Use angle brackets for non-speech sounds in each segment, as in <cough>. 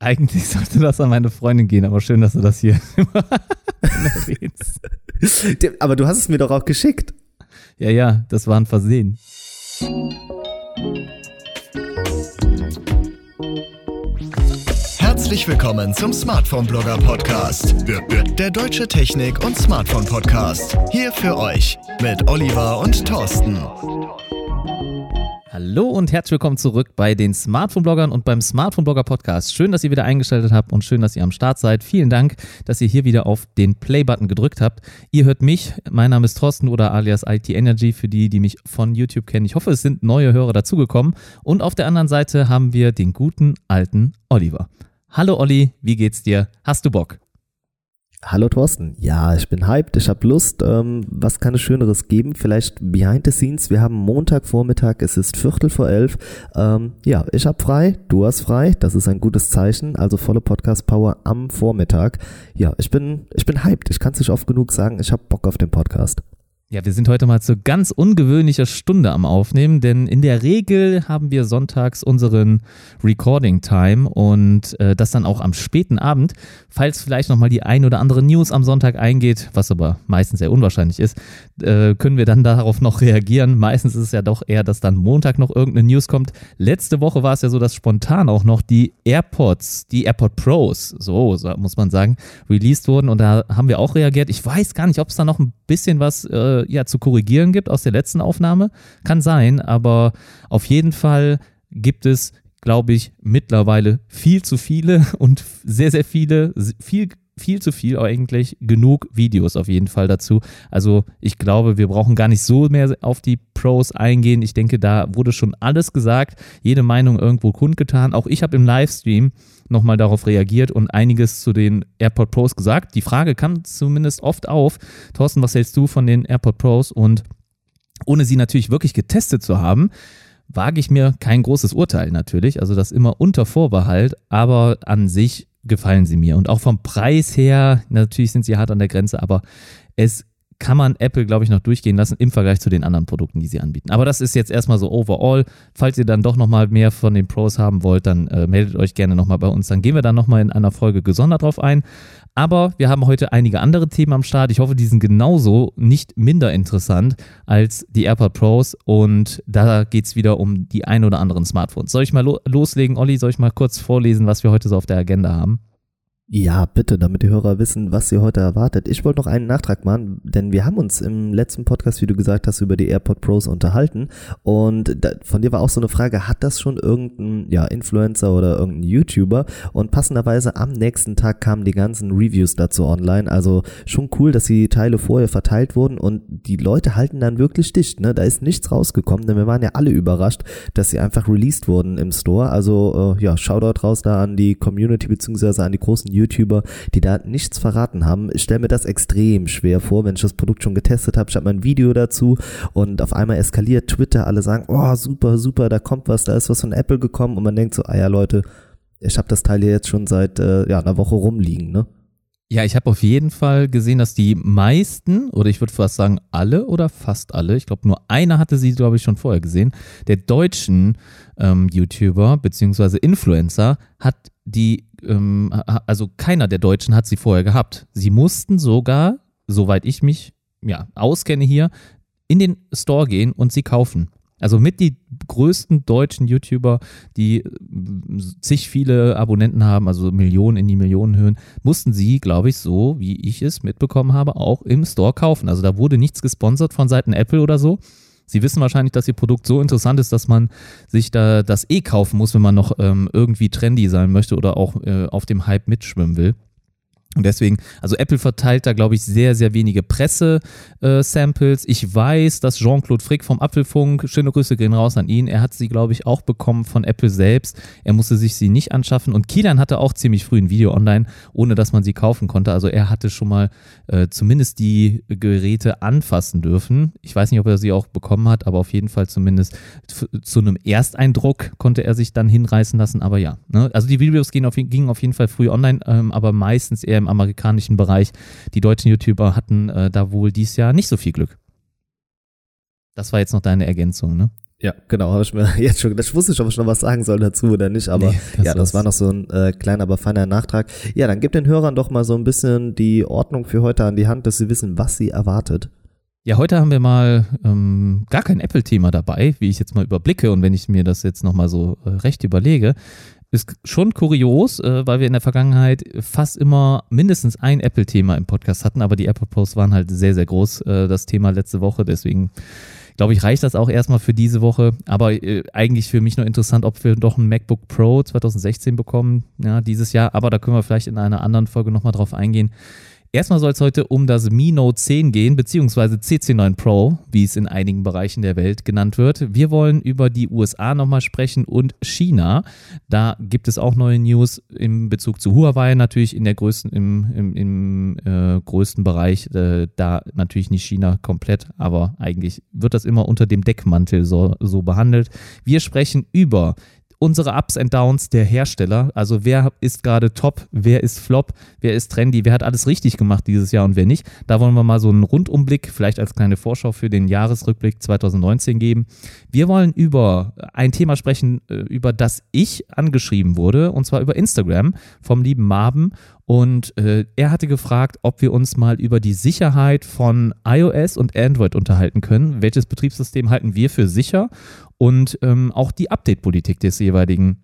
Eigentlich sollte das an meine Freundin gehen, aber schön, dass du das hier <laughs> erwähnst. <laughs> aber du hast es mir doch auch geschickt. Ja, ja, das war ein Versehen. Herzlich willkommen zum Smartphone Blogger Podcast. Der deutsche Technik- und Smartphone Podcast. Hier für euch mit Oliver und Thorsten. Hallo und herzlich willkommen zurück bei den Smartphone-Bloggern und beim Smartphone-Blogger-Podcast. Schön, dass ihr wieder eingeschaltet habt und schön, dass ihr am Start seid. Vielen Dank, dass ihr hier wieder auf den Play-Button gedrückt habt. Ihr hört mich, mein Name ist Thorsten oder alias IT Energy für die, die mich von YouTube kennen. Ich hoffe, es sind neue Hörer dazugekommen. Und auf der anderen Seite haben wir den guten alten Oliver. Hallo Olli, wie geht's dir? Hast du Bock? Hallo Thorsten. Ja, ich bin hyped, ich habe Lust. Ähm, was kann es Schöneres geben? Vielleicht behind the scenes. Wir haben Montagvormittag, es ist Viertel vor elf. Ähm, ja, ich habe frei, du hast frei. Das ist ein gutes Zeichen. Also volle Podcast-Power am Vormittag. Ja, ich bin, ich bin hyped. Ich kann es nicht oft genug sagen. Ich habe Bock auf den Podcast. Ja, wir sind heute mal zu ganz ungewöhnlicher Stunde am Aufnehmen, denn in der Regel haben wir sonntags unseren Recording Time und äh, das dann auch am späten Abend. Falls vielleicht nochmal die ein oder andere News am Sonntag eingeht, was aber meistens sehr unwahrscheinlich ist, äh, können wir dann darauf noch reagieren. Meistens ist es ja doch eher, dass dann Montag noch irgendeine News kommt. Letzte Woche war es ja so, dass spontan auch noch die AirPods, die AirPod Pros, so muss man sagen, released wurden und da haben wir auch reagiert. Ich weiß gar nicht, ob es da noch ein bisschen was äh, ja, zu korrigieren gibt aus der letzten Aufnahme. Kann sein, aber auf jeden Fall gibt es, glaube ich, mittlerweile viel zu viele und sehr, sehr viele, viel viel zu viel eigentlich genug Videos auf jeden Fall dazu. Also ich glaube, wir brauchen gar nicht so mehr auf die Pros eingehen. Ich denke, da wurde schon alles gesagt, jede Meinung irgendwo kundgetan. Auch ich habe im Livestream nochmal darauf reagiert und einiges zu den AirPod Pros gesagt. Die Frage kam zumindest oft auf. Thorsten, was hältst du von den AirPod Pros? Und ohne sie natürlich wirklich getestet zu haben, wage ich mir kein großes Urteil natürlich. Also das immer unter Vorbehalt, aber an sich gefallen sie mir. Und auch vom Preis her, natürlich sind sie hart an der Grenze, aber es kann man Apple, glaube ich, noch durchgehen lassen im Vergleich zu den anderen Produkten, die sie anbieten. Aber das ist jetzt erstmal so overall. Falls ihr dann doch nochmal mehr von den Pros haben wollt, dann äh, meldet euch gerne nochmal bei uns. Dann gehen wir dann nochmal in einer Folge gesondert drauf ein. Aber wir haben heute einige andere Themen am Start. Ich hoffe, die sind genauso nicht minder interessant als die AirPod Pros. Und da geht es wieder um die ein oder anderen Smartphones. Soll ich mal lo loslegen, Olli? Soll ich mal kurz vorlesen, was wir heute so auf der Agenda haben? Ja, bitte, damit die Hörer wissen, was sie heute erwartet. Ich wollte noch einen Nachtrag machen, denn wir haben uns im letzten Podcast, wie du gesagt hast, über die AirPod Pros unterhalten und da, von dir war auch so eine Frage, hat das schon irgendein ja, Influencer oder irgendein YouTuber? Und passenderweise am nächsten Tag kamen die ganzen Reviews dazu online. Also schon cool, dass die Teile vorher verteilt wurden und die Leute halten dann wirklich dicht. Ne? Da ist nichts rausgekommen, denn wir waren ja alle überrascht, dass sie einfach released wurden im Store. Also äh, ja, Shoutout raus da an die Community beziehungsweise an die großen YouTuber, die da nichts verraten haben. Ich stelle mir das extrem schwer vor, wenn ich das Produkt schon getestet habe. Ich habe mein Video dazu und auf einmal eskaliert Twitter. Alle sagen, oh super, super, da kommt was, da ist was von Apple gekommen und man denkt so, ah ja Leute, ich habe das Teil hier jetzt schon seit äh, ja, einer Woche rumliegen, ne? Ja, ich habe auf jeden Fall gesehen, dass die meisten, oder ich würde fast sagen alle oder fast alle, ich glaube nur einer hatte sie, glaube ich, schon vorher gesehen, der deutschen ähm, YouTuber bzw. Influencer hat die ähm, also keiner der Deutschen hat sie vorher gehabt. Sie mussten sogar, soweit ich mich ja, auskenne hier, in den Store gehen und sie kaufen. Also mit die größten deutschen YouTuber, die äh, zig viele Abonnenten haben, also Millionen in die Millionenhöhen, mussten sie, glaube ich, so wie ich es mitbekommen habe, auch im Store kaufen. Also da wurde nichts gesponsert von Seiten Apple oder so, Sie wissen wahrscheinlich, dass Ihr Produkt so interessant ist, dass man sich da das eh kaufen muss, wenn man noch ähm, irgendwie trendy sein möchte oder auch äh, auf dem Hype mitschwimmen will. Und deswegen, also Apple verteilt da, glaube ich, sehr, sehr wenige Presse-Samples. Äh, ich weiß, dass Jean-Claude Frick vom Apfelfunk, schöne Grüße gehen raus an ihn, er hat sie, glaube ich, auch bekommen von Apple selbst. Er musste sich sie nicht anschaffen. Und Kilian hatte auch ziemlich früh ein Video online, ohne dass man sie kaufen konnte. Also er hatte schon mal äh, zumindest die Geräte anfassen dürfen. Ich weiß nicht, ob er sie auch bekommen hat, aber auf jeden Fall zumindest zu einem Ersteindruck konnte er sich dann hinreißen lassen. Aber ja, ne? also die Videos gingen auf, gingen auf jeden Fall früh online, ähm, aber meistens eher im amerikanischen Bereich. Die deutschen YouTuber hatten äh, da wohl dieses Jahr nicht so viel Glück. Das war jetzt noch deine Ergänzung, ne? Ja, genau, habe ich mir <laughs> jetzt schon, das wusste ich, ob ich noch was sagen soll dazu oder nicht, aber nee, das ja, das war noch so ein äh, kleiner, aber feiner Nachtrag. Ja, dann gib den Hörern doch mal so ein bisschen die Ordnung für heute an die Hand, dass sie wissen, was sie erwartet. Ja, heute haben wir mal ähm, gar kein Apple-Thema dabei, wie ich jetzt mal überblicke und wenn ich mir das jetzt nochmal so äh, recht überlege, ist schon kurios, äh, weil wir in der Vergangenheit fast immer mindestens ein Apple-Thema im Podcast hatten, aber die Apple-Posts waren halt sehr, sehr groß, äh, das Thema letzte Woche, deswegen glaube ich, reicht das auch erstmal für diese Woche. Aber äh, eigentlich für mich nur interessant, ob wir doch ein MacBook Pro 2016 bekommen, ja, dieses Jahr. Aber da können wir vielleicht in einer anderen Folge nochmal drauf eingehen. Erstmal soll es heute um das Mi Note 10 gehen, beziehungsweise CC9 Pro, wie es in einigen Bereichen der Welt genannt wird. Wir wollen über die USA nochmal sprechen und China. Da gibt es auch neue News im Bezug zu Huawei, natürlich in der größten, im, im, im äh, größten Bereich. Äh, da natürlich nicht China komplett, aber eigentlich wird das immer unter dem Deckmantel so, so behandelt. Wir sprechen über unsere Ups and Downs der Hersteller. Also wer ist gerade top, wer ist flop, wer ist trendy, wer hat alles richtig gemacht dieses Jahr und wer nicht. Da wollen wir mal so einen Rundumblick, vielleicht als kleine Vorschau für den Jahresrückblick 2019 geben. Wir wollen über ein Thema sprechen, äh, über das ich angeschrieben wurde, und zwar über Instagram vom lieben Marben. Und äh, er hatte gefragt, ob wir uns mal über die Sicherheit von iOS und Android unterhalten können. Welches Betriebssystem halten wir für sicher? Und ähm, auch die Update-Politik des jeweiligen,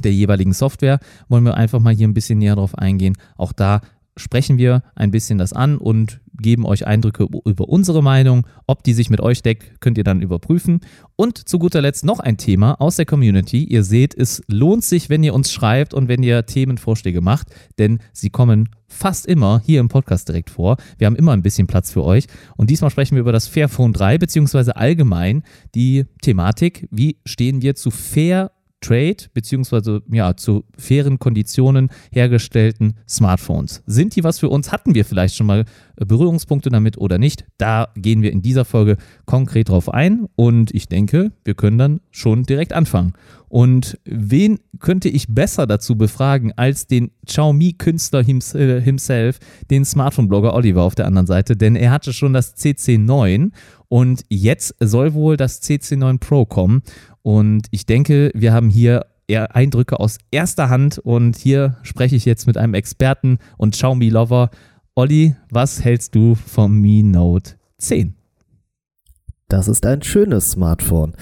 der jeweiligen Software wollen wir einfach mal hier ein bisschen näher drauf eingehen. Auch da sprechen wir ein bisschen das an und geben euch Eindrücke über unsere Meinung. Ob die sich mit euch deckt, könnt ihr dann überprüfen. Und zu guter Letzt noch ein Thema aus der Community. Ihr seht, es lohnt sich, wenn ihr uns schreibt und wenn ihr Themenvorschläge macht, denn sie kommen fast immer hier im Podcast direkt vor. Wir haben immer ein bisschen Platz für euch. Und diesmal sprechen wir über das Fairphone 3, beziehungsweise allgemein die Thematik, wie stehen wir zu Fair Trade beziehungsweise ja zu fairen Konditionen hergestellten Smartphones. Sind die was für uns? Hatten wir vielleicht schon mal äh, Berührungspunkte damit oder nicht? Da gehen wir in dieser Folge konkret drauf ein und ich denke, wir können dann schon direkt anfangen. Und wen könnte ich besser dazu befragen als den Xiaomi-Künstler äh, himself, den Smartphone-Blogger Oliver auf der anderen Seite? Denn er hatte schon das CC9 und jetzt soll wohl das CC9 Pro kommen. Und ich denke, wir haben hier Eindrücke aus erster Hand und hier spreche ich jetzt mit einem Experten und Xiaomi-Lover. Olli, was hältst du vom Mi Note 10? Das ist ein schönes Smartphone.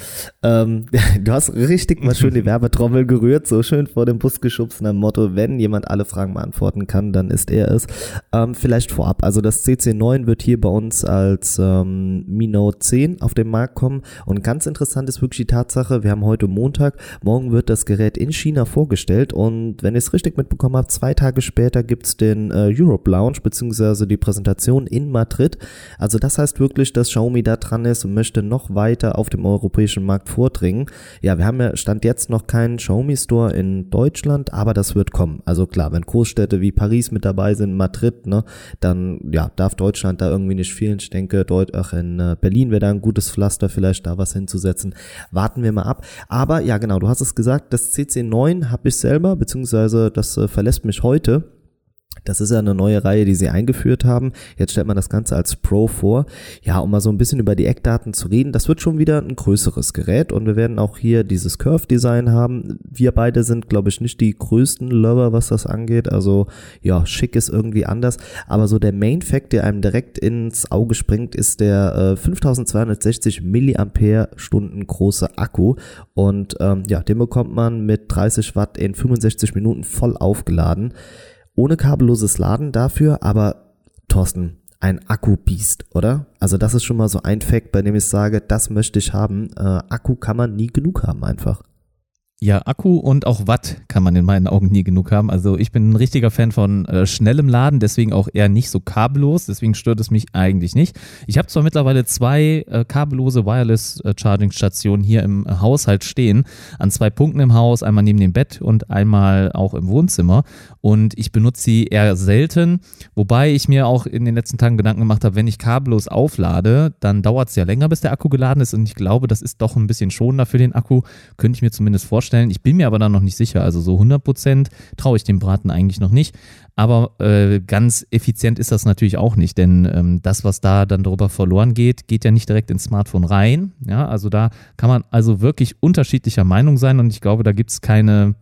Ähm, <laughs> du hast richtig mal schön die <laughs> Werbetrommel gerührt, so schön vor dem Bus geschubst, nach dem Motto, wenn jemand alle Fragen beantworten kann, dann ist er es. Ähm, vielleicht vorab, also das CC9 wird hier bei uns als ähm, Mi Note 10 auf den Markt kommen und ganz interessant ist wirklich die Tatsache, wir haben heute Montag, morgen wird das Gerät in China vorgestellt und wenn ich es richtig mitbekommen habe, zwei Tage später gibt's den äh, Europe Lounge beziehungsweise die Präsentation in Madrid. Also das heißt wirklich, dass Xiaomi da dran ist und möchte noch weiter auf dem europäischen Markt vordringen. Ja, wir haben ja Stand jetzt noch keinen Xiaomi Store in Deutschland, aber das wird kommen. Also klar, wenn Großstädte wie Paris mit dabei sind, Madrid, ne, dann ja, darf Deutschland da irgendwie nicht fehlen. Ich denke, Deut ach, in äh, Berlin wäre da ein gutes Pflaster, vielleicht da was hinzusetzen. Warten wir mal ab. Aber ja, genau, du hast es gesagt, das CC9 habe ich selber, beziehungsweise das äh, verlässt mich heute. Das ist ja eine neue Reihe, die sie eingeführt haben. Jetzt stellt man das Ganze als Pro vor. Ja, um mal so ein bisschen über die Eckdaten zu reden, das wird schon wieder ein größeres Gerät und wir werden auch hier dieses Curve-Design haben. Wir beide sind, glaube ich, nicht die größten Lover, was das angeht. Also ja, schick ist irgendwie anders. Aber so der Main-Fact, der einem direkt ins Auge springt, ist der äh, 5260 Milliampere-Stunden große Akku. Und ähm, ja, den bekommt man mit 30 Watt in 65 Minuten voll aufgeladen ohne kabelloses Laden dafür, aber Thorsten, ein Akku-Biest, oder? Also das ist schon mal so ein Fact, bei dem ich sage, das möchte ich haben. Äh, Akku kann man nie genug haben einfach. Ja, Akku und auch Watt kann man in meinen Augen nie genug haben. Also ich bin ein richtiger Fan von äh, schnellem Laden, deswegen auch eher nicht so kabellos, deswegen stört es mich eigentlich nicht. Ich habe zwar mittlerweile zwei äh, kabellose Wireless äh, hier im äh, Haushalt stehen, an zwei Punkten im Haus, einmal neben dem Bett und einmal auch im Wohnzimmer und ich benutze sie eher selten, wobei ich mir auch in den letzten Tagen Gedanken gemacht habe, wenn ich kabellos auflade, dann dauert es ja länger, bis der Akku geladen ist und ich glaube, das ist doch ein bisschen schonender für den Akku, könnte ich mir zumindest vorstellen vorstellen. Ich bin mir aber da noch nicht sicher. Also so 100% traue ich dem Braten eigentlich noch nicht. Aber äh, ganz effizient ist das natürlich auch nicht, denn ähm, das, was da dann darüber verloren geht, geht ja nicht direkt ins Smartphone rein. Ja, also da kann man also wirklich unterschiedlicher Meinung sein und ich glaube, da gibt es keine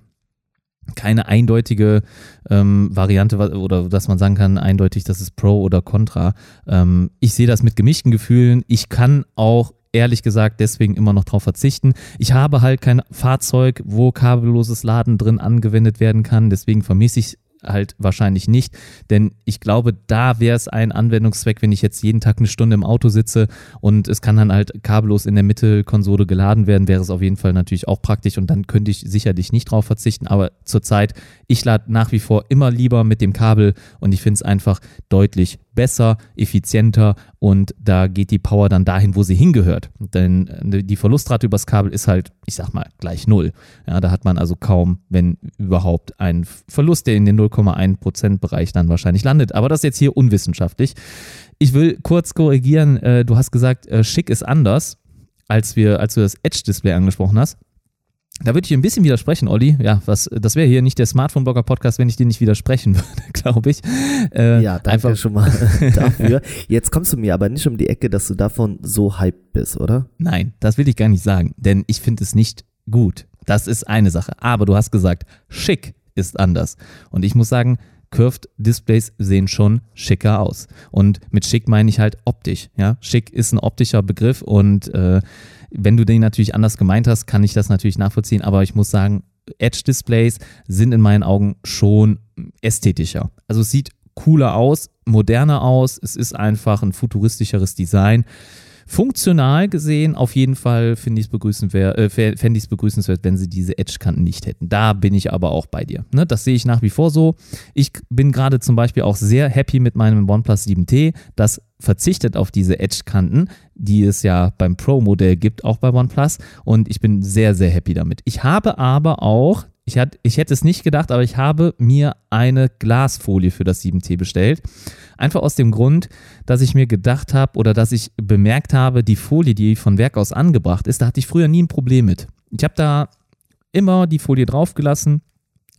keine eindeutige ähm, Variante oder dass man sagen kann, eindeutig, das ist Pro oder Contra. Ähm, ich sehe das mit gemischten Gefühlen. Ich kann auch ehrlich gesagt deswegen immer noch drauf verzichten. Ich habe halt kein Fahrzeug, wo kabelloses Laden drin angewendet werden kann. Deswegen vermisse ich halt wahrscheinlich nicht, denn ich glaube, da wäre es ein Anwendungszweck, wenn ich jetzt jeden Tag eine Stunde im Auto sitze und es kann dann halt kabellos in der Mittelkonsole geladen werden, wäre es auf jeden Fall natürlich auch praktisch und dann könnte ich sicherlich nicht drauf verzichten, aber zurzeit, ich lade nach wie vor immer lieber mit dem Kabel und ich finde es einfach deutlich besser, effizienter und da geht die Power dann dahin, wo sie hingehört. Denn äh, die Verlustrate übers Kabel ist halt, ich sag mal, gleich null. Ja, da hat man also kaum, wenn überhaupt, einen Verlust, der in den 0,1% Bereich dann wahrscheinlich landet. Aber das ist jetzt hier unwissenschaftlich. Ich will kurz korrigieren, äh, du hast gesagt, äh, schick ist anders, als, wir, als du das Edge-Display angesprochen hast. Da würde ich ein bisschen widersprechen, Olli. Ja, was, das wäre hier nicht der Smartphone-Blogger-Podcast, wenn ich dir nicht widersprechen <laughs> würde, glaube ich. Äh, ja, danke einfach schon mal <laughs> dafür. Jetzt kommst du mir aber nicht um die Ecke, dass du davon so hyped bist, oder? Nein, das will ich gar nicht sagen, denn ich finde es nicht gut. Das ist eine Sache. Aber du hast gesagt, schick ist anders. Und ich muss sagen, Curved Displays sehen schon schicker aus. Und mit schick meine ich halt optisch. Ja, schick ist ein optischer Begriff und äh, wenn du den natürlich anders gemeint hast, kann ich das natürlich nachvollziehen, aber ich muss sagen, Edge-Displays sind in meinen Augen schon ästhetischer. Also es sieht cooler aus, moderner aus, es ist einfach ein futuristischeres Design. Funktional gesehen, auf jeden Fall finde ich es begrüßenswert, äh, fände ich es begrüßenswert, wenn sie diese Edge-Kanten nicht hätten. Da bin ich aber auch bei dir. Ne? Das sehe ich nach wie vor so. Ich bin gerade zum Beispiel auch sehr happy mit meinem OnePlus 7T. Das verzichtet auf diese Edge-Kanten, die es ja beim Pro-Modell gibt, auch bei OnePlus. Und ich bin sehr, sehr happy damit. Ich habe aber auch ich, hat, ich hätte es nicht gedacht, aber ich habe mir eine Glasfolie für das 7T bestellt. Einfach aus dem Grund, dass ich mir gedacht habe oder dass ich bemerkt habe, die Folie, die von Werk aus angebracht ist, da hatte ich früher nie ein Problem mit. Ich habe da immer die Folie draufgelassen.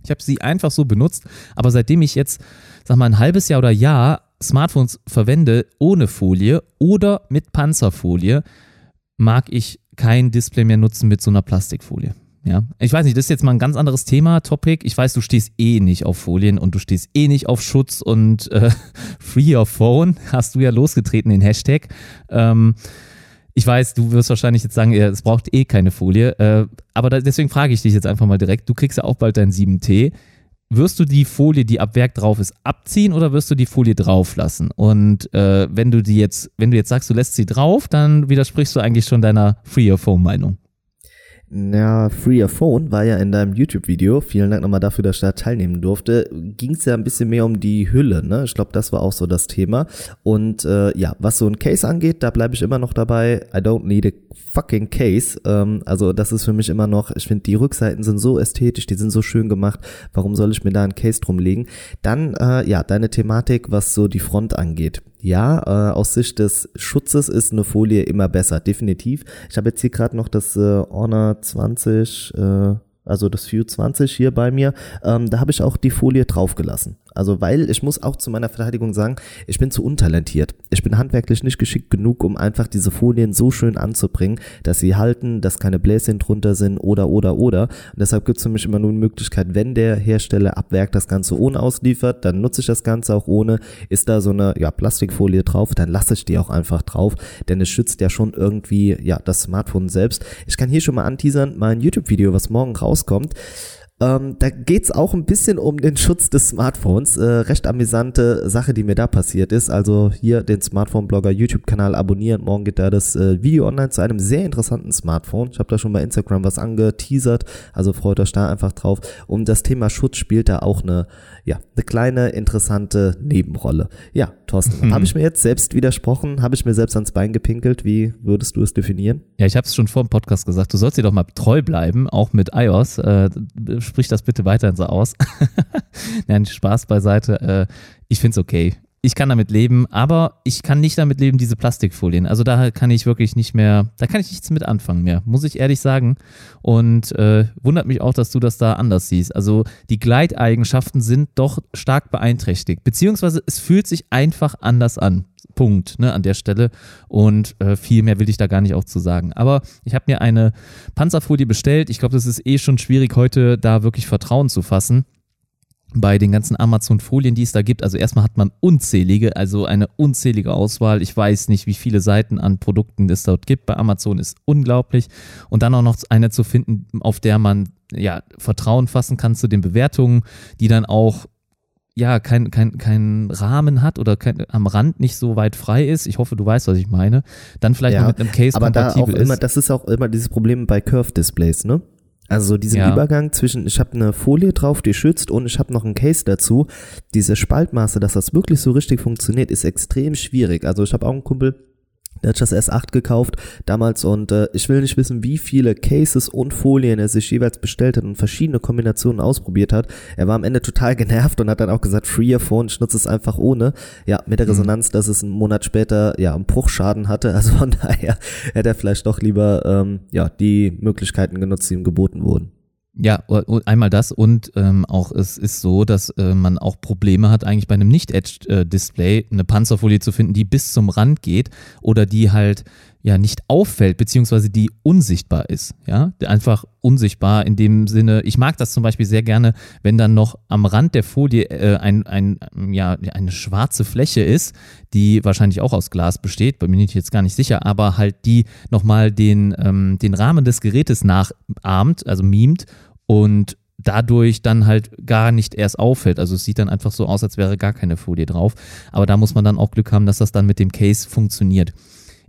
Ich habe sie einfach so benutzt. Aber seitdem ich jetzt, sag mal, ein halbes Jahr oder Jahr Smartphones verwende ohne Folie oder mit Panzerfolie, mag ich kein Display mehr nutzen mit so einer Plastikfolie. Ja, ich weiß nicht, das ist jetzt mal ein ganz anderes Thema, Topic. Ich weiß, du stehst eh nicht auf Folien und du stehst eh nicht auf Schutz und äh, <laughs> Free Your Phone hast du ja losgetreten, den Hashtag. Ähm, ich weiß, du wirst wahrscheinlich jetzt sagen, es braucht eh keine Folie, äh, aber da, deswegen frage ich dich jetzt einfach mal direkt. Du kriegst ja auch bald dein 7T. Wirst du die Folie, die ab Werk drauf ist, abziehen oder wirst du die Folie drauf lassen? Und äh, wenn du die jetzt, wenn du jetzt sagst, du lässt sie drauf, dann widersprichst du eigentlich schon deiner Free Your Phone Meinung. Ja, Free Your Phone war ja in deinem YouTube-Video, vielen Dank nochmal dafür, dass ich da teilnehmen durfte, ging es ja ein bisschen mehr um die Hülle, ne? Ich glaube, das war auch so das Thema. Und äh, ja, was so ein Case angeht, da bleibe ich immer noch dabei, I don't need a fucking case. Ähm, also das ist für mich immer noch, ich finde, die Rückseiten sind so ästhetisch, die sind so schön gemacht, warum soll ich mir da ein Case drum legen? Dann, äh, ja, deine Thematik, was so die Front angeht. Ja, äh, aus Sicht des Schutzes ist eine Folie immer besser, definitiv. Ich habe jetzt hier gerade noch das äh, Honor 20, äh, also das View 20 hier bei mir. Ähm, da habe ich auch die Folie draufgelassen. Also weil ich muss auch zu meiner Verteidigung sagen, ich bin zu untalentiert. Ich bin handwerklich nicht geschickt genug, um einfach diese Folien so schön anzubringen, dass sie halten, dass keine Bläschen drunter sind oder oder oder. Und deshalb gibt es für mich immer nur eine Möglichkeit, wenn der Hersteller ab Werk das Ganze ohne ausliefert, dann nutze ich das Ganze auch ohne. Ist da so eine ja, Plastikfolie drauf, dann lasse ich die auch einfach drauf, denn es schützt ja schon irgendwie ja das Smartphone selbst. Ich kann hier schon mal anteasern, mein YouTube-Video, was morgen rauskommt. Ähm, da geht's auch ein bisschen um den Schutz des Smartphones. Äh, recht amüsante Sache, die mir da passiert ist. Also hier den Smartphone-Blogger YouTube-Kanal abonnieren. Morgen geht da das äh, Video online zu einem sehr interessanten Smartphone. Ich habe da schon bei Instagram was angeteasert. Also freut euch da einfach drauf. Um das Thema Schutz spielt da auch eine, ja, eine kleine interessante Nebenrolle. Ja, Thorsten, <laughs> hm. habe ich mir jetzt selbst widersprochen? Habe ich mir selbst ans Bein gepinkelt? Wie würdest du es definieren? Ja, ich habe es schon vor dem Podcast gesagt. Du sollst dir doch mal treu bleiben, auch mit iOS. Äh, sprich das bitte weiterhin so aus. <laughs> Nein, Spaß beiseite. Äh, ich finde es okay. ich kann damit leben, aber ich kann nicht damit leben, diese Plastikfolien. Also da kann ich wirklich nicht mehr, da kann ich nichts mit anfangen mehr, muss ich ehrlich sagen. Und äh, wundert mich auch, dass du das da anders siehst. Also die Gleiteigenschaften sind doch stark beeinträchtigt, beziehungsweise es fühlt sich einfach anders an. Punkt ne, an der Stelle. Und äh, viel mehr will ich da gar nicht auch zu sagen. Aber ich habe mir eine Panzerfolie bestellt. Ich glaube, das ist eh schon schwierig, heute da wirklich Vertrauen zu fassen bei den ganzen Amazon-Folien, die es da gibt. Also erstmal hat man unzählige, also eine unzählige Auswahl. Ich weiß nicht, wie viele Seiten an Produkten es dort gibt. Bei Amazon ist unglaublich. Und dann auch noch eine zu finden, auf der man ja Vertrauen fassen kann zu den Bewertungen, die dann auch ja, kein, kein, kein Rahmen hat oder kein, am Rand nicht so weit frei ist, ich hoffe, du weißt, was ich meine, dann vielleicht ja, mit einem Case aber kompatibel da auch immer, Das ist auch immer dieses Problem bei Curve-Displays, ne? Also diesen ja. Übergang zwischen, ich habe eine Folie drauf, die schützt und ich habe noch ein Case dazu. Diese Spaltmaße, dass das wirklich so richtig funktioniert, ist extrem schwierig. Also ich habe auch einen Kumpel, der hat das S8 gekauft damals und äh, ich will nicht wissen, wie viele Cases und Folien er sich jeweils bestellt hat und verschiedene Kombinationen ausprobiert hat. Er war am Ende total <laughs> genervt und hat dann auch gesagt, Free Phone, ich nutze es einfach ohne. Ja, mit der mhm. Resonanz, dass es einen Monat später ja einen Bruchschaden hatte. <laughs> Also von daher hätte er vielleicht doch lieber ähm, ja die Möglichkeiten genutzt, die ihm geboten wurden. Ja, einmal das und ähm, auch es ist so, dass äh, man auch Probleme hat, eigentlich bei einem Nicht-Edged-Display eine Panzerfolie zu finden, die bis zum Rand geht oder die halt ja nicht auffällt, beziehungsweise die unsichtbar ist. Ja, einfach unsichtbar in dem Sinne. Ich mag das zum Beispiel sehr gerne, wenn dann noch am Rand der Folie äh, ein, ein, ja, eine schwarze Fläche ist, die wahrscheinlich auch aus Glas besteht, bin ich jetzt gar nicht sicher, aber halt die nochmal den, ähm, den Rahmen des Gerätes nachahmt, also mimt und dadurch dann halt gar nicht erst auffällt. Also es sieht dann einfach so aus, als wäre gar keine Folie drauf. Aber da muss man dann auch Glück haben, dass das dann mit dem Case funktioniert.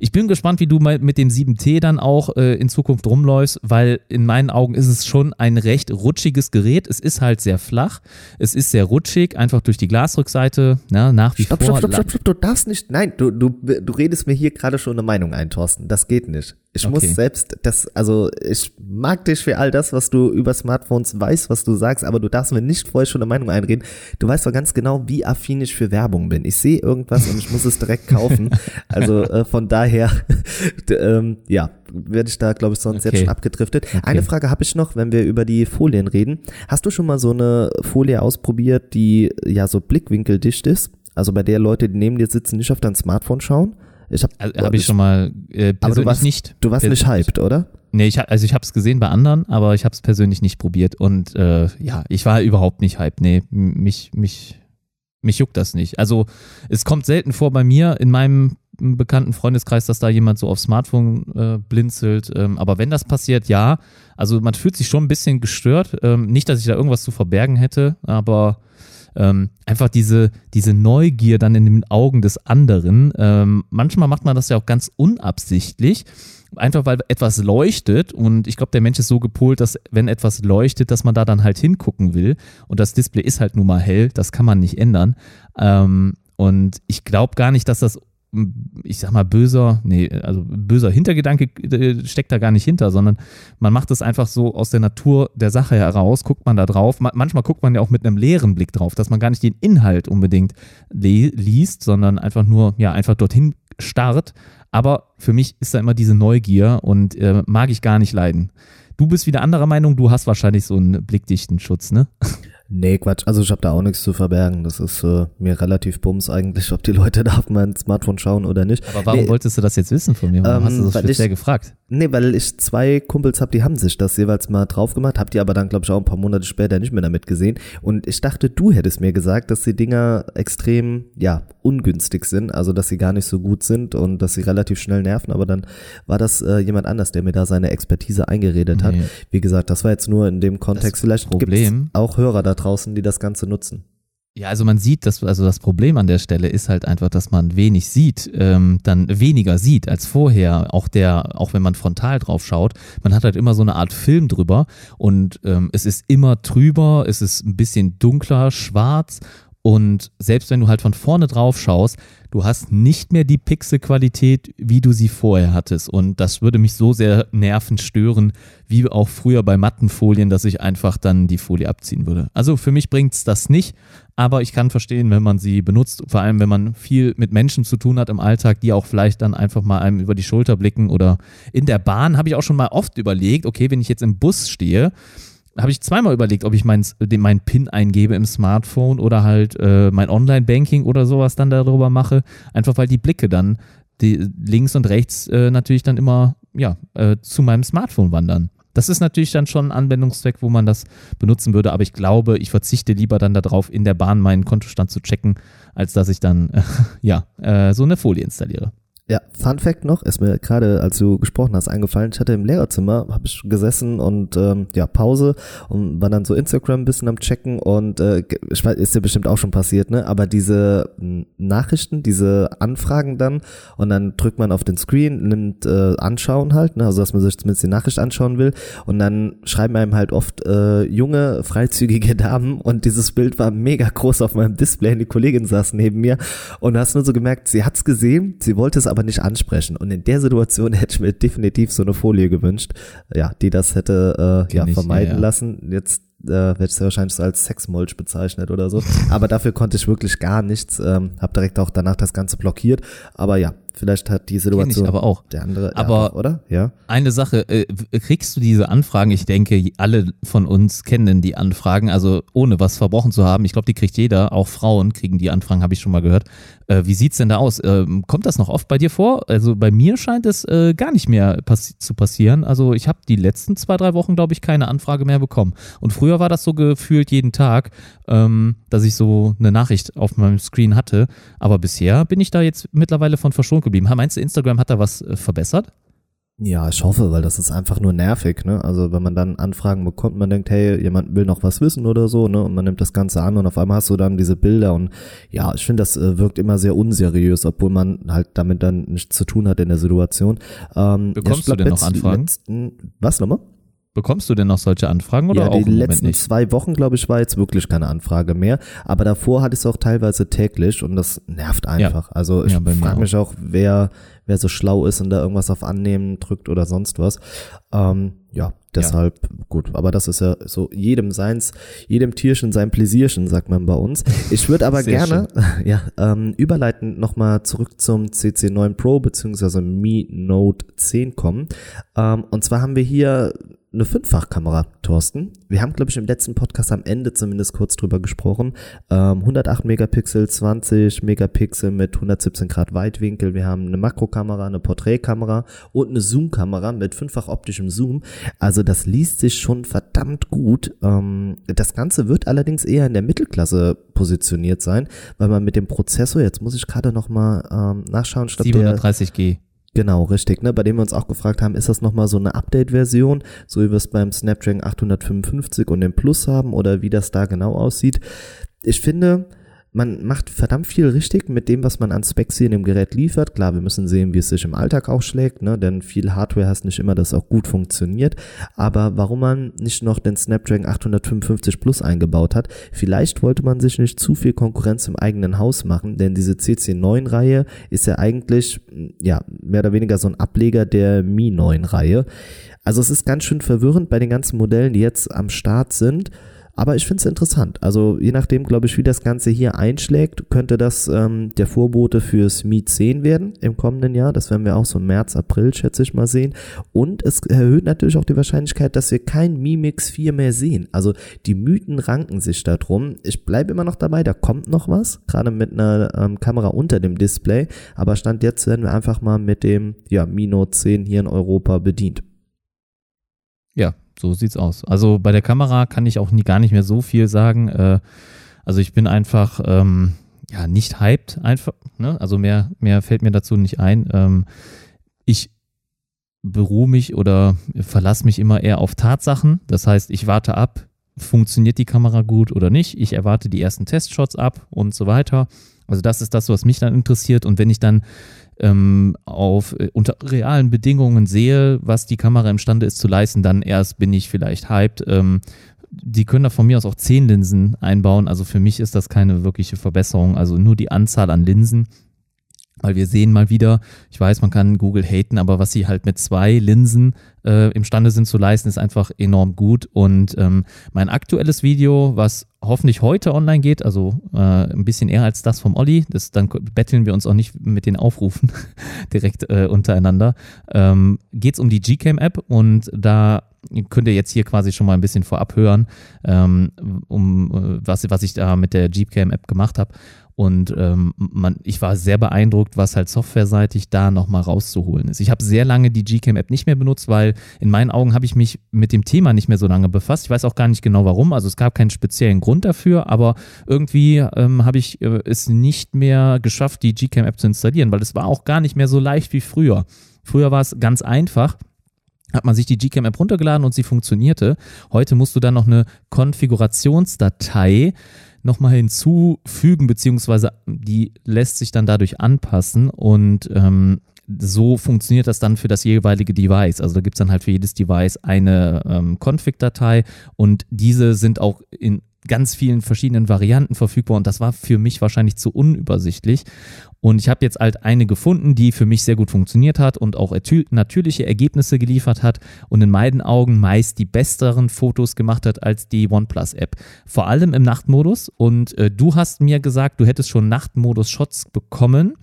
Ich bin gespannt, wie du mal mit dem 7T dann auch äh, in Zukunft rumläufst, weil in meinen Augen ist es schon ein recht rutschiges Gerät. Es ist halt sehr flach, es ist sehr rutschig, einfach durch die Glasrückseite, na, nach wie stopp, vor. Stopp, stopp, stopp, stopp, du darfst nicht, nein, du, du, du redest mir hier gerade schon eine Meinung ein, Thorsten. Das geht nicht. Ich okay. muss selbst, das, also ich mag dich für all das, was du über Smartphones weißt, was du sagst, aber du darfst mir nicht vorher schon eine Meinung einreden. Du weißt doch ganz genau, wie affin ich für Werbung bin. Ich sehe irgendwas und ich muss es direkt kaufen. <laughs> Also äh, von daher, <laughs> ähm, ja, werde ich da, glaube ich, sonst okay. jetzt schon abgedriftet. Okay. Eine Frage habe ich noch, wenn wir über die Folien reden. Hast du schon mal so eine Folie ausprobiert, die ja so blickwinkeldicht ist? Also bei der Leute, die neben dir sitzen, nicht auf dein Smartphone schauen? Ich habe also, hab ich schon mal äh, persönlich aber du warst, nicht. Du warst nicht hyped, oder? Nee, ich, also ich habe es gesehen bei anderen, aber ich habe es persönlich nicht probiert. Und äh, ja, ich war überhaupt nicht hyped. Nee, mich, mich, mich juckt das nicht. Also es kommt selten vor bei mir in meinem bekannten Freundeskreis, dass da jemand so aufs Smartphone äh, blinzelt. Ähm, aber wenn das passiert, ja. Also man fühlt sich schon ein bisschen gestört. Ähm, nicht, dass ich da irgendwas zu verbergen hätte, aber ähm, einfach diese, diese Neugier dann in den Augen des anderen. Ähm, manchmal macht man das ja auch ganz unabsichtlich, einfach weil etwas leuchtet und ich glaube, der Mensch ist so gepolt, dass wenn etwas leuchtet, dass man da dann halt hingucken will und das Display ist halt nun mal hell, das kann man nicht ändern. Ähm, und ich glaube gar nicht, dass das ich sag mal, böser, nee, also böser Hintergedanke äh, steckt da gar nicht hinter, sondern man macht es einfach so aus der Natur der Sache heraus, guckt man da drauf. manchmal guckt man ja auch mit einem leeren Blick drauf, dass man gar nicht den Inhalt unbedingt liest, sondern einfach nur, ja, einfach dorthin starrt. Aber für mich ist da immer diese Neugier und äh, mag ich gar nicht leiden. Du bist wieder anderer Meinung, du hast wahrscheinlich so einen blickdichten Schutz, ne? <laughs> Nee, Quatsch. Also ich habe da auch nichts zu verbergen. Das ist äh, mir relativ bums eigentlich, ob die Leute da auf mein Smartphone schauen oder nicht. Aber warum nee, wolltest du das jetzt wissen von mir? Warum ähm, hast du das speziell ich, gefragt? Nee, weil ich zwei Kumpels habe, die haben sich das jeweils mal drauf gemacht, hab die aber dann, glaube ich, auch ein paar Monate später nicht mehr damit gesehen. Und ich dachte, du hättest mir gesagt, dass die Dinger extrem, ja, ungünstig sind, also dass sie gar nicht so gut sind und dass sie relativ schnell nerven, aber dann war das äh, jemand anders, der mir da seine Expertise eingeredet hat. Nee. Wie gesagt, das war jetzt nur in dem Kontext. Vielleicht gibt es auch Hörer da draußen, die das Ganze nutzen. Ja, also man sieht, dass, also das Problem an der Stelle ist halt einfach, dass man wenig sieht, ähm, dann weniger sieht als vorher. Auch der, auch wenn man frontal drauf schaut, man hat halt immer so eine Art Film drüber und ähm, es ist immer trüber, es ist ein bisschen dunkler, schwarz Und selbst wenn du halt von vorne drauf schaust, du hast nicht mehr die Pixelqualität, wie du sie vorher hattest. Und das würde mich so sehr nervend stören, wie auch früher bei Mattenfolien, dass ich einfach dann die Folie abziehen würde. Also für mich bringt es das nicht, aber ich kann verstehen, wenn man sie benutzt, vor allem wenn man viel mit Menschen zu tun hat im Alltag, die auch vielleicht dann einfach mal einem über die Schulter blicken oder in der Bahn habe ich auch schon mal oft überlegt, okay, wenn ich jetzt im Bus stehe, habe ich zweimal überlegt, ob ich meinen mein PIN eingebe im Smartphone oder halt äh, mein Online-Banking oder sowas dann darüber mache. Einfach weil die Blicke dann die links und rechts äh, natürlich dann immer ja, äh, zu meinem Smartphone wandern. Das ist natürlich dann schon ein Anwendungszweck, wo man das benutzen würde, aber ich glaube, ich verzichte lieber dann darauf, in der Bahn meinen Kontostand zu checken, als dass ich dann <laughs> ja, äh, so eine Folie installiere. Ja, Fun Fact noch, ist mir gerade, als du gesprochen hast, eingefallen. Ich hatte im Lehrerzimmer, habe ich gesessen und ähm, ja, Pause und war dann so Instagram ein bisschen am checken und äh, ich weiß, ist dir bestimmt auch schon passiert, ne? Aber diese Nachrichten, diese Anfragen dann und dann drückt man auf den Screen, nimmt äh, anschauen halt, ne? Also dass man sich zumindest die Nachricht anschauen will und dann schreiben einem halt oft äh, junge, freizügige Damen und dieses Bild war mega groß auf meinem Display und die Kollegin saß neben mir und hast nur so gemerkt, sie hat's gesehen, sie wollte es aber aber nicht ansprechen. Und in der Situation <laughs> hätte ich mir definitiv so eine Folie gewünscht, ja, die das hätte äh, ja, vermeiden ja, ja. lassen. Jetzt äh, werde ich es wahrscheinlich so als Sexmolch bezeichnet oder so. Aber dafür konnte ich wirklich gar nichts. Ähm, habe direkt auch danach das Ganze blockiert. Aber ja, Vielleicht hat die Situation aber auch. der andere, aber auch, oder? Ja. Eine Sache, äh, kriegst du diese Anfragen? Ich denke, alle von uns kennen die Anfragen, also ohne was verbrochen zu haben. Ich glaube, die kriegt jeder, auch Frauen kriegen die Anfragen, habe ich schon mal gehört. Äh, wie sieht's denn da aus? Ähm, kommt das noch oft bei dir vor? Also bei mir scheint es äh, gar nicht mehr passi zu passieren. Also ich habe die letzten zwei, drei Wochen, glaube ich, keine Anfrage mehr bekommen. Und früher war das so gefühlt jeden Tag, ähm, dass ich so eine Nachricht auf meinem Screen hatte. Aber bisher bin ich da jetzt mittlerweile von verschont geblieben. Meinst du, Instagram hat da was äh, verbessert? Ja, ich hoffe, weil das ist einfach nur nervig, ne? Also wenn man dann Anfragen bekommt, man denkt, hey, jemand will noch was wissen oder so, ne? Und man nimmt das Ganze an und auf einmal hast du dann diese Bilder und ja, ich finde, das äh, wirkt immer sehr unseriös, obwohl man halt damit dann nichts zu tun hat in der Situation. Ähm, Bekommst ja, du denn noch Anfragen? Letzten, was nochmal? Bekommst du denn noch solche Anfragen oder ja, auch die letzten zwei Wochen, glaube ich, war jetzt wirklich keine Anfrage mehr. Aber davor hatte ich es auch teilweise täglich und das nervt einfach. Ja. Also ich ja, frage mich auch, wer, wer so schlau ist und da irgendwas auf Annehmen drückt oder sonst was. Ähm, ja, deshalb ja. gut. Aber das ist ja so jedem seins, jedem Tierchen sein Pläsierchen, sagt man bei uns. Ich würde aber <laughs> gerne <laughs> ja, ähm, überleitend nochmal zurück zum CC9 Pro beziehungsweise Mi Note 10 kommen. Ähm, und zwar haben wir hier eine Fünffachkamera, Thorsten. Wir haben, glaube ich, im letzten Podcast am Ende zumindest kurz drüber gesprochen. Ähm, 108 Megapixel, 20 Megapixel mit 117 Grad Weitwinkel. Wir haben eine Makrokamera, eine Porträtkamera und eine Zoom-Kamera mit fünffach optischem Zoom. Also das liest sich schon verdammt gut. Ähm, das Ganze wird allerdings eher in der Mittelklasse positioniert sein, weil man mit dem Prozessor, jetzt muss ich gerade nochmal ähm, nachschauen, statt 730G. Genau, richtig, ne? Bei dem wir uns auch gefragt haben, ist das nochmal so eine Update-Version, so wie wir es beim Snapdragon 855 und dem Plus haben oder wie das da genau aussieht. Ich finde, man macht verdammt viel richtig mit dem, was man an Specs hier in dem Gerät liefert. Klar, wir müssen sehen, wie es sich im Alltag ausschlägt, ne? denn viel Hardware heißt nicht immer, dass es auch gut funktioniert. Aber warum man nicht noch den Snapdragon 855 Plus eingebaut hat, vielleicht wollte man sich nicht zu viel Konkurrenz im eigenen Haus machen, denn diese CC9-Reihe ist ja eigentlich, ja, mehr oder weniger so ein Ableger der Mi 9-Reihe. Also es ist ganz schön verwirrend bei den ganzen Modellen, die jetzt am Start sind. Aber ich finde es interessant. Also je nachdem, glaube ich, wie das Ganze hier einschlägt, könnte das ähm, der Vorbote fürs Mi 10 werden im kommenden Jahr. Das werden wir auch so im März, April, schätze ich mal, sehen. Und es erhöht natürlich auch die Wahrscheinlichkeit, dass wir kein Mi Mix 4 mehr sehen. Also die Mythen ranken sich darum. Ich bleibe immer noch dabei, da kommt noch was, gerade mit einer ähm, Kamera unter dem Display. Aber Stand jetzt werden wir einfach mal mit dem ja, Mi Note 10 hier in Europa bedient. So sieht's aus. Also bei der Kamera kann ich auch nie, gar nicht mehr so viel sagen. Äh, also ich bin einfach ähm, ja nicht hyped, einfach. Ne? Also mehr, mehr fällt mir dazu nicht ein. Ähm, ich beruhe mich oder verlasse mich immer eher auf Tatsachen. Das heißt, ich warte ab, funktioniert die Kamera gut oder nicht. Ich erwarte die ersten Testshots ab und so weiter. Also das ist das, was mich dann interessiert. Und wenn ich dann ähm, auf äh, unter realen Bedingungen sehe, was die Kamera imstande ist zu leisten, dann erst bin ich vielleicht hyped. Ähm, die können da von mir aus auch zehn Linsen einbauen. Also für mich ist das keine wirkliche Verbesserung. Also nur die Anzahl an Linsen weil wir sehen mal wieder, ich weiß, man kann Google haten, aber was sie halt mit zwei Linsen äh, imstande sind zu leisten, ist einfach enorm gut. Und ähm, mein aktuelles Video, was hoffentlich heute online geht, also äh, ein bisschen eher als das vom Olli, das, dann betteln wir uns auch nicht mit den Aufrufen <laughs> direkt äh, untereinander, ähm, geht es um die Gcam-App und da könnt ihr jetzt hier quasi schon mal ein bisschen vorab hören, ähm, um äh, was, was ich da mit der Gcam-App gemacht habe. Und ähm, man, ich war sehr beeindruckt, was halt softwareseitig da nochmal rauszuholen ist. Ich habe sehr lange die Gcam-App nicht mehr benutzt, weil in meinen Augen habe ich mich mit dem Thema nicht mehr so lange befasst. Ich weiß auch gar nicht genau warum. Also es gab keinen speziellen Grund dafür, aber irgendwie ähm, habe ich äh, es nicht mehr geschafft, die Gcam-App zu installieren, weil es war auch gar nicht mehr so leicht wie früher. Früher war es ganz einfach hat man sich die Gcam-App runtergeladen und sie funktionierte. Heute musst du dann noch eine Konfigurationsdatei nochmal hinzufügen, beziehungsweise die lässt sich dann dadurch anpassen und ähm, so funktioniert das dann für das jeweilige Device. Also da gibt es dann halt für jedes Device eine ähm, Config-Datei und diese sind auch in ganz vielen verschiedenen Varianten verfügbar und das war für mich wahrscheinlich zu unübersichtlich. Und ich habe jetzt halt eine gefunden, die für mich sehr gut funktioniert hat und auch natürliche Ergebnisse geliefert hat und in meinen Augen meist die besseren Fotos gemacht hat als die OnePlus-App. Vor allem im Nachtmodus. Und äh, du hast mir gesagt, du hättest schon Nachtmodus-Shots bekommen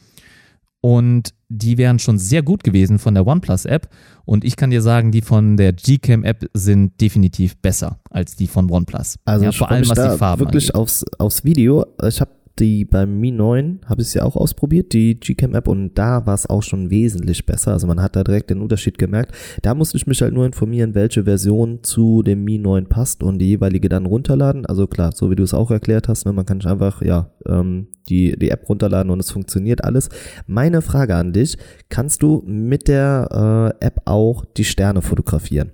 und die wären schon sehr gut gewesen von der OnePlus-App. Und ich kann dir sagen, die von der Gcam-App sind definitiv besser als die von OnePlus. Also ja, vor allem was die Farben wirklich aufs, aufs Video. Ich habe die beim Mi 9 habe ich es ja auch ausprobiert, die Gcam-App, und da war es auch schon wesentlich besser. Also man hat da direkt den Unterschied gemerkt. Da musste ich mich halt nur informieren, welche Version zu dem Mi 9 passt und die jeweilige dann runterladen. Also klar, so wie du es auch erklärt hast, ne, man kann einfach ja ähm, die, die App runterladen und es funktioniert alles. Meine Frage an dich, kannst du mit der äh, App auch die Sterne fotografieren?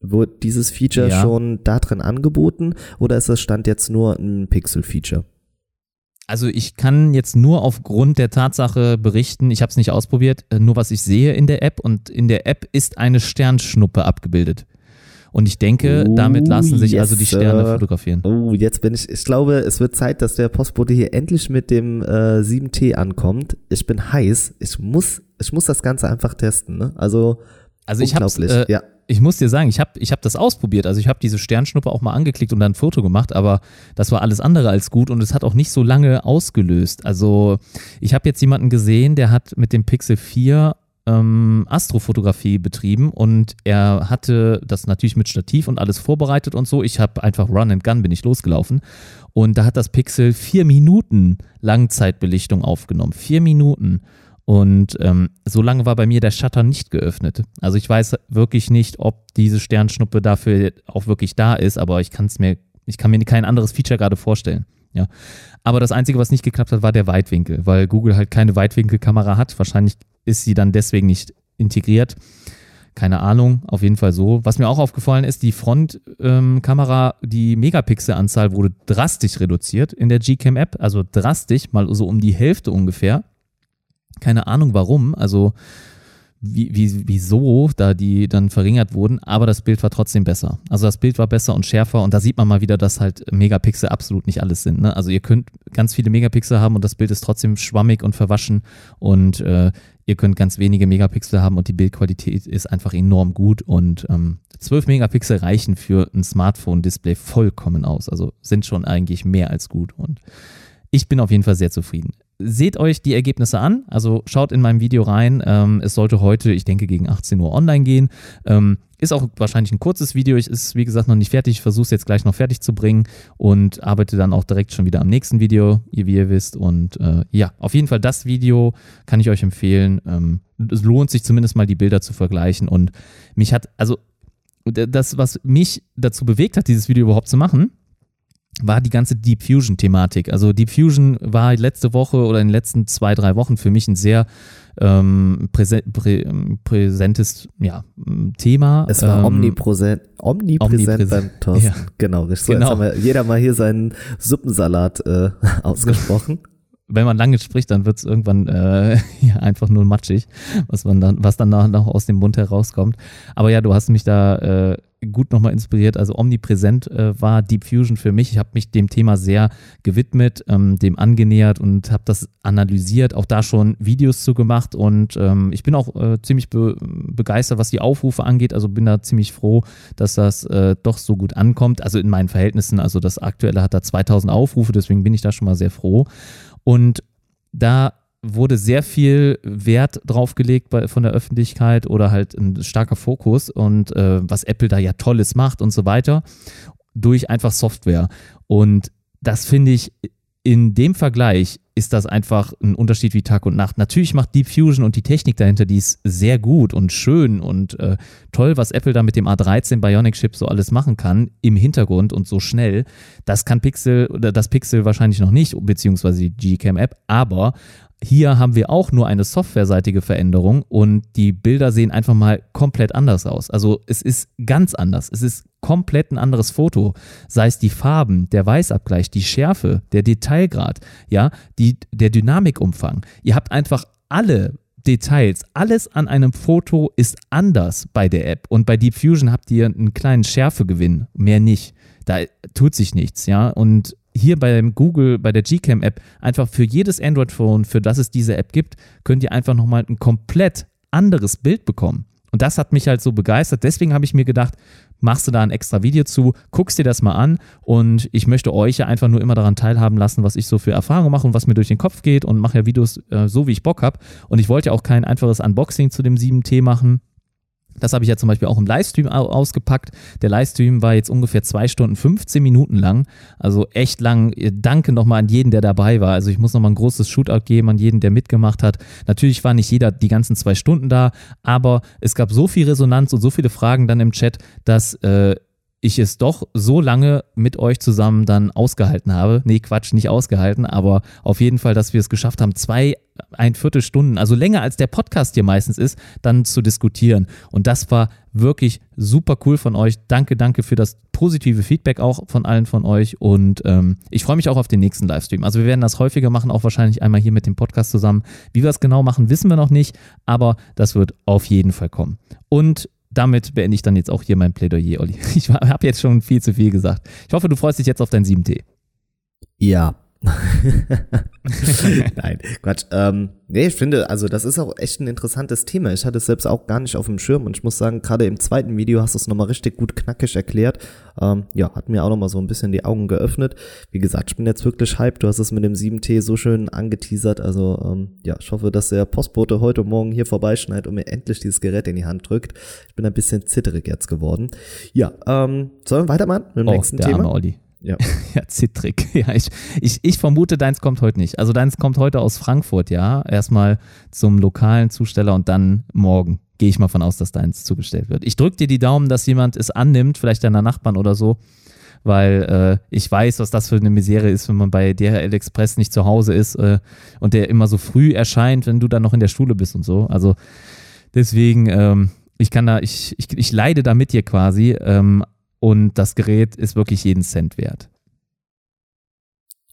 Wird dieses Feature ja. schon da drin angeboten oder ist das Stand jetzt nur ein Pixel-Feature? Also ich kann jetzt nur aufgrund der Tatsache berichten, ich habe es nicht ausprobiert, äh, nur was ich sehe in der App und in der App ist eine Sternschnuppe abgebildet. Und ich denke, oh, damit lassen sich yes, also die Sterne fotografieren. Oh, jetzt bin ich, ich glaube, es wird Zeit, dass der Postbote hier endlich mit dem äh, 7T ankommt. Ich bin heiß. Ich muss, ich muss das Ganze einfach testen. Ne? Also, also ich habe äh, ja ich muss dir sagen, ich habe ich hab das ausprobiert. Also ich habe diese Sternschnuppe auch mal angeklickt und dann ein Foto gemacht, aber das war alles andere als gut und es hat auch nicht so lange ausgelöst. Also ich habe jetzt jemanden gesehen, der hat mit dem Pixel 4 ähm, Astrofotografie betrieben und er hatte das natürlich mit Stativ und alles vorbereitet und so. Ich habe einfach Run and Gun bin ich losgelaufen und da hat das Pixel vier Minuten Langzeitbelichtung aufgenommen. Vier Minuten. Und ähm, so lange war bei mir der Shutter nicht geöffnet. Also ich weiß wirklich nicht, ob diese Sternschnuppe dafür auch wirklich da ist, aber ich kann es mir, ich kann mir kein anderes Feature gerade vorstellen. Ja. Aber das Einzige, was nicht geklappt hat, war der Weitwinkel, weil Google halt keine Weitwinkelkamera hat. Wahrscheinlich ist sie dann deswegen nicht integriert. Keine Ahnung, auf jeden Fall so. Was mir auch aufgefallen ist, die Frontkamera, ähm, die Megapixelanzahl wurde drastisch reduziert in der Gcam-App, also drastisch, mal so um die Hälfte ungefähr. Keine Ahnung warum, also wie, wie, wieso da die dann verringert wurden, aber das Bild war trotzdem besser. Also das Bild war besser und schärfer und da sieht man mal wieder, dass halt Megapixel absolut nicht alles sind. Ne? Also ihr könnt ganz viele Megapixel haben und das Bild ist trotzdem schwammig und verwaschen und äh, ihr könnt ganz wenige Megapixel haben und die Bildqualität ist einfach enorm gut und ähm, 12 Megapixel reichen für ein Smartphone-Display vollkommen aus. Also sind schon eigentlich mehr als gut und ich bin auf jeden Fall sehr zufrieden seht euch die Ergebnisse an. Also schaut in meinem Video rein. Ähm, es sollte heute, ich denke, gegen 18 Uhr online gehen. Ähm, ist auch wahrscheinlich ein kurzes Video. Ich ist, wie gesagt, noch nicht fertig. Ich versuche es jetzt gleich noch fertig zu bringen und arbeite dann auch direkt schon wieder am nächsten Video, wie ihr wisst. Und äh, ja, auf jeden Fall das Video kann ich euch empfehlen. Ähm, es lohnt sich zumindest mal die Bilder zu vergleichen. Und mich hat, also das, was mich dazu bewegt hat, dieses Video überhaupt zu machen, war die ganze Deep Fusion-Thematik. Also Deep Fusion war letzte Woche oder in den letzten zwei, drei Wochen für mich ein sehr ähm, präse prä präsentes ja, Thema. Es war ähm, omnipräsent, omnipräsent, omnipräsent beim Thorsten. <laughs> Ja. Genau, so, genau. Jetzt haben wir jeder mal hier seinen Suppensalat äh, <laughs> ausgesprochen. Wenn man lange spricht, dann wird es irgendwann äh, <laughs> ja, einfach nur matschig, was man dann, was dann noch aus dem Mund herauskommt. Aber ja, du hast mich da äh, gut nochmal inspiriert. Also omnipräsent äh, war Deep Fusion für mich. Ich habe mich dem Thema sehr gewidmet, ähm, dem angenähert und habe das analysiert, auch da schon Videos zu gemacht und ähm, ich bin auch äh, ziemlich be begeistert, was die Aufrufe angeht. Also bin da ziemlich froh, dass das äh, doch so gut ankommt. Also in meinen Verhältnissen, also das aktuelle hat da 2000 Aufrufe, deswegen bin ich da schon mal sehr froh. Und da wurde sehr viel Wert draufgelegt bei, von der Öffentlichkeit oder halt ein starker Fokus und äh, was Apple da ja Tolles macht und so weiter durch einfach Software. Und das finde ich in dem Vergleich ist das einfach ein Unterschied wie Tag und Nacht. Natürlich macht Deep Fusion und die Technik dahinter, die ist sehr gut und schön und äh, toll, was Apple da mit dem A13 Bionic Chip so alles machen kann im Hintergrund und so schnell. Das kann Pixel oder das Pixel wahrscheinlich noch nicht, beziehungsweise die Gcam App, aber hier haben wir auch nur eine softwareseitige Veränderung und die Bilder sehen einfach mal komplett anders aus. Also es ist ganz anders. Es ist komplett ein anderes Foto. Sei es die Farben, der Weißabgleich, die Schärfe, der Detailgrad, ja, die, der Dynamikumfang. Ihr habt einfach alle Details, alles an einem Foto ist anders bei der App. Und bei Deep Fusion habt ihr einen kleinen Schärfegewinn, mehr nicht. Da tut sich nichts, ja. Und hier beim Google, bei der Gcam-App, einfach für jedes Android-Phone, für das es diese App gibt, könnt ihr einfach nochmal ein komplett anderes Bild bekommen. Und das hat mich halt so begeistert. Deswegen habe ich mir gedacht, machst du da ein extra Video zu, guckst dir das mal an und ich möchte euch ja einfach nur immer daran teilhaben lassen, was ich so für Erfahrungen mache und was mir durch den Kopf geht und mache ja Videos äh, so, wie ich Bock habe. Und ich wollte ja auch kein einfaches Unboxing zu dem 7T machen, das habe ich ja zum Beispiel auch im Livestream ausgepackt. Der Livestream war jetzt ungefähr zwei Stunden 15 Minuten lang. Also echt lang. Danke nochmal an jeden, der dabei war. Also ich muss nochmal ein großes Shootout geben an jeden, der mitgemacht hat. Natürlich war nicht jeder die ganzen zwei Stunden da, aber es gab so viel Resonanz und so viele Fragen dann im Chat, dass äh, ich es doch so lange mit euch zusammen dann ausgehalten habe. Nee, Quatsch, nicht ausgehalten, aber auf jeden Fall, dass wir es geschafft haben, zwei, ein Viertelstunden, also länger als der Podcast hier meistens ist, dann zu diskutieren. Und das war wirklich super cool von euch. Danke, danke für das positive Feedback auch von allen von euch. Und ähm, ich freue mich auch auf den nächsten Livestream. Also wir werden das häufiger machen, auch wahrscheinlich einmal hier mit dem Podcast zusammen. Wie wir es genau machen, wissen wir noch nicht, aber das wird auf jeden Fall kommen. Und damit beende ich dann jetzt auch hier mein Plädoyer, Olli. <laughs> Ich habe jetzt schon viel zu viel gesagt. Ich hoffe, du freust dich jetzt auf dein 7T. Ja, <laughs> Nein, Quatsch. Ähm, nee, ich finde, also das ist auch echt ein interessantes Thema. Ich hatte es selbst auch gar nicht auf dem Schirm und ich muss sagen, gerade im zweiten Video hast du es nochmal richtig gut knackig erklärt. Ähm, ja, hat mir auch nochmal so ein bisschen die Augen geöffnet. Wie gesagt, ich bin jetzt wirklich hyped. Du hast es mit dem 7T so schön angeteasert. Also ähm, ja, ich hoffe, dass der Postbote heute Morgen hier vorbeischneidet und mir endlich dieses Gerät in die Hand drückt. Ich bin ein bisschen zitterig jetzt geworden. Ja, ähm, sollen wir weitermachen mit dem oh, nächsten der Thema? Arme Olli. Ja. <laughs> ja, zittrig. <laughs> Ja, ich, ich, ich vermute, deins kommt heute nicht. Also deins kommt heute aus Frankfurt, ja. Erstmal zum lokalen Zusteller und dann morgen gehe ich mal von aus, dass deins zugestellt wird. Ich drücke dir die Daumen, dass jemand es annimmt, vielleicht deiner Nachbarn oder so, weil äh, ich weiß, was das für eine Misere ist, wenn man bei DHL Express nicht zu Hause ist äh, und der immer so früh erscheint, wenn du dann noch in der Schule bist und so. Also deswegen, ähm, ich kann da, ich, ich, ich leide da mit dir quasi, ähm, und das Gerät ist wirklich jeden Cent wert.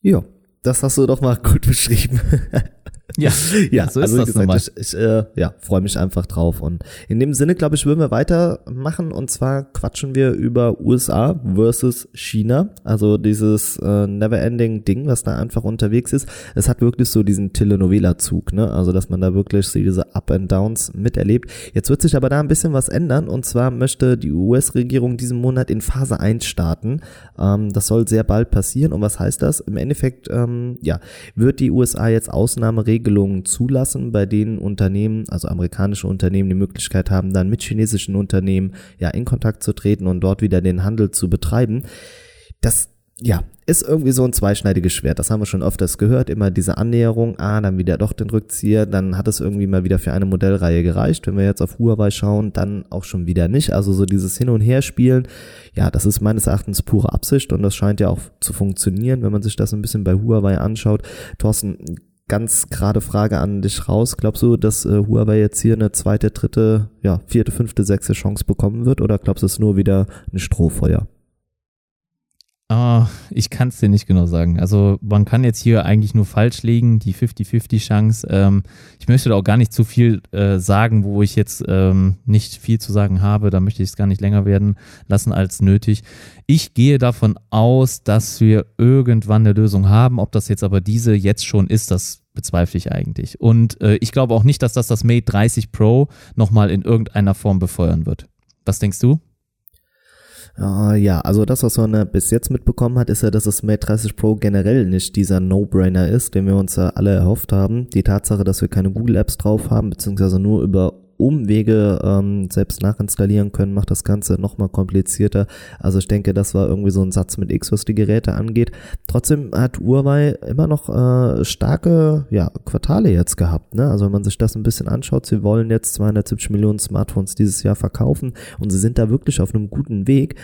Ja, das hast du doch mal gut beschrieben. <laughs> Ja, <laughs> ja, so also ist wie gesagt, ich, ich äh, ja, freue mich einfach drauf. Und in dem Sinne, glaube ich, würden wir weitermachen. Und zwar quatschen wir über USA versus China. Also dieses äh, Never-Ending Ding, was da einfach unterwegs ist. Es hat wirklich so diesen Telenovela-Zug, ne? Also, dass man da wirklich so diese Up and Downs miterlebt. Jetzt wird sich aber da ein bisschen was ändern. Und zwar möchte die US-Regierung diesen Monat in Phase 1 starten. Ähm, das soll sehr bald passieren. Und was heißt das? Im Endeffekt, ähm, ja, wird die USA jetzt Ausnahmeregelungen Regelungen zulassen, bei denen Unternehmen, also amerikanische Unternehmen, die Möglichkeit haben, dann mit chinesischen Unternehmen ja in Kontakt zu treten und dort wieder den Handel zu betreiben. Das ja, ist irgendwie so ein zweischneidiges Schwert. Das haben wir schon öfters gehört. Immer diese Annäherung, ah, dann wieder doch den Rückzieher, dann hat es irgendwie mal wieder für eine Modellreihe gereicht. Wenn wir jetzt auf Huawei schauen, dann auch schon wieder nicht. Also so dieses Hin- und Herspielen, ja, das ist meines Erachtens pure Absicht und das scheint ja auch zu funktionieren, wenn man sich das ein bisschen bei Huawei anschaut. Thorsten, ganz gerade Frage an dich raus. Glaubst du, dass äh, Huawei jetzt hier eine zweite, dritte, ja, vierte, fünfte, sechste Chance bekommen wird oder glaubst du, es ist nur wieder ein Strohfeuer? Oh, ich kann es dir nicht genau sagen. Also man kann jetzt hier eigentlich nur falsch liegen, die 50-50 Chance. Ähm, ich möchte da auch gar nicht zu viel äh, sagen, wo ich jetzt ähm, nicht viel zu sagen habe. Da möchte ich es gar nicht länger werden lassen als nötig. Ich gehe davon aus, dass wir irgendwann eine Lösung haben. Ob das jetzt aber diese jetzt schon ist, das bezweifle ich eigentlich. Und äh, ich glaube auch nicht, dass das das Mate 30 Pro nochmal in irgendeiner Form befeuern wird. Was denkst du? Uh, ja, also das, was man bis jetzt mitbekommen hat, ist ja, dass das Mate 30 Pro generell nicht dieser No-Brainer ist, den wir uns ja alle erhofft haben. Die Tatsache, dass wir keine Google Apps drauf haben, beziehungsweise nur über Umwege ähm, selbst nachinstallieren können, macht das Ganze nochmal komplizierter. Also ich denke, das war irgendwie so ein Satz mit X, was die Geräte angeht. Trotzdem hat Huawei immer noch äh, starke ja, Quartale jetzt gehabt. Ne? Also wenn man sich das ein bisschen anschaut, sie wollen jetzt 270 Millionen Smartphones dieses Jahr verkaufen und sie sind da wirklich auf einem guten Weg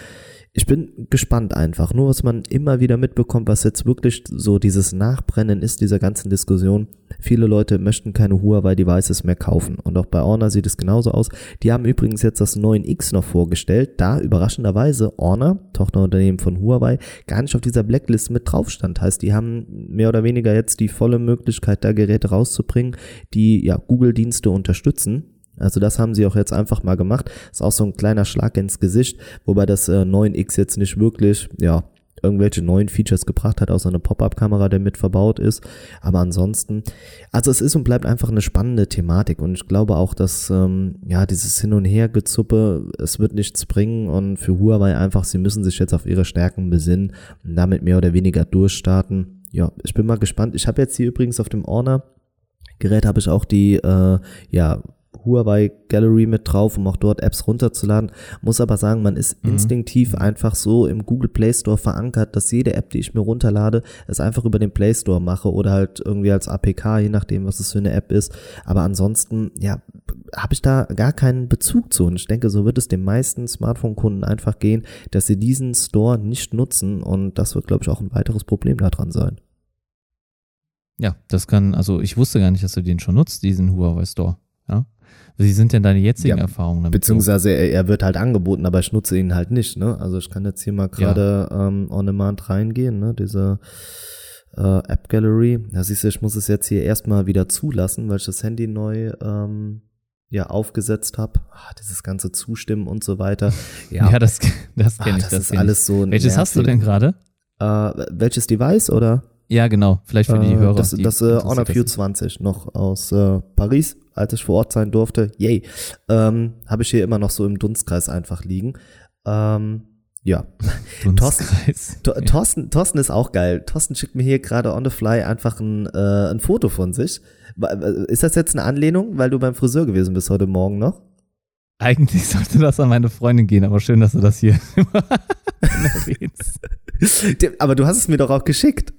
ich bin gespannt einfach. Nur was man immer wieder mitbekommt, was jetzt wirklich so dieses Nachbrennen ist dieser ganzen Diskussion. Viele Leute möchten keine Huawei-Devices mehr kaufen. Und auch bei Honor sieht es genauso aus. Die haben übrigens jetzt das 9X noch vorgestellt, da überraschenderweise Honor, Tochterunternehmen von Huawei, gar nicht auf dieser Blacklist mit drauf stand. Heißt, die haben mehr oder weniger jetzt die volle Möglichkeit, da Geräte rauszubringen, die ja Google-Dienste unterstützen also das haben sie auch jetzt einfach mal gemacht. Ist auch so ein kleiner Schlag ins Gesicht, wobei das äh, 9X jetzt nicht wirklich, ja, irgendwelche neuen Features gebracht hat, außer eine Pop-up-Kamera, der mit verbaut ist. Aber ansonsten, also es ist und bleibt einfach eine spannende Thematik und ich glaube auch, dass ähm, ja dieses Hin und Her gezuppe, es wird nichts bringen und für Huawei einfach, sie müssen sich jetzt auf ihre Stärken besinnen und damit mehr oder weniger durchstarten. Ja, ich bin mal gespannt. Ich habe jetzt hier übrigens auf dem Honor Gerät habe ich auch die äh, ja Huawei Gallery mit drauf, um auch dort Apps runterzuladen. Muss aber sagen, man ist mhm. instinktiv einfach so im Google Play Store verankert, dass jede App, die ich mir runterlade, es einfach über den Play Store mache oder halt irgendwie als APK, je nachdem, was es für eine App ist. Aber ansonsten, ja, habe ich da gar keinen Bezug zu. Und ich denke, so wird es den meisten Smartphone-Kunden einfach gehen, dass sie diesen Store nicht nutzen. Und das wird, glaube ich, auch ein weiteres Problem daran sein. Ja, das kann, also ich wusste gar nicht, dass du den schon nutzt, diesen Huawei Store. Wie sind denn deine jetzigen ja, Erfahrungen damit? Beziehungsweise er, er, wird halt angeboten, aber ich nutze ihn halt nicht. Ne? Also ich kann jetzt hier mal gerade ja. ähm, on demand reingehen, ne? diese äh, App Gallery. Da siehst du, ich muss es jetzt hier erstmal wieder zulassen, weil ich das Handy neu ähm, ja aufgesetzt habe. Ah, dieses ganze Zustimmen und so weiter. Ja, <laughs> ja das, das kenne ah, ich. Das, das ist alles so. Welches nervig. hast du denn gerade? Äh, welches Device oder? Ja, genau. Vielleicht für die äh, Hörer. Das, das äh, Honor View 20 noch aus äh, Paris, als ich vor Ort sein durfte. Yay. Ähm, Habe ich hier immer noch so im Dunstkreis einfach liegen. Ähm, ja. <laughs> Dunstkreis. Thorsten, Thorsten, Thorsten ist auch geil. Thorsten schickt mir hier gerade on the fly einfach ein, äh, ein Foto von sich. Ist das jetzt eine Anlehnung, weil du beim Friseur gewesen bist heute Morgen noch? Eigentlich sollte das an meine Freundin gehen, aber schön, dass du das hier <laughs> erwähnst. <laughs> aber du hast es mir doch auch geschickt.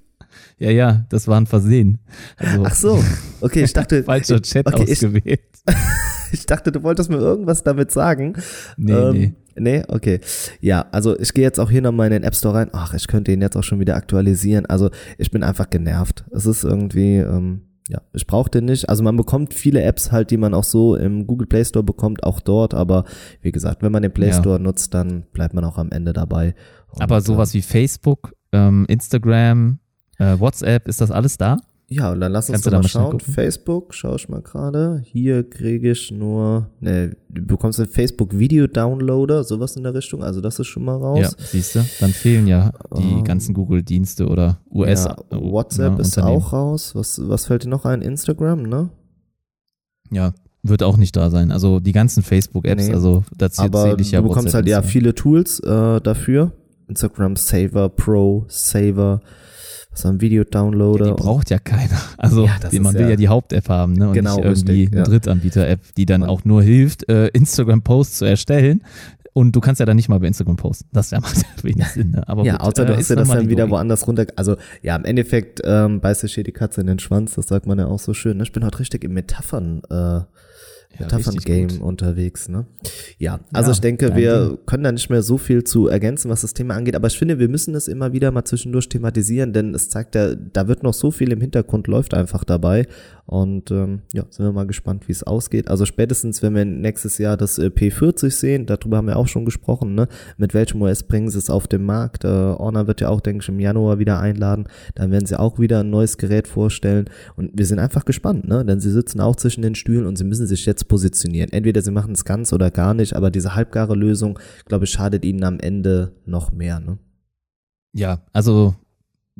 Ja, ja, das war ein Versehen. Also, Ach so, okay, ich dachte. <laughs> Falscher Chat okay, ausgewählt. Ich, <laughs> ich, dachte, du wolltest mir irgendwas damit sagen. Nee, ähm, nee. Nee, okay. Ja, also ich gehe jetzt auch hier nochmal in den App Store rein. Ach, ich könnte ihn jetzt auch schon wieder aktualisieren. Also ich bin einfach genervt. Es ist irgendwie, ähm, ja, ich brauche den nicht. Also man bekommt viele Apps halt, die man auch so im Google Play Store bekommt, auch dort. Aber wie gesagt, wenn man den Play Store ja. nutzt, dann bleibt man auch am Ende dabei. Und, aber sowas äh, wie Facebook, ähm, Instagram, äh, WhatsApp, ist das alles da? Ja, und dann lass uns mal schauen. Facebook, schau ich mal gerade. Hier kriege ich nur, ne, du bekommst einen Facebook Video Downloader, sowas in der Richtung. Also das ist schon mal raus. Ja, siehst du, dann fehlen ja die um, ähm, ganzen Google-Dienste oder US. Ja, WhatsApp ja, ist auch raus. Was, was fällt dir noch ein? Instagram, ne? Ja, wird auch nicht da sein. Also die ganzen Facebook-Apps, nee, also da zähle ich ja Du bekommst halt ja viele Tools äh, dafür. Instagram Saver Pro, Saver so ein Video-Downloader. Ja, die braucht ja keiner. <laughs> Also ja, man will ja, ja die Haupt-App haben, ne? Und genau, nicht irgendwie richtig, eine Drittanbieter-App, die dann auch nur hilft, äh, Instagram-Posts zu erstellen. Und du kannst ja dann nicht mal bei Instagram posten. Das <laughs> ja macht wenig Sinn. Ne? Aber ja, gut, außer du äh, hast ja das dann wieder woanders runter. Also ja, im Endeffekt ähm, beißt sich hier die Katze in den Schwanz. Das sagt man ja auch so schön. Ne? Ich bin heute richtig im Metaphern. Äh, Metaphern-Game unterwegs. Ne? Ja, also ja, ich denke, wir Ding. können da nicht mehr so viel zu ergänzen, was das Thema angeht, aber ich finde, wir müssen es immer wieder mal zwischendurch thematisieren, denn es zeigt ja, da wird noch so viel im Hintergrund läuft einfach dabei Und ähm, ja, sind wir mal gespannt, wie es ausgeht. Also spätestens, wenn wir nächstes Jahr das äh, P40 sehen, darüber haben wir auch schon gesprochen, ne? mit welchem OS bringen sie es auf den Markt. Äh, Honor wird ja auch, denke ich, im Januar wieder einladen. Dann werden sie auch wieder ein neues Gerät vorstellen. Und wir sind einfach gespannt, ne? denn sie sitzen auch zwischen den Stühlen und sie müssen sich jetzt positionieren. Entweder sie machen es ganz oder gar nicht, aber diese halbgare Lösung, glaube ich, schadet ihnen am Ende noch mehr. Ne? Ja, also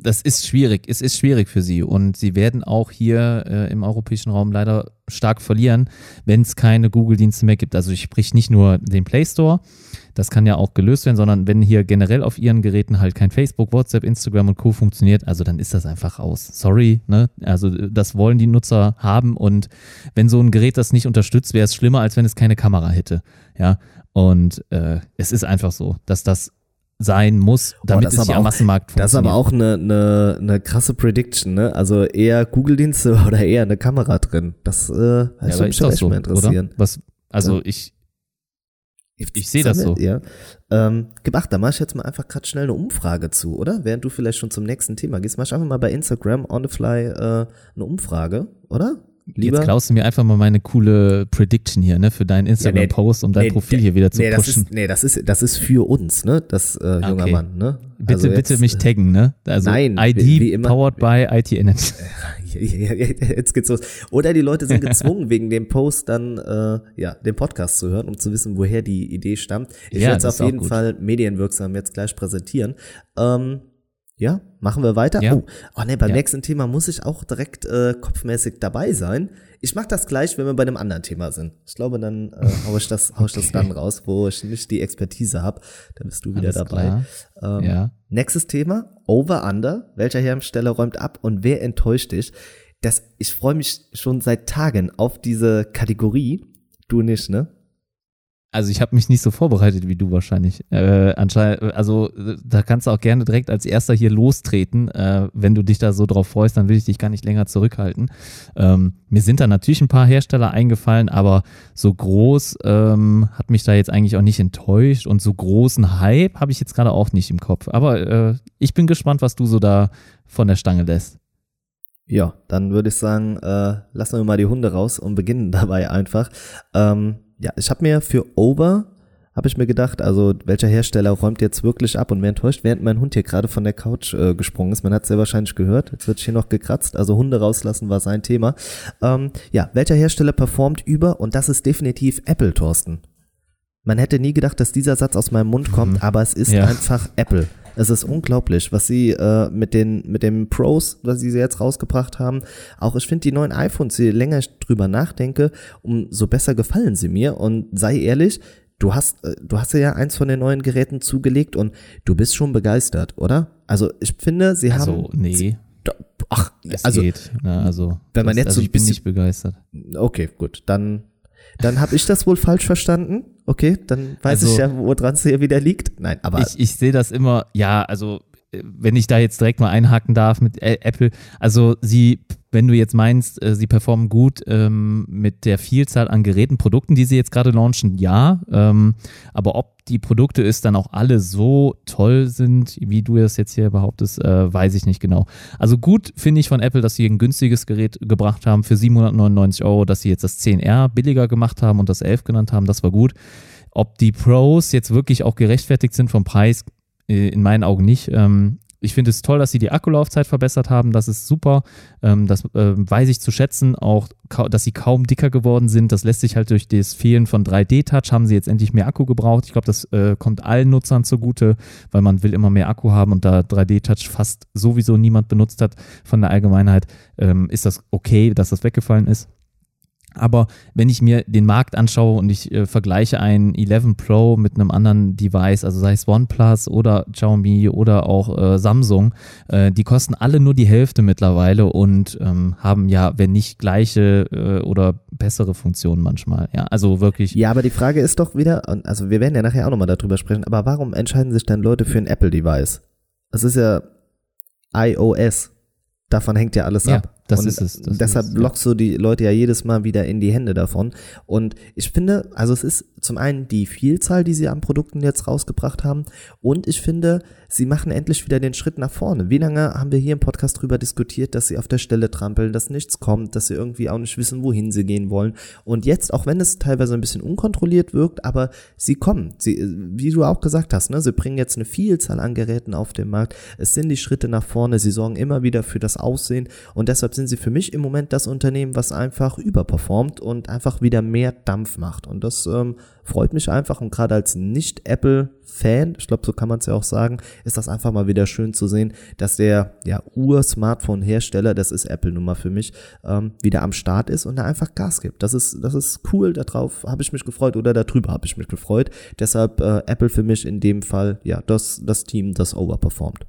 das ist schwierig. Es ist schwierig für sie und sie werden auch hier äh, im europäischen Raum leider stark verlieren, wenn es keine Google-Dienste mehr gibt. Also ich sprich nicht nur den Play Store, das kann ja auch gelöst werden, sondern wenn hier generell auf ihren Geräten halt kein Facebook, WhatsApp, Instagram und Co. funktioniert, also dann ist das einfach aus. Sorry, ne? Also das wollen die Nutzer haben und wenn so ein Gerät das nicht unterstützt, wäre es schlimmer, als wenn es keine Kamera hätte. Ja, und äh, es ist einfach so, dass das sein muss, damit oh, es hier am Massenmarkt funktioniert. Das ist aber auch eine, eine, eine krasse Prediction, ne? Also eher Google-Dienste <laughs> oder eher eine Kamera drin. Das, äh, ja, ist doch so, interessieren. Oder? Was, also ja. ich, ich, ich sehe das so. Ja. Ähm, gib acht, da mach ich jetzt mal einfach gerade schnell eine Umfrage zu, oder? Während du vielleicht schon zum nächsten Thema gehst, mach ich einfach mal bei Instagram on the fly äh, eine Umfrage, oder? Lieber? Jetzt klaust du mir einfach mal meine coole Prediction hier, ne, für deinen Instagram-Post, um dein nee, Profil hier wieder zu nee, pushen. Das ist, nee, das ist, das ist für uns, ne, das äh, junger okay. Mann, ne? Bitte, also bitte mich taggen, ne? Also nein, ID wie, wie immer, powered by IT Energy. <laughs> Jetzt geht's los. Oder die Leute sind gezwungen, <laughs> wegen dem Post dann äh, ja den Podcast zu hören, um zu wissen, woher die Idee stammt. Ich ja, werde es auf jeden Fall medienwirksam jetzt gleich präsentieren. Ähm, ja, machen wir weiter. Ja. Oh, oh nee, beim ja. nächsten Thema muss ich auch direkt äh, kopfmäßig dabei sein. Ich mach das gleich, wenn wir bei einem anderen Thema sind. Ich glaube, dann äh, <laughs> hau ich das, hau ich okay. das dann raus, wo ich nicht die Expertise habe. Da bist du wieder Alles dabei. Ähm, ja. Nächstes Thema, Over Under. Welcher Hersteller räumt ab und wer enttäuscht dich? Das, ich freue mich schon seit Tagen auf diese Kategorie. Du nicht, ne? Also ich habe mich nicht so vorbereitet wie du wahrscheinlich. Äh, also da kannst du auch gerne direkt als erster hier lostreten. Äh, wenn du dich da so drauf freust, dann will ich dich gar nicht länger zurückhalten. Ähm, mir sind da natürlich ein paar Hersteller eingefallen, aber so groß ähm, hat mich da jetzt eigentlich auch nicht enttäuscht und so großen Hype habe ich jetzt gerade auch nicht im Kopf. Aber äh, ich bin gespannt, was du so da von der Stange lässt. Ja, dann würde ich sagen, äh, lassen wir mal die Hunde raus und beginnen <laughs> dabei einfach. Ähm, ja, ich habe mir für Over habe ich mir gedacht, also welcher Hersteller räumt jetzt wirklich ab und mir enttäuscht, während mein Hund hier gerade von der Couch äh, gesprungen ist. Man hat es sehr wahrscheinlich gehört. Jetzt wird hier noch gekratzt. Also Hunde rauslassen war sein Thema. Ähm, ja, welcher Hersteller performt über? Und das ist definitiv Apple, Thorsten. Man hätte nie gedacht, dass dieser Satz aus meinem Mund kommt, mhm. aber es ist ja. einfach Apple. Es ist unglaublich, was sie äh, mit den mit den Pros, was sie jetzt rausgebracht haben. Auch ich finde die neuen iPhones, je länger ich drüber nachdenke, umso besser gefallen sie mir. Und sei ehrlich, du hast äh, du hast ja eins von den neuen Geräten zugelegt und du bist schon begeistert, oder? Also ich finde, sie also, haben. Also nee. Ach, es also, geht. Ja, also, wenn man das, jetzt also so ich bin nicht begeistert. Okay, gut, dann dann habe ich das wohl falsch verstanden. Okay, dann weiß also, ich ja, woran es hier wieder liegt. Nein, aber. Ich, ich sehe das immer, ja, also wenn ich da jetzt direkt mal einhaken darf mit Apple, also sie, wenn du jetzt meinst, äh, sie performen gut ähm, mit der Vielzahl an Geräten, Produkten, die sie jetzt gerade launchen, ja. Ähm, aber ob die Produkte ist dann auch alle so toll sind, wie du es jetzt hier behauptest, äh, weiß ich nicht genau. Also gut finde ich von Apple, dass sie ein günstiges Gerät gebracht haben für 799 Euro, dass sie jetzt das 10R billiger gemacht haben und das 11 genannt haben, das war gut. Ob die Pros jetzt wirklich auch gerechtfertigt sind vom Preis, äh, in meinen Augen nicht. Ähm, ich finde es toll, dass sie die Akkulaufzeit verbessert haben. Das ist super. Ähm, das äh, weiß ich zu schätzen. Auch, dass sie kaum dicker geworden sind. Das lässt sich halt durch das Fehlen von 3D-Touch haben sie jetzt endlich mehr Akku gebraucht. Ich glaube, das äh, kommt allen Nutzern zugute, weil man will immer mehr Akku haben und da 3D-Touch fast sowieso niemand benutzt hat von der Allgemeinheit, ähm, ist das okay, dass das weggefallen ist. Aber wenn ich mir den Markt anschaue und ich äh, vergleiche ein 11 Pro mit einem anderen Device, also sei es OnePlus oder Xiaomi oder auch äh, Samsung, äh, die kosten alle nur die Hälfte mittlerweile und ähm, haben ja, wenn nicht gleiche äh, oder bessere Funktionen manchmal. Ja, also wirklich. Ja, aber die Frage ist doch wieder, also wir werden ja nachher auch nochmal darüber sprechen, aber warum entscheiden sich dann Leute für ein Apple-Device? Das ist ja iOS. Davon hängt ja alles ja. ab. Das und ist es. Das deshalb ist es, lockst du die Leute ja jedes Mal wieder in die Hände davon. Und ich finde, also es ist zum einen die Vielzahl, die sie an Produkten jetzt rausgebracht haben. Und ich finde, sie machen endlich wieder den Schritt nach vorne. Wie lange haben wir hier im Podcast drüber diskutiert, dass sie auf der Stelle trampeln, dass nichts kommt, dass sie irgendwie auch nicht wissen, wohin sie gehen wollen. Und jetzt, auch wenn es teilweise ein bisschen unkontrolliert wirkt, aber sie kommen. Sie, wie du auch gesagt hast, ne, sie bringen jetzt eine Vielzahl an Geräten auf den Markt. Es sind die Schritte nach vorne. Sie sorgen immer wieder für das Aussehen. Und deshalb sind sie für mich im Moment das Unternehmen, was einfach überperformt und einfach wieder mehr Dampf macht. Und das ähm, freut mich einfach. Und gerade als Nicht-Apple-Fan, ich glaube, so kann man es ja auch sagen, ist das einfach mal wieder schön zu sehen, dass der ja, Ur-Smartphone-Hersteller, das ist Apple nun mal für mich, ähm, wieder am Start ist und da einfach Gas gibt. Das ist, das ist cool, darauf habe ich mich gefreut oder darüber habe ich mich gefreut. Deshalb äh, Apple für mich in dem Fall, ja, das, das Team, das overperformt.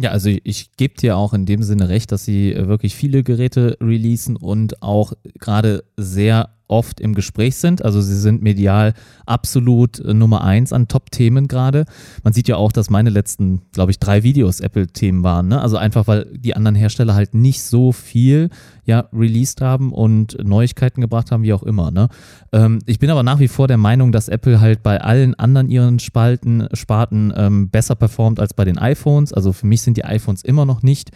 Ja, also ich gebe dir auch in dem Sinne recht, dass sie wirklich viele Geräte releasen und auch gerade sehr oft im Gespräch sind. Also sie sind medial absolut äh, Nummer eins an Top-Themen gerade. Man sieht ja auch, dass meine letzten, glaube ich, drei Videos Apple-Themen waren. Ne? Also einfach, weil die anderen Hersteller halt nicht so viel ja released haben und Neuigkeiten gebracht haben, wie auch immer. Ne? Ähm, ich bin aber nach wie vor der Meinung, dass Apple halt bei allen anderen ihren Spalten, Sparten ähm, besser performt als bei den iPhones. Also für mich sind die iPhones immer noch nicht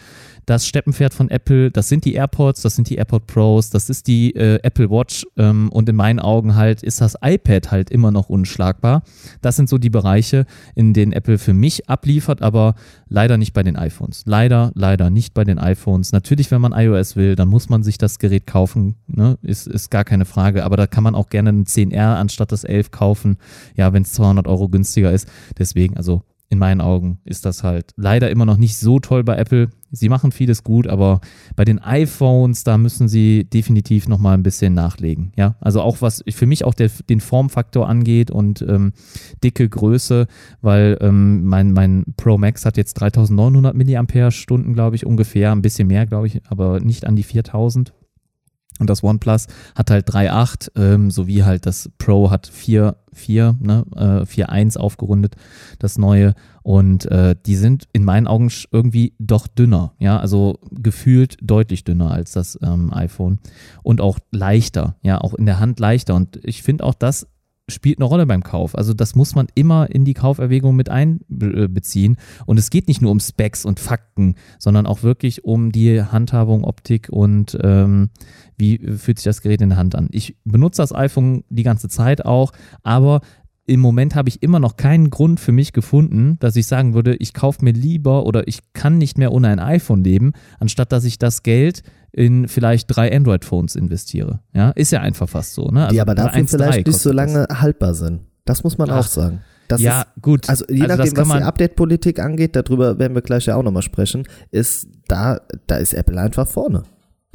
das Steppenpferd von Apple. Das sind die AirPods, das sind die AirPod Pros, das ist die äh, Apple Watch ähm, und in meinen Augen halt ist das iPad halt immer noch unschlagbar. Das sind so die Bereiche, in denen Apple für mich abliefert, aber leider nicht bei den iPhones. Leider, leider nicht bei den iPhones. Natürlich, wenn man iOS will, dann muss man sich das Gerät kaufen, ne? ist, ist gar keine Frage, aber da kann man auch gerne ein 10R anstatt das 11 kaufen, ja, wenn es 200 Euro günstiger ist. Deswegen, also in meinen Augen ist das halt leider immer noch nicht so toll bei Apple. Sie machen vieles gut, aber bei den iPhones, da müssen sie definitiv noch mal ein bisschen nachlegen. Ja, also auch was für mich auch der, den Formfaktor angeht und ähm, dicke Größe, weil ähm, mein, mein Pro Max hat jetzt 3900 Milliampere-Stunden, glaube ich, ungefähr, ein bisschen mehr, glaube ich, aber nicht an die 4000. Und das OnePlus hat halt 3.8, ähm, sowie halt das Pro hat 4.4, ne, äh, 4.1 aufgerundet, das neue. Und äh, die sind in meinen Augen irgendwie doch dünner, ja, also gefühlt deutlich dünner als das ähm, iPhone. Und auch leichter, ja, auch in der Hand leichter. Und ich finde auch das spielt eine Rolle beim Kauf. Also das muss man immer in die Kauferwägung mit einbeziehen. Und es geht nicht nur um Specs und Fakten, sondern auch wirklich um die Handhabung, Optik und ähm, wie fühlt sich das Gerät in der Hand an. Ich benutze das iPhone die ganze Zeit auch, aber im Moment habe ich immer noch keinen Grund für mich gefunden, dass ich sagen würde, ich kaufe mir lieber oder ich kann nicht mehr ohne ein iPhone leben, anstatt dass ich das Geld in vielleicht drei Android-Phones investiere. Ja, ist ja einfach fast so. Ne? Also die aber dafür vielleicht nicht so lange das. haltbar sind. Das muss man Ach, auch sagen. Das ja, ist, gut. Also je also nachdem, was die Update-Politik angeht, darüber werden wir gleich ja auch nochmal sprechen, ist da, da ist Apple einfach vorne.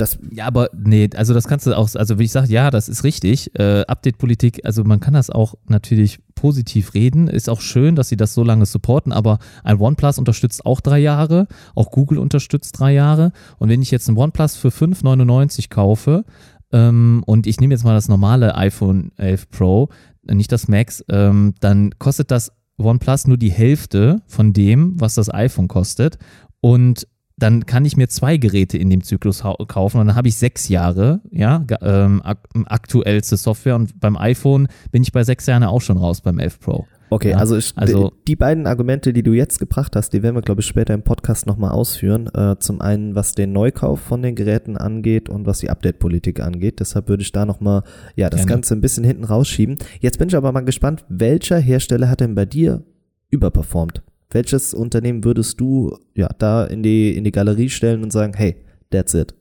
Das ja, aber nee, also das kannst du auch, also wie ich sage, ja, das ist richtig. Äh, Update-Politik, also man kann das auch natürlich positiv reden. Ist auch schön, dass sie das so lange supporten, aber ein OnePlus unterstützt auch drei Jahre, auch Google unterstützt drei Jahre. Und wenn ich jetzt ein OnePlus für 5,99 kaufe ähm, und ich nehme jetzt mal das normale iPhone 11 Pro, nicht das Max, ähm, dann kostet das OnePlus nur die Hälfte von dem, was das iPhone kostet. Und dann kann ich mir zwei Geräte in dem Zyklus kaufen und dann habe ich sechs Jahre, ja, ähm, ak aktuellste Software und beim iPhone bin ich bei sechs Jahren auch schon raus beim 11 Pro. Okay, ja, also, ich, also die, die beiden Argumente, die du jetzt gebracht hast, die werden wir, glaube ich, später im Podcast nochmal ausführen. Äh, zum einen, was den Neukauf von den Geräten angeht und was die Update-Politik angeht. Deshalb würde ich da nochmal, ja, das Gerne. Ganze ein bisschen hinten rausschieben. Jetzt bin ich aber mal gespannt, welcher Hersteller hat denn bei dir überperformt? Welches Unternehmen würdest du ja da in die, in die Galerie stellen und sagen, hey, that's it?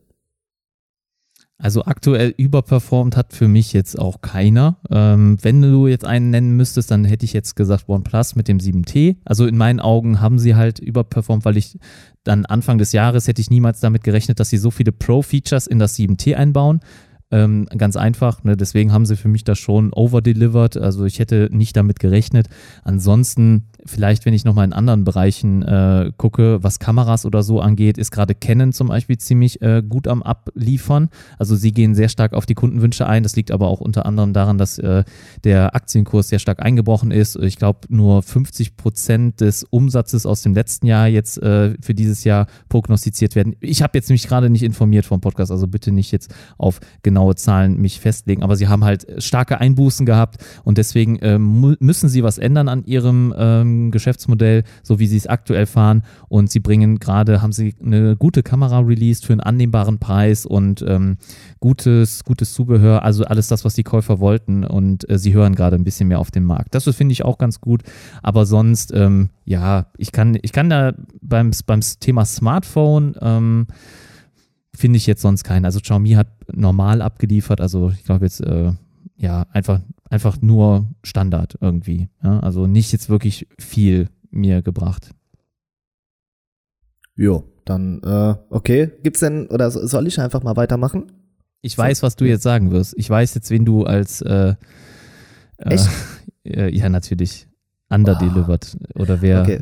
Also aktuell überperformt hat für mich jetzt auch keiner. Ähm, wenn du jetzt einen nennen müsstest, dann hätte ich jetzt gesagt OnePlus mit dem 7T. Also in meinen Augen haben sie halt überperformt, weil ich dann Anfang des Jahres hätte ich niemals damit gerechnet, dass sie so viele Pro-Features in das 7T einbauen. Ähm, ganz einfach, ne? deswegen haben sie für mich das schon overdelivered. Also ich hätte nicht damit gerechnet. Ansonsten, vielleicht, wenn ich nochmal in anderen Bereichen äh, gucke, was Kameras oder so angeht, ist gerade Canon zum Beispiel ziemlich äh, gut am Abliefern. Also sie gehen sehr stark auf die Kundenwünsche ein. Das liegt aber auch unter anderem daran, dass äh, der Aktienkurs sehr stark eingebrochen ist. Ich glaube, nur 50 Prozent des Umsatzes aus dem letzten Jahr jetzt äh, für dieses Jahr prognostiziert werden. Ich habe jetzt mich gerade nicht informiert vom Podcast, also bitte nicht jetzt auf genaue Zahlen mich festlegen, aber sie haben halt starke Einbußen gehabt und deswegen ähm, müssen sie was ändern an ihrem ähm, Geschäftsmodell, so wie sie es aktuell fahren und sie bringen gerade, haben sie eine gute Kamera released für einen annehmbaren Preis und ähm, gutes, gutes Zubehör, also alles das, was die Käufer wollten und äh, sie hören gerade ein bisschen mehr auf den Markt. Das finde ich auch ganz gut, aber sonst, ähm, ja, ich kann, ich kann da beim, beim Thema Smartphone, ähm, finde ich jetzt sonst keinen. Also Xiaomi hat normal abgeliefert, also ich glaube jetzt, äh, ja, einfach, einfach nur Standard irgendwie. Ja? Also nicht jetzt wirklich viel mir gebracht. Jo, dann, äh, okay. Gibt's denn, oder soll ich einfach mal weitermachen? Ich weiß, was du jetzt sagen wirst. Ich weiß jetzt, wen du als, äh, äh Echt? <laughs> Äh, ja, natürlich. Underdelivered. Oh. Oder wer. Okay.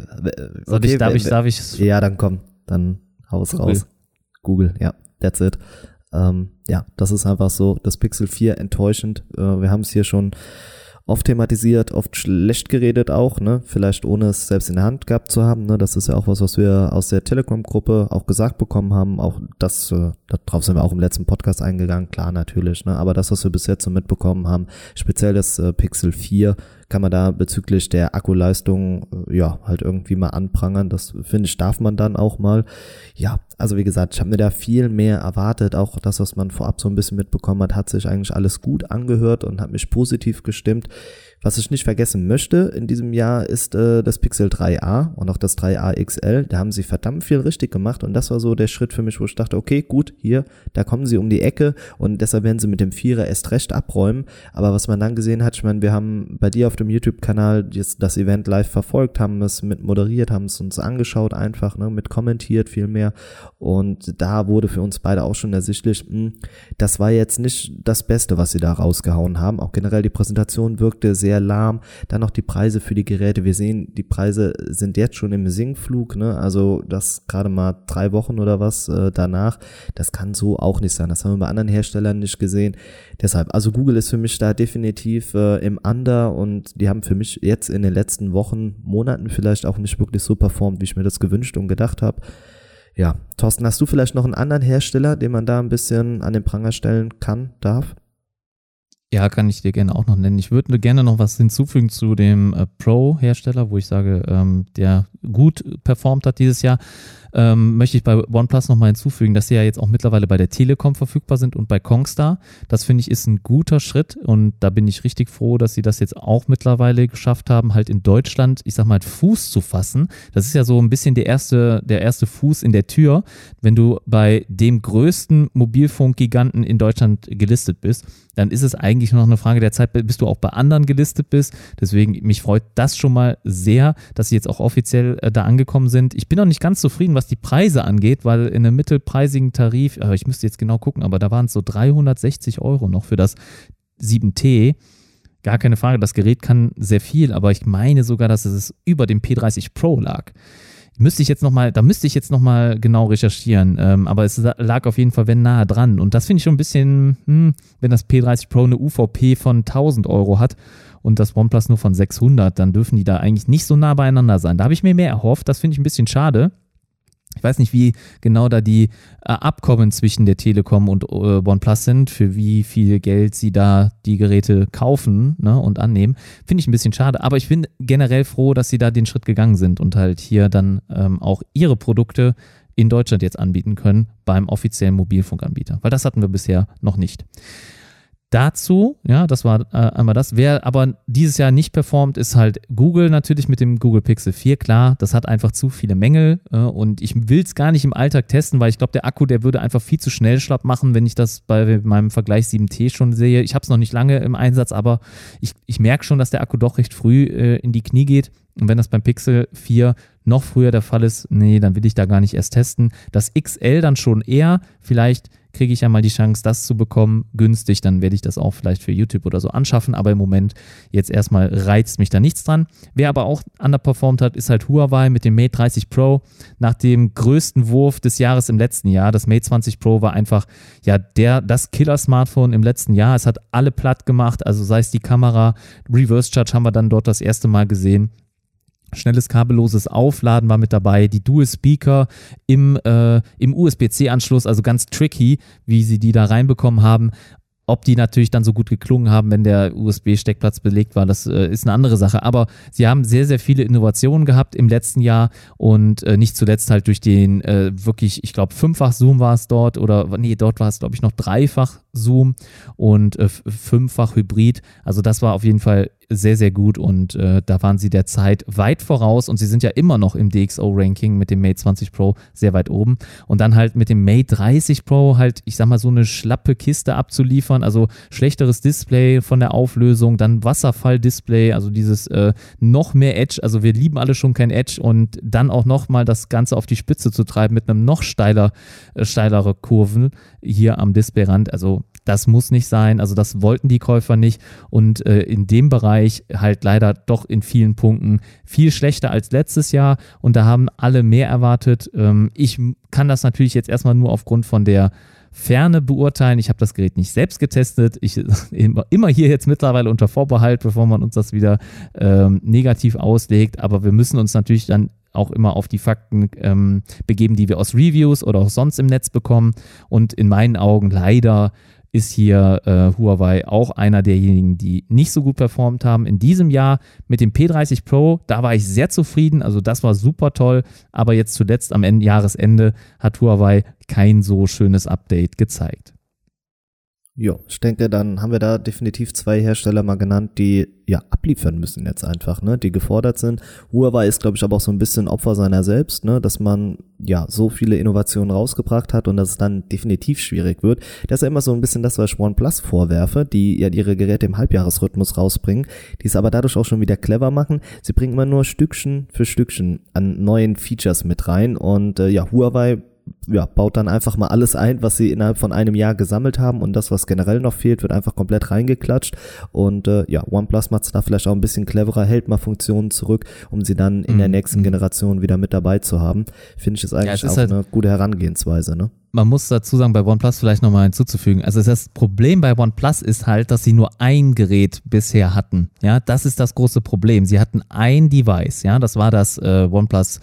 okay. ich, darf, ich, darf ich. Ja, dann komm. Dann haus Google. raus. Google, ja. That's it. Ähm, ja, das ist einfach so. Das Pixel 4 enttäuschend. Äh, wir haben es hier schon oft thematisiert, oft schlecht geredet auch, ne? Vielleicht ohne es selbst in der Hand gehabt zu haben, ne? Das ist ja auch was, was wir aus der Telegram-Gruppe auch gesagt bekommen haben. Auch das, äh, darauf sind wir auch im letzten Podcast eingegangen, klar natürlich, ne? Aber das, was wir bis jetzt so mitbekommen haben, speziell das äh, Pixel 4, kann man da bezüglich der Akkuleistung äh, ja halt irgendwie mal anprangern. Das finde ich, darf man dann auch mal. Ja, also wie gesagt, ich habe mir da viel mehr erwartet. Auch das, was man vorab so ein bisschen mitbekommen hat, hat sich eigentlich alles gut angehört und hat mich positiv gestimmt. Was ich nicht vergessen möchte in diesem Jahr ist äh, das Pixel 3a und auch das 3a XL. Da haben sie verdammt viel richtig gemacht und das war so der Schritt für mich, wo ich dachte, okay, gut, hier, da kommen sie um die Ecke und deshalb werden sie mit dem Vierer erst recht abräumen. Aber was man dann gesehen hat, ich meine, wir haben bei dir auf dem YouTube-Kanal das Event live verfolgt, haben es mit moderiert, haben es uns angeschaut einfach, ne, mit kommentiert viel mehr und da wurde für uns beide auch schon ersichtlich, mh, hm, das war jetzt nicht das Beste, was sie da rausgehauen haben. Auch generell die Präsentation wirkte sehr sehr lahm. Dann noch die Preise für die Geräte. Wir sehen, die Preise sind jetzt schon im Sinkflug, ne? Also das gerade mal drei Wochen oder was äh, danach. Das kann so auch nicht sein. Das haben wir bei anderen Herstellern nicht gesehen. Deshalb, also Google ist für mich da definitiv äh, im Under und die haben für mich jetzt in den letzten Wochen, Monaten vielleicht auch nicht wirklich so performt, wie ich mir das gewünscht und gedacht habe. Ja, Thorsten, hast du vielleicht noch einen anderen Hersteller, den man da ein bisschen an den Pranger stellen kann, darf? Ja, kann ich dir gerne auch noch nennen. Ich würde gerne noch was hinzufügen zu dem äh, Pro-Hersteller, wo ich sage, ähm, der gut performt hat dieses Jahr ähm, möchte ich bei OnePlus nochmal hinzufügen, dass sie ja jetzt auch mittlerweile bei der Telekom verfügbar sind und bei Kongstar. Das finde ich ist ein guter Schritt und da bin ich richtig froh, dass sie das jetzt auch mittlerweile geschafft haben, halt in Deutschland, ich sag mal, Fuß zu fassen. Das ist ja so ein bisschen der erste, der erste Fuß in der Tür, wenn du bei dem größten Mobilfunkgiganten in Deutschland gelistet bist dann ist es eigentlich nur noch eine Frage der Zeit, bis du auch bei anderen gelistet bist. Deswegen, mich freut das schon mal sehr, dass sie jetzt auch offiziell äh, da angekommen sind. Ich bin noch nicht ganz zufrieden, was die Preise angeht, weil in einem mittelpreisigen Tarif, äh, ich müsste jetzt genau gucken, aber da waren es so 360 Euro noch für das 7T. Gar keine Frage, das Gerät kann sehr viel, aber ich meine sogar, dass es über dem P30 Pro lag. Müsste ich jetzt noch mal, da müsste ich jetzt noch mal genau recherchieren, ähm, aber es lag auf jeden Fall wenn nahe dran und das finde ich schon ein bisschen, hm, wenn das P30 Pro eine UVP von 1000 Euro hat und das OnePlus nur von 600, dann dürfen die da eigentlich nicht so nah beieinander sein. Da habe ich mir mehr erhofft, das finde ich ein bisschen schade. Ich weiß nicht, wie genau da die äh, Abkommen zwischen der Telekom und äh, OnePlus sind, für wie viel Geld sie da die Geräte kaufen ne, und annehmen. Finde ich ein bisschen schade, aber ich bin generell froh, dass sie da den Schritt gegangen sind und halt hier dann ähm, auch ihre Produkte in Deutschland jetzt anbieten können beim offiziellen Mobilfunkanbieter, weil das hatten wir bisher noch nicht. Dazu, ja, das war äh, einmal das. Wer aber dieses Jahr nicht performt, ist halt Google natürlich mit dem Google Pixel 4. Klar, das hat einfach zu viele Mängel äh, und ich will es gar nicht im Alltag testen, weil ich glaube, der Akku, der würde einfach viel zu schnell schlapp machen, wenn ich das bei meinem Vergleich 7T schon sehe. Ich habe es noch nicht lange im Einsatz, aber ich, ich merke schon, dass der Akku doch recht früh äh, in die Knie geht. Und wenn das beim Pixel 4 noch früher der Fall ist, nee, dann will ich da gar nicht erst testen. Das XL dann schon eher, vielleicht kriege ich ja mal die Chance, das zu bekommen, günstig, dann werde ich das auch vielleicht für YouTube oder so anschaffen, aber im Moment jetzt erstmal reizt mich da nichts dran. Wer aber auch underperformed hat, ist halt Huawei mit dem Mate 30 Pro. Nach dem größten Wurf des Jahres im letzten Jahr, das Mate 20 Pro war einfach ja der, das Killer-Smartphone im letzten Jahr. Es hat alle platt gemacht, also sei es die Kamera, Reverse Charge haben wir dann dort das erste Mal gesehen. Schnelles kabelloses Aufladen war mit dabei, die Dual Speaker im, äh, im USB-C-Anschluss, also ganz tricky, wie sie die da reinbekommen haben. Ob die natürlich dann so gut geklungen haben, wenn der USB-Steckplatz belegt war, das äh, ist eine andere Sache. Aber sie haben sehr, sehr viele Innovationen gehabt im letzten Jahr und äh, nicht zuletzt halt durch den äh, wirklich, ich glaube, fünffach Zoom war es dort oder nee, dort war es, glaube ich, noch dreifach Zoom und äh, fünffach Hybrid. Also das war auf jeden Fall sehr, sehr gut und äh, da waren sie der Zeit weit voraus und sie sind ja immer noch im DxO-Ranking mit dem Mate 20 Pro sehr weit oben und dann halt mit dem Mate 30 Pro halt, ich sag mal, so eine schlappe Kiste abzuliefern, also schlechteres Display von der Auflösung, dann Wasserfall-Display, also dieses äh, noch mehr Edge, also wir lieben alle schon kein Edge und dann auch nochmal das Ganze auf die Spitze zu treiben mit einem noch steiler, äh, steilere Kurven hier am Displayrand, also das muss nicht sein, also das wollten die Käufer nicht und äh, in dem Bereich halt leider doch in vielen Punkten viel schlechter als letztes Jahr und da haben alle mehr erwartet. Ähm, ich kann das natürlich jetzt erstmal nur aufgrund von der Ferne beurteilen. Ich habe das Gerät nicht selbst getestet. Ich <laughs> immer hier jetzt mittlerweile unter Vorbehalt, bevor man uns das wieder ähm, negativ auslegt. Aber wir müssen uns natürlich dann auch immer auf die Fakten ähm, begeben, die wir aus Reviews oder auch sonst im Netz bekommen. Und in meinen Augen leider ist hier äh, Huawei auch einer derjenigen, die nicht so gut performt haben. In diesem Jahr mit dem P30 Pro, da war ich sehr zufrieden, also das war super toll, aber jetzt zuletzt am Ende, Jahresende hat Huawei kein so schönes Update gezeigt. Ja, ich denke, dann haben wir da definitiv zwei Hersteller mal genannt, die ja abliefern müssen jetzt einfach, ne, die gefordert sind. Huawei ist, glaube ich, aber auch so ein bisschen Opfer seiner selbst, ne, dass man ja so viele Innovationen rausgebracht hat und dass es dann definitiv schwierig wird. Das ist ja immer so ein bisschen das, was ich OnePlus vorwerfe, die ja ihre Geräte im Halbjahresrhythmus rausbringen, die es aber dadurch auch schon wieder clever machen. Sie bringen immer nur Stückchen für Stückchen an neuen Features mit rein und äh, ja, Huawei ja, baut dann einfach mal alles ein, was sie innerhalb von einem Jahr gesammelt haben und das, was generell noch fehlt, wird einfach komplett reingeklatscht und äh, ja, OnePlus macht es da vielleicht auch ein bisschen cleverer, hält mal Funktionen zurück, um sie dann in mhm. der nächsten mhm. Generation wieder mit dabei zu haben. Finde ich es eigentlich ja, auch halt eine gute Herangehensweise, ne? Man muss dazu sagen, bei OnePlus vielleicht nochmal hinzuzufügen. Also das Problem bei OnePlus ist halt, dass sie nur ein Gerät bisher hatten. Ja, das ist das große Problem. Sie hatten ein Device. Ja, das war das äh, OnePlus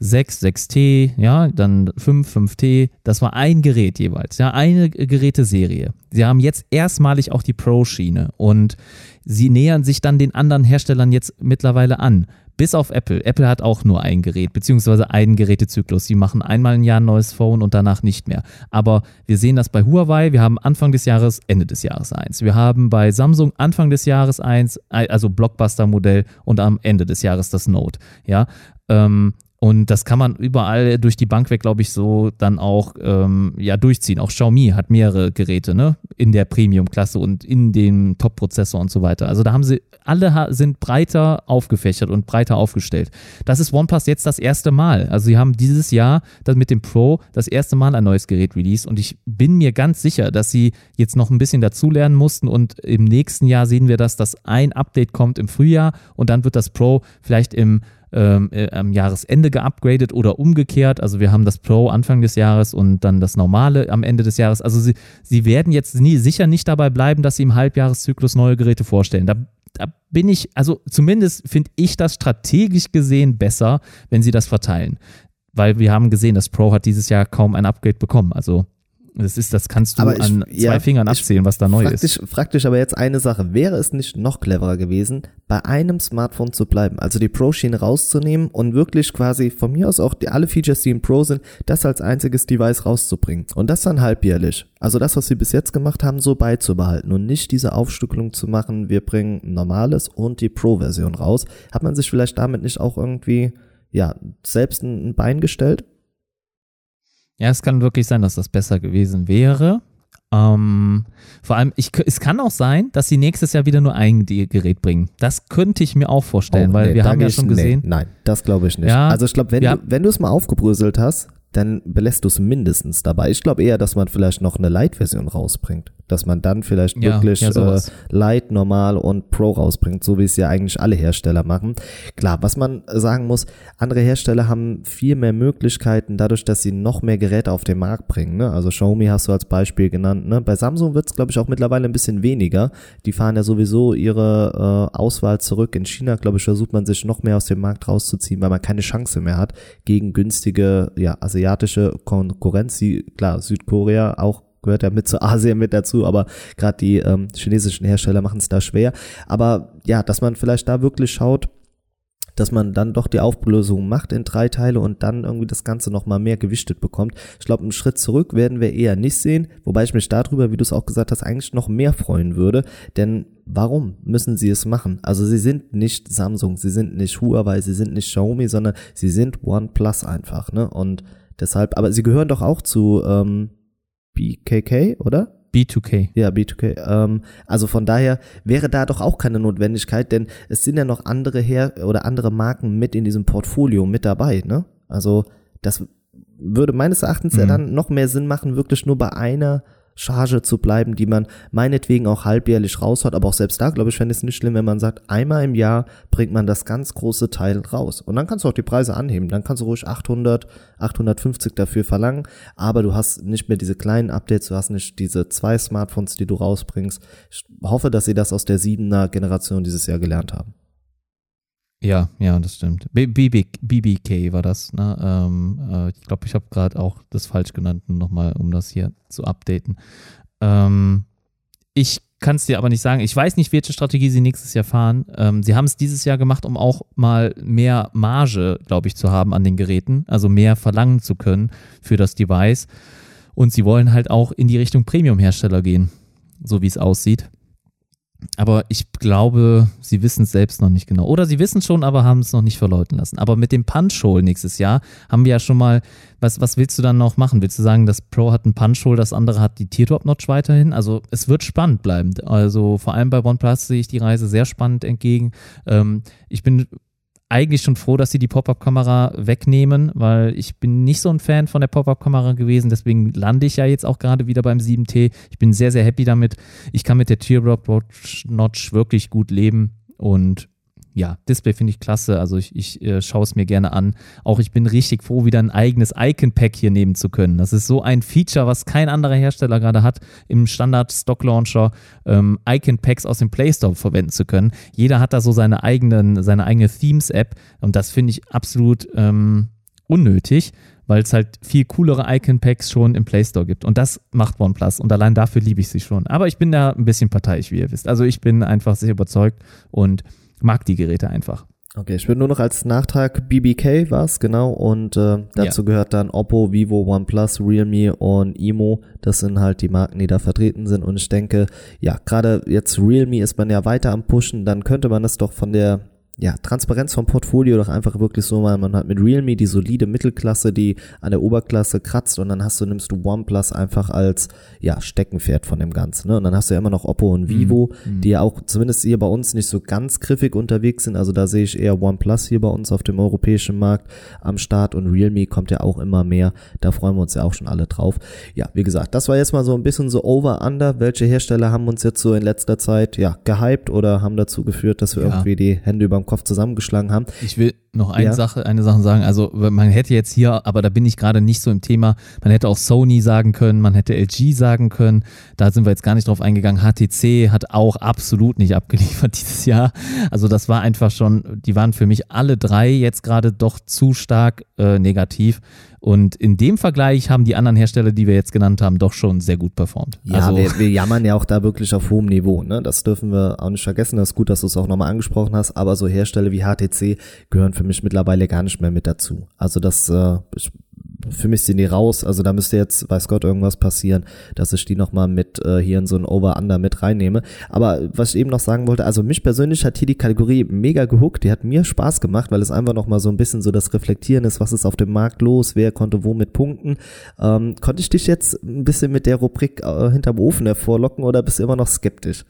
6, 6T, ja, dann 5, 5T. Das war ein Gerät jeweils, ja, eine Geräteserie. Sie haben jetzt erstmalig auch die Pro-Schiene und sie nähern sich dann den anderen Herstellern jetzt mittlerweile an. Bis auf Apple. Apple hat auch nur ein Gerät, beziehungsweise einen Gerätezyklus. Sie machen einmal im Jahr ein neues Phone und danach nicht mehr. Aber wir sehen das bei Huawei. Wir haben Anfang des Jahres, Ende des Jahres eins. Wir haben bei Samsung Anfang des Jahres eins, also Blockbuster-Modell und am Ende des Jahres das Note. Ja, ähm, und das kann man überall durch die Bank weg, glaube ich, so dann auch ähm, ja, durchziehen. Auch Xiaomi hat mehrere Geräte ne? in der Premium-Klasse und in dem Top-Prozessor und so weiter. Also da haben sie, alle sind breiter aufgefächert und breiter aufgestellt. Das ist OnePlus jetzt das erste Mal. Also sie haben dieses Jahr das mit dem Pro das erste Mal ein neues Gerät released und ich bin mir ganz sicher, dass sie jetzt noch ein bisschen dazulernen mussten und im nächsten Jahr sehen wir das, dass ein Update kommt im Frühjahr und dann wird das Pro vielleicht im ähm, äh, am Jahresende geupgradet oder umgekehrt. Also wir haben das Pro Anfang des Jahres und dann das normale am Ende des Jahres. Also sie, sie werden jetzt nie, sicher nicht dabei bleiben, dass sie im Halbjahreszyklus neue Geräte vorstellen. Da, da bin ich, also zumindest finde ich das strategisch gesehen besser, wenn sie das verteilen. Weil wir haben gesehen, das Pro hat dieses Jahr kaum ein Upgrade bekommen. Also das ist, das kannst du ich, an zwei ja, Fingern abzählen, was da neu frag ist. Dich aber jetzt eine Sache. Wäre es nicht noch cleverer gewesen, bei einem Smartphone zu bleiben? Also die Pro-Schiene rauszunehmen und wirklich quasi von mir aus auch die, alle Features, die im Pro sind, das als einziges Device rauszubringen. Und das dann halbjährlich. Also das, was sie bis jetzt gemacht haben, so beizubehalten und nicht diese Aufstückelung zu machen, wir bringen normales und die Pro-Version raus. Hat man sich vielleicht damit nicht auch irgendwie, ja, selbst ein Bein gestellt? Ja, es kann wirklich sein, dass das besser gewesen wäre. Ähm, vor allem, ich, es kann auch sein, dass sie nächstes Jahr wieder nur ein Gerät bringen. Das könnte ich mir auch vorstellen, oh, weil nee, wir haben ja schon gesehen. Nee, nein, das glaube ich nicht. Ja, also ich glaube, wenn, du, wenn du es mal aufgebröselt hast, dann belässt du es mindestens dabei. Ich glaube eher, dass man vielleicht noch eine Light-Version rausbringt. Dass man dann vielleicht Ja, wirklich ja, äh. Light, Normal und Pro rausbringt, so wie es ja eigentlich alle Hersteller machen. Klar, was man sagen muss, andere Hersteller haben viel mehr Möglichkeiten, dadurch, dass sie noch mehr Geräte auf den Markt bringen. Ne? Also Xiaomi hast du als Beispiel genannt. Ne? Bei Samsung wird es, glaube ich, auch mittlerweile ein bisschen weniger. Die fahren ja sowieso ihre äh, Auswahl zurück. In China, glaube ich, versucht man sich noch mehr aus dem Markt rauszuziehen, weil man keine Chance mehr hat gegen günstige, ja, asiatische Konkurrenz. Sie, klar, Südkorea auch gehört ja mit zu Asien mit dazu, aber gerade die ähm, chinesischen Hersteller machen es da schwer. Aber ja, dass man vielleicht da wirklich schaut, dass man dann doch die Auflösung macht in drei Teile und dann irgendwie das Ganze nochmal mehr gewichtet bekommt. Ich glaube, einen Schritt zurück werden wir eher nicht sehen, wobei ich mich darüber, wie du es auch gesagt hast, eigentlich noch mehr freuen würde, denn warum müssen sie es machen? Also sie sind nicht Samsung, sie sind nicht Huawei, sie sind nicht Xiaomi, sondern sie sind OnePlus einfach, ne? Und deshalb, aber sie gehören doch auch zu ähm, BKK, oder? B2K. Ja, B2K. Ähm, also von daher wäre da doch auch keine Notwendigkeit, denn es sind ja noch andere her oder andere Marken mit in diesem Portfolio mit dabei, ne? Also das würde meines Erachtens ja Mhm. dann noch mehr Sinn machen, wirklich nur bei einer Charge zu bleiben, die man meinetwegen auch halbjährlich raushaut, aber auch selbst da, glaube ich, fände ich es nicht schlimm, wenn man sagt, einmal im Jahr bringt man das ganz große Teil raus. Und dann kannst du auch die Preise anheben. Dann kannst du ruhig 800, 850 dafür verlangen, aber du hast nicht mehr diese kleinen Updates, du hast nicht diese zwei Smartphones, die du rausbringst. Ich hoffe, dass sie das aus der siebener Generation dieses Jahr gelernt haben. Ja, ja, das stimmt. BBK war das. Ne? Ähm, äh, ich glaube, ich habe gerade auch das falsch genannt, nochmal, um das hier zu updaten. Ähm, ich kann es dir aber nicht sagen. Ich weiß nicht, welche Strategie sie nächstes Jahr fahren. Ähm, sie haben es dieses Jahr gemacht, um auch mal mehr Marge, glaube ich, zu haben an den Geräten, also mehr verlangen zu können für das Device. Und sie wollen halt auch in die Richtung Premium-Hersteller gehen, so wie es aussieht. Aber ich glaube, sie wissen es selbst noch nicht genau. Oder sie wissen schon, aber haben es noch nicht verleuten lassen. Aber mit dem Punch-Hole nächstes Jahr haben wir ja schon mal, was, was willst du dann noch machen? Willst du sagen, das Pro hat einen Punch-Hole, das andere hat die Teardrop-Notch weiterhin? Also es wird spannend bleiben. Also vor allem bei OnePlus sehe ich die Reise sehr spannend entgegen. Ähm, ich bin eigentlich schon froh, dass sie die Pop-Up-Kamera wegnehmen, weil ich bin nicht so ein Fan von der Pop-Up-Kamera gewesen, deswegen lande ich ja jetzt auch gerade wieder beim 7T. Ich bin sehr, sehr happy damit. Ich kann mit der Teardrop-Notch wirklich gut leben und ja, Display finde ich klasse. Also ich, ich äh, schaue es mir gerne an. Auch ich bin richtig froh, wieder ein eigenes Icon-Pack hier nehmen zu können. Das ist so ein Feature, was kein anderer Hersteller gerade hat, im Standard-Stock-Launcher ähm, Icon-Packs aus dem Play Store verwenden zu können. Jeder hat da so seine eigenen, seine eigene Themes-App und das finde ich absolut ähm, unnötig, weil es halt viel coolere Icon-Packs schon im Play Store gibt. Und das macht OnePlus und allein dafür liebe ich sie schon. Aber ich bin da ein bisschen parteiisch, wie ihr wisst. Also ich bin einfach sehr überzeugt und mag die Geräte einfach. Okay, ich würde nur noch als Nachtrag BBK war's genau und äh, dazu gehört dann Oppo, Vivo, OnePlus, Realme und Imo. Das sind halt die Marken, die da vertreten sind und ich denke, ja, gerade jetzt Realme ist man ja weiter am pushen, dann könnte man das doch von der ja, Transparenz vom Portfolio doch einfach wirklich so mal, man hat mit Realme die solide Mittelklasse, die an der Oberklasse kratzt und dann hast du, nimmst du OnePlus einfach als, ja, Steckenpferd von dem Ganzen, ne? Und dann hast du ja immer noch Oppo und Vivo, die ja auch zumindest hier bei uns nicht so ganz griffig unterwegs sind, also da sehe ich eher OnePlus hier bei uns auf dem europäischen Markt am Start und Realme kommt ja auch immer mehr, da freuen wir uns ja auch schon alle drauf. Ja, wie gesagt, das war jetzt mal so ein bisschen so over-under, welche Hersteller haben uns jetzt so in letzter Zeit, ja, gehypt oder haben dazu geführt, dass wir Ja. irgendwie die Hände über dem Kopf zusammengeschlagen haben. Ich will noch eine Ja. Sache, eine Sache sagen. Also man hätte jetzt hier, aber da bin ich gerade nicht so im Thema. Man hätte auch Sony sagen können, man hätte LG sagen können. Da sind wir jetzt gar nicht drauf eingegangen. HTC hat auch absolut nicht abgeliefert <laughs> dieses Jahr. Also das war einfach schon, die waren für mich alle drei jetzt gerade doch zu stark äh, negativ. Und in dem Vergleich haben die anderen Hersteller, die wir jetzt genannt haben, doch schon sehr gut performt. Ja, also, wir, wir jammern ja auch da wirklich auf hohem Niveau. Ne? Das dürfen wir auch nicht vergessen. Das ist gut, dass du es auch nochmal angesprochen hast. Aber so Hersteller wie HTC gehören für mich mittlerweile gar nicht mehr mit dazu. Also das, äh, ich, für mich sind die raus. Also da müsste jetzt, weiß Gott, irgendwas passieren, dass ich die nochmal mit äh, hier in so ein Over-Under mit reinnehme. Aber was ich eben noch sagen wollte, also mich persönlich hat hier die Kategorie mega gehuckt. Die hat mir Spaß gemacht, weil es einfach nochmal so ein bisschen so das Reflektieren ist, was ist auf dem Markt los, wer konnte womit punkten. Ähm, konnte ich dich jetzt ein bisschen mit der Rubrik äh, hinterm Ofen hervorlocken oder bist du immer noch skeptisch?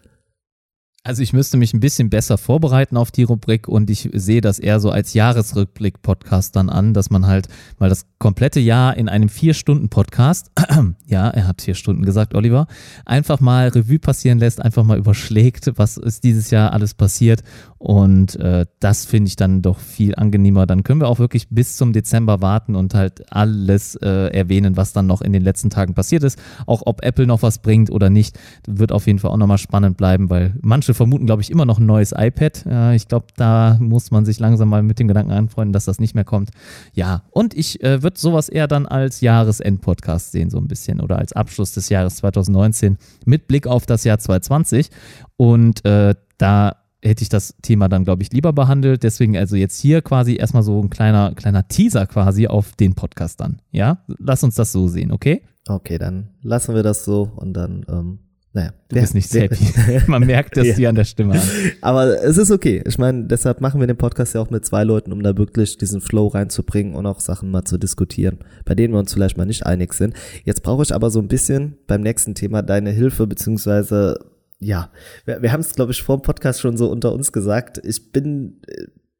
Also ich müsste mich ein bisschen besser vorbereiten auf die Rubrik und ich sehe das eher so als Jahresrückblick-Podcast dann an, dass man halt mal das komplette Jahr in einem Vier-Stunden-Podcast, <clears throat> ja, er hat vier Stunden gesagt, Oliver, einfach mal Revue passieren lässt, einfach mal überschlägt, was ist dieses Jahr alles passiert und äh, das finde ich dann doch viel angenehmer. Dann können wir auch wirklich bis zum Dezember warten und halt alles äh, erwähnen, was dann noch in den letzten Tagen passiert ist. Auch ob Apple noch was bringt oder nicht, wird auf jeden Fall auch nochmal spannend bleiben, weil manche vermuten, glaube ich, immer noch ein neues iPad. Ja, ich glaube, da muss man sich langsam mal mit dem Gedanken anfreunden, dass das nicht mehr kommt. Ja, und ich äh, würde sowas eher dann als Jahresend-Podcast sehen, so ein bisschen, oder als Abschluss des Jahres 2019 mit Blick auf das Jahr 2020. Und äh, da hätte ich das Thema dann, glaube ich, lieber behandelt. Deswegen also jetzt hier quasi erstmal so ein kleiner, kleiner Teaser quasi auf den Podcast dann. Ja, lass uns das so sehen, okay? Okay, dann lassen wir das so und dann, ähm, naja. Du bist nicht happy. <laughs> Man merkt das <laughs> ja. dir an der Stimme an. Aber es ist okay. Ich meine, deshalb machen wir den Podcast ja auch mit zwei Leuten, um da wirklich diesen Flow reinzubringen und auch Sachen mal zu diskutieren, bei denen wir uns vielleicht mal nicht einig sind. Jetzt brauche ich aber so ein bisschen beim nächsten Thema deine Hilfe, beziehungsweise ja, wir, wir haben es, glaube ich, vor dem Podcast schon so unter uns gesagt. Ich bin,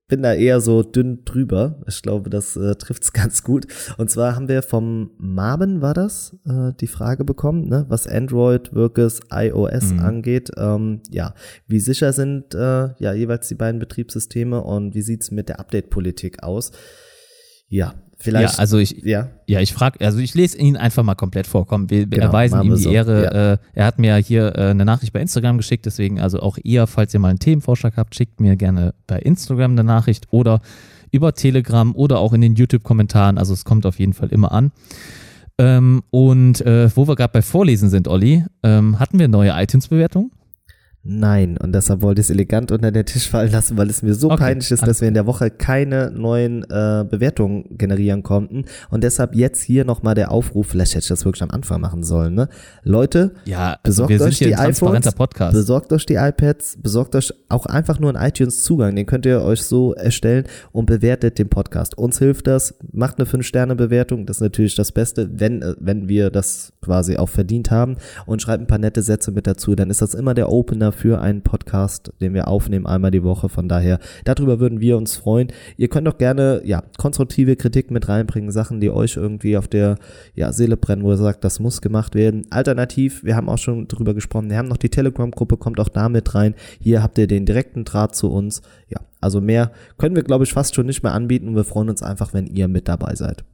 bin da eher so dünn drüber. Ich glaube, das äh, trifft es <laughs> ganz gut. Und zwar haben wir vom Marben, war das, äh, die Frage bekommen, ne, was Android versus iOS mhm. angeht. Ähm, ja, wie sicher sind äh, ja jeweils die beiden Betriebssysteme und wie sieht's mit der Update-Politik aus? Ja, Vielleicht. Ja, also ich, ja, ja ich frage, also ich lese ihn einfach mal komplett vor. Komm, wir, genau, erweisen ihm die so. Ehre. Ja. Äh, er hat mir hier äh, eine Nachricht bei Instagram geschickt, deswegen also auch ihr, falls ihr mal einen Themenvorschlag habt, schickt mir gerne bei Instagram eine Nachricht oder über Telegram oder auch in den YouTube-Kommentaren. Also es kommt auf jeden Fall immer an. Ähm, und äh, wo wir gerade bei Vorlesen sind, Olli, ähm, hatten wir neue iTunes-Bewertungen? Nein, und deshalb wollte ich es elegant unter den Tisch fallen lassen, weil es mir so okay. peinlich ist, dass wir in der Woche keine neuen äh, Bewertungen generieren konnten. Und deshalb jetzt hier nochmal der Aufruf, vielleicht hätte ich das wirklich am Anfang machen sollen, ne? Leute, ja, also besorgt euch die iPhones, Podcast. besorgt euch die iPads, besorgt euch auch einfach nur einen iTunes-Zugang, den könnt ihr euch so erstellen und bewertet den Podcast. Uns hilft das, macht eine 5-Sterne-Bewertung, das ist natürlich das Beste, wenn, äh, wenn wir das quasi auch verdient haben und schreibt ein paar nette Sätze mit dazu, dann ist das immer der Opener für einen Podcast, den wir aufnehmen einmal die Woche. Von daher, darüber würden wir uns freuen. Ihr könnt auch gerne, ja, konstruktive Kritik mit reinbringen, Sachen, die euch irgendwie auf der, ja, Seele brennen, wo ihr sagt, das muss gemacht werden. Alternativ, wir haben auch schon drüber gesprochen, wir haben noch die Telegram-Gruppe, kommt auch da mit rein. Hier habt ihr den direkten Draht zu uns. Ja, also mehr können wir, glaube ich, fast schon nicht mehr anbieten und wir freuen uns einfach, wenn ihr mit dabei seid.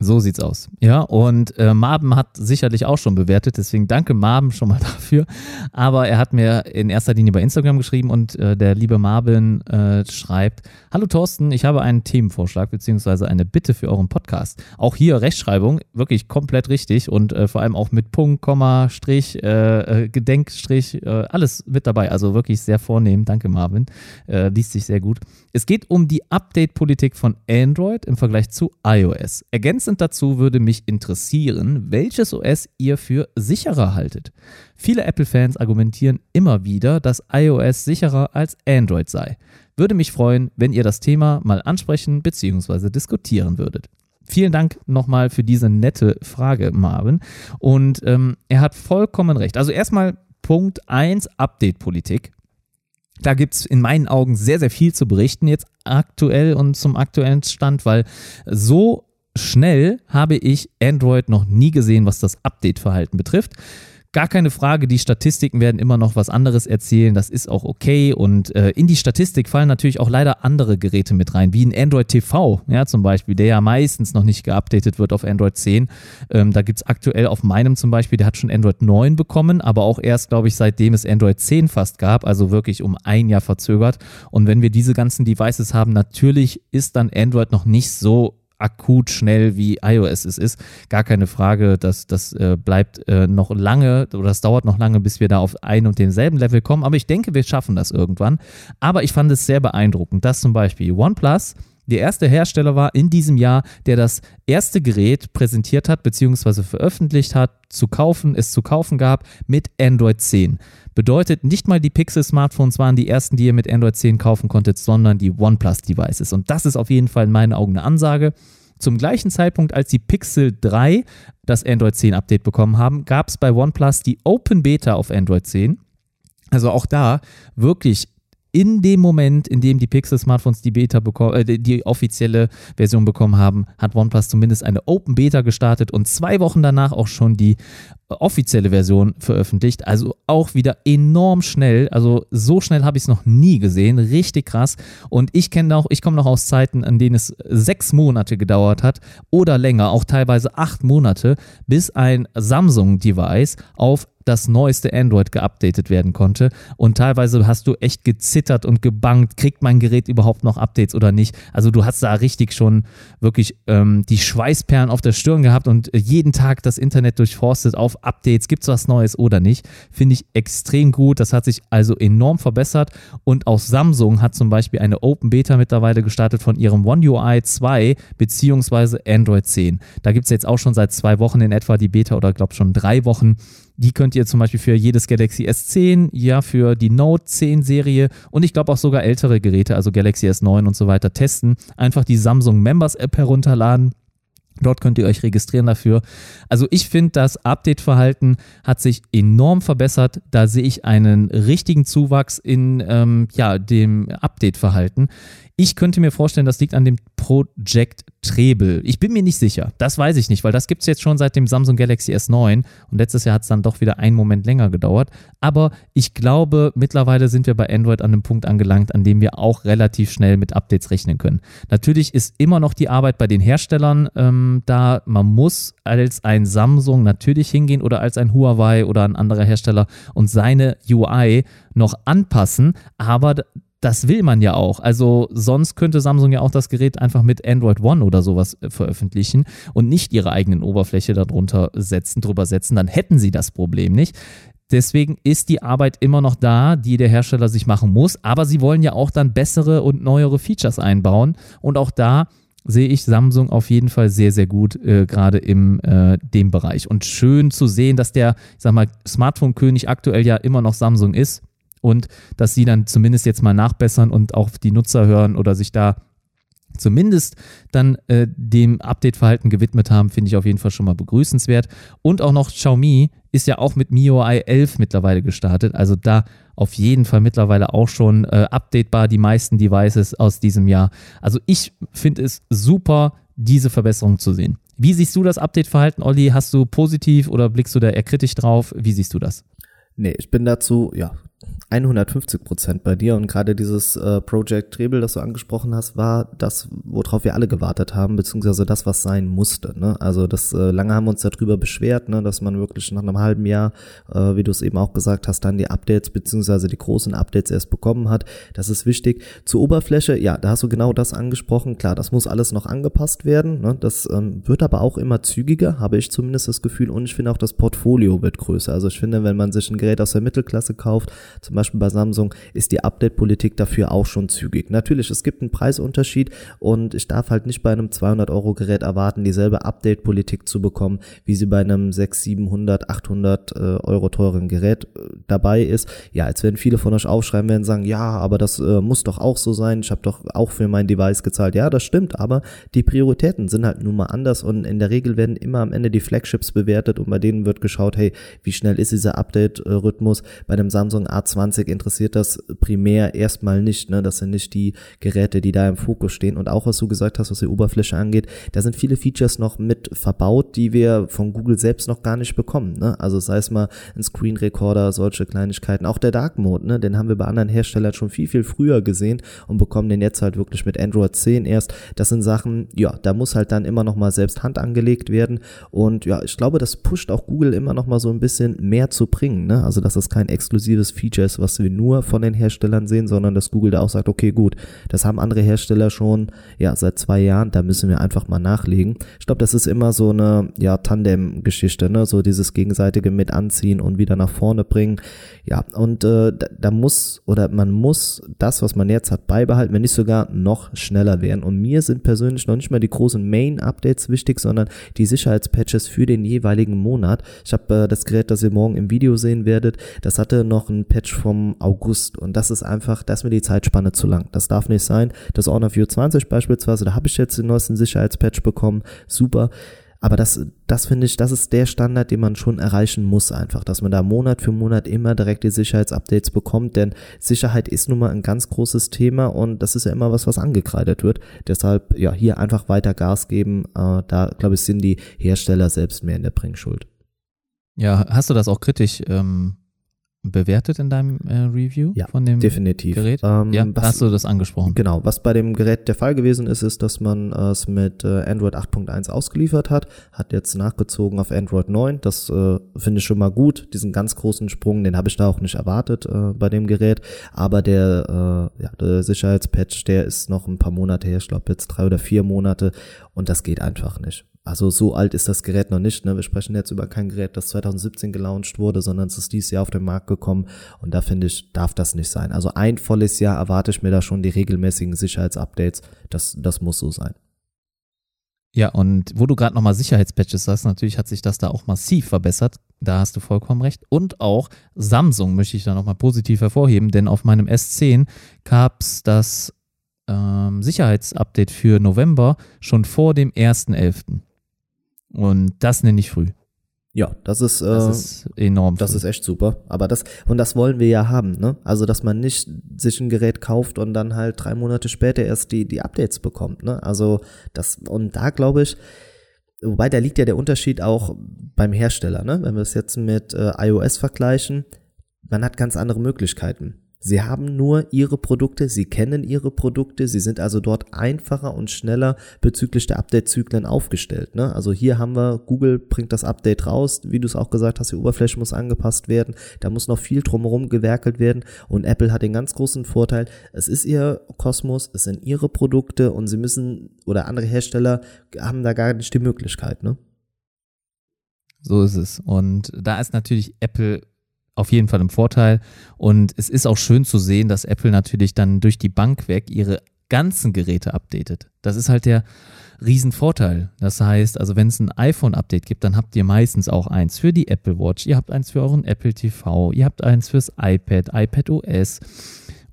So sieht's aus. Ja, und äh, Marben hat sicherlich auch schon bewertet, deswegen danke Marben schon mal <laughs> dafür. Aber er hat mir in erster Linie bei Instagram geschrieben und äh, der liebe Marben äh, schreibt: Hallo Thorsten, ich habe einen Themenvorschlag beziehungsweise eine Bitte für euren Podcast. Auch hier Rechtschreibung, wirklich komplett richtig und äh, vor allem auch mit Punkt, Komma, Strich, äh, äh, Gedenkstrich, äh, alles mit dabei. Also wirklich sehr vornehm. Danke Marvin. Liest sich sehr gut. Es geht um die Update-Politik von Android im Vergleich zu iOS. Ergänzend dazu würde mich interessieren, welches OS ihr für sicherer haltet. Viele Apple-Fans argumentieren immer wieder, dass iOS sicherer als Android sei. Würde mich freuen, wenn ihr das Thema mal ansprechen bzw. diskutieren würdet. Vielen Dank nochmal für diese nette Frage, Marvin. Und ähm, er hat vollkommen recht. Also erstmal Punkt 1, Update-Politik. Da gibt es in meinen Augen sehr, sehr viel zu berichten jetzt aktuell und zum aktuellen Stand, weil so schnell habe ich Android noch nie gesehen, was das Update-Verhalten betrifft. Gar keine Frage, die Statistiken werden immer noch was anderes erzählen, das ist auch okay und äh, in die Statistik fallen natürlich auch leider andere Geräte mit rein, wie ein Android TV, ja zum Beispiel, der ja meistens noch nicht geupdatet wird auf Android 10. Ähm, da gibt es aktuell auf meinem zum Beispiel, der hat schon Android 9 bekommen, aber auch erst, glaube ich, seitdem es Android 10 fast gab, also wirklich um ein Jahr verzögert. Und wenn wir diese ganzen Devices haben, natürlich ist dann Android noch nicht so akut schnell wie iOS es ist. Gar keine Frage, dass das äh, bleibt äh, noch lange oder es dauert noch lange, bis wir da auf ein und demselben Level kommen. Aber ich denke, wir schaffen das irgendwann. Aber ich fand es sehr beeindruckend, dass zum Beispiel OnePlus der erste Hersteller war in diesem Jahr, der das erste Gerät präsentiert hat bzw. veröffentlicht hat, zu kaufen, es zu kaufen gab mit Android 10. Bedeutet, nicht mal die Pixel-Smartphones waren die ersten, die ihr mit Android 10 kaufen konntet, sondern die OnePlus-Devices. Und das ist auf jeden Fall in meinen Augen eine Ansage. Zum gleichen Zeitpunkt, als die Pixel 3 das Android 10 Update bekommen haben, gab es bei OnePlus die Open Beta auf Android 10. Also auch da wirklich in dem Moment, in dem die Pixel-Smartphones die Beta bekommen, äh, die offizielle Version bekommen haben, hat OnePlus zumindest eine Open Beta gestartet und zwei Wochen danach auch schon die offizielle Version veröffentlicht. Also auch wieder enorm schnell. Also so schnell habe ich es noch nie gesehen. Richtig krass. Und ich kenne auch, ich komme noch aus Zeiten, an denen es sechs Monate gedauert hat oder länger, auch teilweise acht Monate, bis ein Samsung-Device auf das neueste Android geupdatet werden konnte. Und teilweise hast du echt gezittert und gebangt, kriegt mein Gerät überhaupt noch Updates oder nicht. Also du hast da richtig schon wirklich ähm, die Schweißperlen auf der Stirn gehabt und jeden Tag das Internet durchforstet auf Updates, gibt es was Neues oder nicht. Finde ich extrem gut. Das hat sich also enorm verbessert. Und auch Samsung hat zum Beispiel eine Open Beta mittlerweile gestartet von ihrem One UI 2 beziehungsweise Android 10. Da gibt es jetzt auch schon seit zwei Wochen in etwa die Beta oder glaube schon drei Wochen. Die könnt ihr zum Beispiel für jedes Galaxy S10, ja, für die Note 10 Serie und ich glaube auch sogar ältere Geräte, also Galaxy S9 und so weiter, testen. Einfach die Samsung Members App herunterladen. Dort könnt ihr euch registrieren dafür. Also ich finde, das Update-Verhalten hat sich enorm verbessert. Da sehe ich einen richtigen Zuwachs in ähm, ja, dem Update-Verhalten. Ich könnte mir vorstellen, das liegt an dem Project Trebel. Ich bin mir nicht sicher. Das weiß ich nicht, weil das gibt es jetzt schon seit dem Samsung Galaxy S9 und letztes Jahr hat es dann doch wieder einen Moment länger gedauert. Aber ich glaube, mittlerweile sind wir bei Android an einem Punkt angelangt, an dem wir auch relativ schnell mit Updates rechnen können. Natürlich ist immer noch die Arbeit bei den Herstellern ähm, da. Man muss als ein Samsung natürlich hingehen oder als ein Huawei oder ein anderer Hersteller und seine UI noch anpassen, aber das will man ja auch. Also sonst könnte Samsung ja auch das Gerät einfach mit Android One oder sowas äh, veröffentlichen und nicht ihre eigenen Oberfläche darunter setzen, drüber setzen. Dann hätten sie das Problem nicht. Deswegen ist die Arbeit immer noch da, die der Hersteller sich machen muss. Aber sie wollen ja auch dann bessere und neuere Features einbauen. Und auch da sehe ich Samsung auf jeden Fall sehr, sehr gut, äh, gerade im äh, dem Bereich. Und schön zu sehen, dass der, ich sag mal, Smartphone-König aktuell ja immer noch Samsung ist und dass sie dann zumindest jetzt mal nachbessern und auch die Nutzer hören oder sich da zumindest dann äh, dem Update-Verhalten gewidmet haben, finde ich auf jeden Fall schon mal begrüßenswert. Und auch noch Xiaomi ist ja auch mit MIUI 11 mittlerweile gestartet, also da auf jeden Fall mittlerweile auch schon äh, updatebar die meisten Devices aus diesem Jahr. Also ich finde es super, diese Verbesserung zu sehen. Wie siehst du das Update-Verhalten, Olli? Hast du positiv oder blickst du da eher kritisch drauf? Wie siehst du das? Nee, ich bin dazu, ja, 150 Prozent bei dir und gerade dieses äh, Project Trebel, das du angesprochen hast, war das, worauf wir alle gewartet haben, beziehungsweise das, was sein musste. Ne? Also das äh, lange haben wir uns darüber beschwert, ne, dass man wirklich nach einem halben Jahr, äh, wie du es eben auch gesagt hast, dann die Updates beziehungsweise die großen Updates erst bekommen hat. Das ist wichtig. Zur Oberfläche, ja, da hast du genau das angesprochen. Klar, das muss alles noch angepasst werden. Ne? Das ähm, wird aber auch immer zügiger, habe ich zumindest das Gefühl. Und ich finde auch, das Portfolio wird größer. Also ich finde, wenn man sich ein Gerät aus der Mittelklasse kauft, zum Beispiel bei Samsung, ist die Update-Politik dafür auch schon zügig. Natürlich, es gibt einen Preisunterschied und ich darf halt nicht bei einem 200 Euro Gerät erwarten, dieselbe Update-Politik zu bekommen, wie sie bei einem 600, 700, 800 äh, Euro teuren Gerät äh, dabei ist. Ja, als werden viele von euch aufschreiben werden sagen, ja, aber das äh, muss doch auch so sein. Ich habe doch auch für mein Device gezahlt. Ja, das stimmt, aber die Prioritäten sind halt nun mal anders und in der Regel werden immer am Ende die Flagships bewertet und bei denen wird geschaut, hey, wie schnell ist dieser Update-Rhythmus bei einem Samsung A20 20 interessiert das primär erstmal nicht. Ne? Das sind nicht die Geräte, die da im Fokus stehen. Und auch was du gesagt hast, was die Oberfläche angeht, da sind viele Features noch mit verbaut, die wir von Google selbst noch gar nicht bekommen. Ne? Also sei es mal ein Screen Recorder, solche Kleinigkeiten. Auch der Dark Mode, ne? den haben wir bei anderen Herstellern schon viel, viel früher gesehen und bekommen den jetzt halt wirklich mit Android 10 erst. Das sind Sachen, ja, da muss halt dann immer noch mal selbst Hand angelegt werden. Und ja, ich glaube, das pusht auch Google immer noch mal so ein bisschen mehr zu bringen. Ne? Also, dass das kein exklusives Feature ist, was wir nur von den Herstellern sehen, sondern dass Google da auch sagt, okay, gut, das haben andere Hersteller schon, ja, seit zwei Jahren, da müssen wir einfach mal nachlegen. Ich glaube, das ist immer so eine, ja, Tandem-Geschichte, ne, so dieses gegenseitige mit anziehen und wieder nach vorne bringen. Ja, und äh, da, da muss oder man muss das, was man jetzt hat, beibehalten, wenn nicht sogar noch schneller werden. Und mir sind persönlich noch nicht mal die großen Main-Updates wichtig, sondern die Sicherheitspatches für den jeweiligen Monat. Ich habe äh, das Gerät, das ihr morgen im Video sehen werdet, das hatte noch ein Patch vom August und das ist einfach, da ist mir die Zeitspanne zu lang. Das darf nicht sein. Das Honor View 20 beispielsweise, da habe ich jetzt den neuesten Sicherheitspatch bekommen. Super. Aber das, das finde ich, das ist der Standard, den man schon erreichen muss einfach, dass man da Monat für Monat immer direkt die Sicherheitsupdates bekommt, denn Sicherheit ist nun mal ein ganz großes Thema und das ist ja immer was, was angekreidet wird. Deshalb, ja, hier einfach weiter Gas geben, äh, da, glaube ich, sind die Hersteller selbst mehr in der Bringschuld. Ja, hast du das auch kritisch ähm, bewertet in deinem äh, Review ja, von dem definitiv. Gerät? Ähm, ja, was, hast du das angesprochen? Genau, was bei dem Gerät der Fall gewesen ist, ist, dass man äh, es mit äh, Android 8.1 ausgeliefert hat, hat jetzt nachgezogen auf Android 9. Das äh, finde ich schon mal gut. Diesen ganz großen Sprung, den habe ich da auch nicht erwartet äh, bei dem Gerät. Aber der, äh, ja, der Sicherheitspatch, der ist noch ein paar Monate her, ich glaube jetzt drei oder vier Monate und das geht einfach nicht. Also so alt ist das Gerät noch nicht. Ne? Wir sprechen jetzt über kein Gerät, das 2017 gelauncht wurde, sondern es ist dieses Jahr auf den Markt gekommen. Und da finde ich, darf das nicht sein. Also ein volles Jahr erwarte ich mir da schon die regelmäßigen Sicherheitsupdates. Das, das muss so sein. Ja, und wo du gerade nochmal Sicherheitspatches sagst, natürlich hat sich das da auch massiv verbessert. Da hast du vollkommen recht. Und auch Samsung möchte ich da nochmal positiv hervorheben, denn auf meinem S10 gab es das ähm, Sicherheitsupdate für November schon vor dem 1.11. Und das nenne ich früh. Ja, das ist, äh, Das ist enorm. das früh. ist echt super. Aber das, und das wollen wir ja haben, ne? Also, dass man nicht sich ein Gerät kauft und dann halt drei Monate später erst die, die Updates bekommt, ne? Also, das, und da glaube ich, wobei da liegt ja der Unterschied auch beim Hersteller, ne? Wenn wir es jetzt mit äh, iOS vergleichen, man hat ganz andere Möglichkeiten. Sie haben nur ihre Produkte, sie kennen ihre Produkte, sie sind also dort einfacher und schneller bezüglich der Update-Zyklen aufgestellt. Ne? Also hier haben wir, Google bringt das Update raus, wie du es auch gesagt hast, die Oberfläche muss angepasst werden, da muss noch viel drumherum gewerkelt werden und Apple hat den ganz großen Vorteil, es ist ihr Kosmos, es sind ihre Produkte und sie müssen, oder andere Hersteller haben da gar nicht die Möglichkeit. Ne? So ist es. Und da ist natürlich Apple auf jeden Fall im Vorteil. Und es ist auch schön zu sehen, dass Apple natürlich dann durch die Bank weg ihre ganzen Geräte updatet. Das ist halt der Riesenvorteil. Das heißt, also wenn es ein iPhone-Update gibt, dann habt ihr meistens auch eins für die Apple Watch, ihr habt eins für euren Apple TV, ihr habt eins fürs iPad, iPad OS.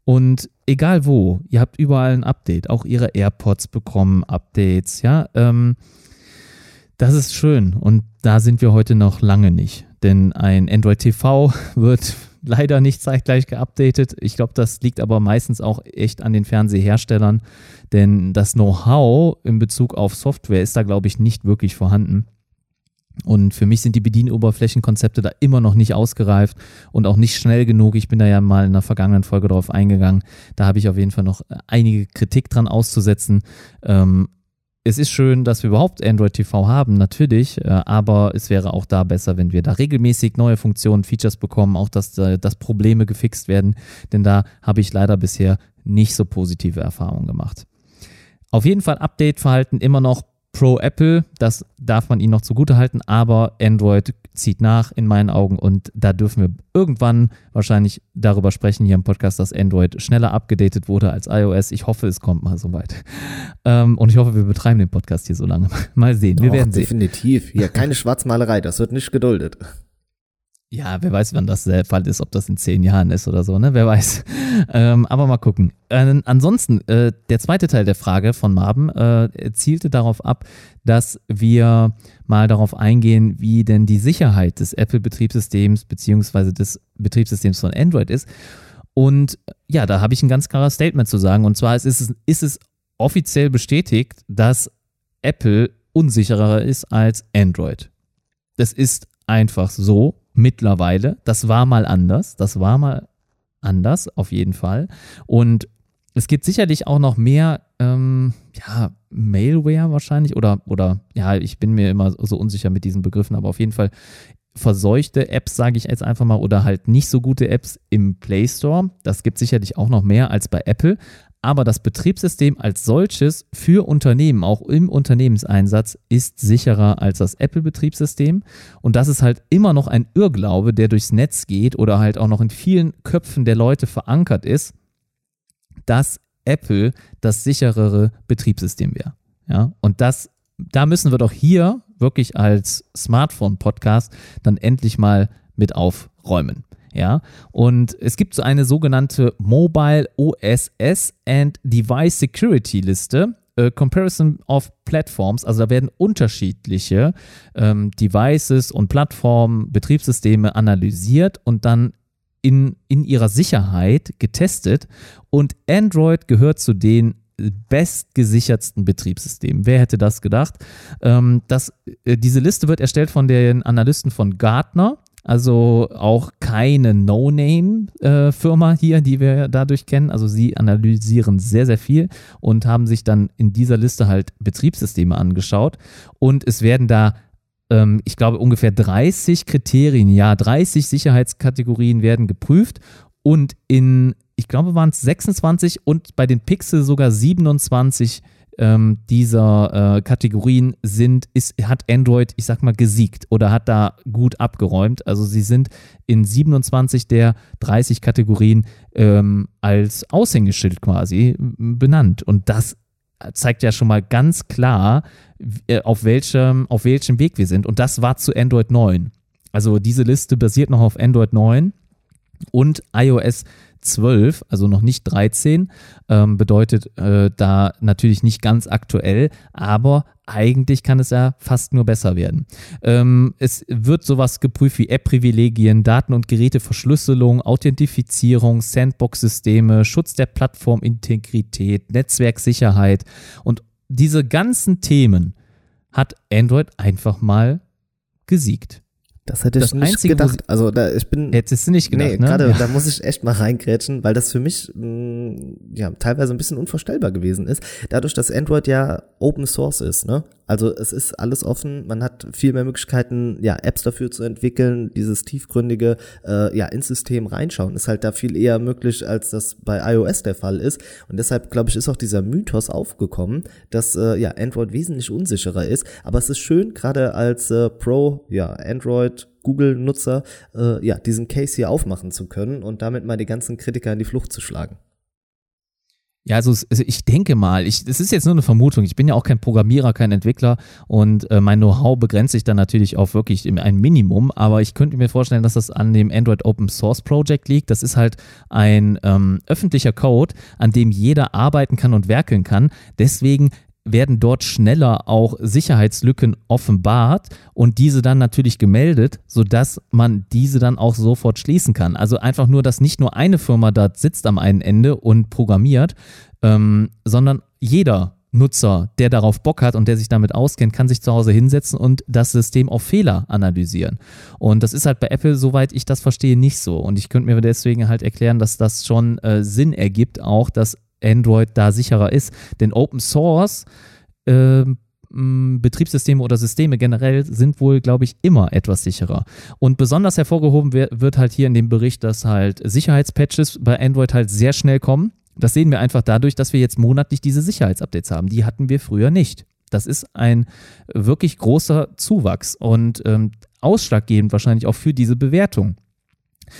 Und egal wo, ihr habt überall ein Update. Auch ihre AirPods bekommen Updates, ja. Ähm, das ist schön und da sind wir heute noch lange nicht. Denn ein Android TV <laughs> wird leider nicht zeitgleich geupdatet. Ich glaube, das liegt aber meistens auch echt an den Fernseherstellern, denn das Know-how in Bezug auf Software ist da, glaube ich, nicht wirklich vorhanden. Und für mich sind die Bedienoberflächenkonzepte da immer noch nicht ausgereift und auch nicht schnell genug. Ich bin da ja mal in der vergangenen Folge drauf eingegangen. Da habe ich auf jeden Fall noch einige Kritik dran auszusetzen. Ähm, es ist schön, dass wir überhaupt Android TV haben, natürlich, äh, aber es wäre auch da besser, wenn wir da regelmäßig neue Funktionen, Features bekommen, auch dass, äh, dass Probleme gefixt werden, denn da habe ich leider bisher nicht so positive Erfahrungen gemacht. Auf jeden Fall Update-Verhalten immer noch pro Apple, das darf man ihnen noch zugutehalten, aber Android zieht nach in meinen Augen und da dürfen wir irgendwann wahrscheinlich darüber sprechen hier im Podcast, dass Android schneller abgedatet wurde als iOS. Ich hoffe, es kommt mal so weit. Ähm, und ich hoffe, wir betreiben den Podcast hier so lange. <laughs> Mal sehen, wir Och, werden sehen. definitiv. Hier, keine Schwarzmalerei, das wird nicht geduldet. Ja, wer weiß, wann das der Fall ist, ob das in zehn Jahren ist oder so, ne? Wer weiß. <laughs> Ähm, aber mal gucken. Äh, ansonsten, äh, der zweite Teil der Frage von Marben äh, zielte darauf ab, dass wir mal darauf eingehen, wie denn die Sicherheit des Apple-Betriebssystems beziehungsweise des Betriebssystems von Android ist. Und ja, da habe ich ein ganz klares Statement zu sagen. Und zwar ist es, ist es offiziell bestätigt, dass Apple unsicherer ist als Android. Das ist einfach so mittlerweile. Das war mal anders. Das war mal anders, auf jeden Fall. Und es gibt sicherlich auch noch mehr, ähm, ja, Malware wahrscheinlich oder, oder, ja, ich bin mir immer so unsicher mit diesen Begriffen, aber auf jeden Fall verseuchte Apps, sage ich jetzt einfach mal, oder halt nicht so gute Apps im Play Store. Das gibt sicherlich auch noch mehr als bei Apple. Aber das Betriebssystem als solches für Unternehmen, auch im Unternehmenseinsatz, ist sicherer als das Apple-Betriebssystem. Und das ist halt immer noch ein Irrglaube, der durchs Netz geht oder halt auch noch in vielen Köpfen der Leute verankert ist, dass Apple das sicherere Betriebssystem wäre. Ja, und das, da müssen wir doch hier wirklich als Smartphone-Podcast dann endlich mal mit aufräumen. Ja, und es gibt so eine sogenannte Mobile OSS and Device Security Liste äh, Comparison of Platforms, also da werden unterschiedliche ähm, Devices und Plattformen, Betriebssysteme analysiert und dann in, in ihrer Sicherheit getestet und Android gehört zu den bestgesichertsten Betriebssystemen. Wer hätte das gedacht? Ähm, das, äh, diese Liste wird erstellt von den Analysten von Gartner also auch keine No-Name-Firma äh, hier, die wir dadurch kennen. Also sie analysieren sehr, sehr viel und haben sich dann in dieser Liste halt Betriebssysteme angeschaut. Und es werden da ähm, ich glaube, ungefähr 30 Kriterien, ja, 30 Sicherheitskategorien werden geprüft und in, ich glaube, waren es 26 und bei den Pixel sogar 27 ähm, dieser äh, Kategorien sind, ist, hat Android, ich sag mal, gesiegt oder hat da gut abgeräumt. Also sie sind in 27 der 30 Kategorien ähm, als Aushängeschild quasi benannt. Und das zeigt ja schon mal ganz klar, äh, auf welchem, auf welchem Weg wir sind. Und das war zu Android 9. Also diese Liste basiert noch auf Android 9 und iOS 12, also noch nicht 13, ähm, bedeutet äh, da natürlich nicht ganz aktuell, aber eigentlich kann es ja fast nur besser werden. Ähm, es wird sowas geprüft wie App-Privilegien, Daten- und Geräteverschlüsselung, Authentifizierung, Sandbox-Systeme, Schutz der Plattformintegrität, Netzwerksicherheit und diese ganzen Themen hat Android einfach mal gesiegt. Das hätte ich das nicht Einzige, gedacht. Also da ich bin. Hättest du nicht gedacht, nee, ne? Gerade ja. da muss ich echt mal reingrätschen, weil das für mich mh, mm, ja teilweise ein bisschen unvorstellbar gewesen ist. Dadurch, dass Android ja Open Source ist, ne? Also es ist alles offen, man hat viel mehr Möglichkeiten, ja, Apps dafür zu entwickeln, dieses tiefgründige, äh, ja, ins System reinschauen ist halt da viel eher möglich, als das bei iOS der Fall ist. Und deshalb, glaube ich, ist auch dieser Mythos aufgekommen, dass äh, ja Android wesentlich unsicherer ist. Aber es ist schön, gerade als äh, Pro, ja, Android Google-Nutzer, äh, ja, diesen Case hier aufmachen zu können und damit mal die ganzen Kritiker in die Flucht zu schlagen. Ja, also, also ich denke mal, ich, das ist jetzt nur eine Vermutung. Ich bin ja auch kein Programmierer, kein Entwickler und äh, mein Know-how begrenzt sich dann natürlich auf wirklich ein Minimum. Aber ich könnte mir vorstellen, dass das an dem Android Open Source Project liegt. Das ist halt ein ähm, öffentlicher Code, an dem jeder arbeiten kann und werkeln kann. Deswegen werden dort schneller auch Sicherheitslücken offenbart und diese dann natürlich gemeldet, sodass man diese dann auch sofort schließen kann. Also einfach nur, dass nicht nur eine Firma dort sitzt am einen Ende und programmiert, ähm, sondern jeder Nutzer, der darauf Bock hat und der sich damit auskennt, kann sich zu Hause hinsetzen und das System auf Fehler analysieren. Und das ist halt bei Apple, soweit ich das verstehe, nicht so. Und ich könnte mir deswegen halt erklären, dass das schon äh, Sinn ergibt, auch dass Android da sicherer ist. Denn Open Source äh, Betriebssysteme oder Systeme generell sind wohl, glaube ich, immer etwas sicherer. Und besonders hervorgehoben wird halt hier in dem Bericht, dass halt Sicherheitspatches bei Android halt sehr schnell kommen. Das sehen wir einfach dadurch, dass wir jetzt monatlich diese Sicherheitsupdates haben. Die hatten wir früher nicht. Das ist ein wirklich großer Zuwachs und ähm, ausschlaggebend wahrscheinlich auch für diese Bewertung.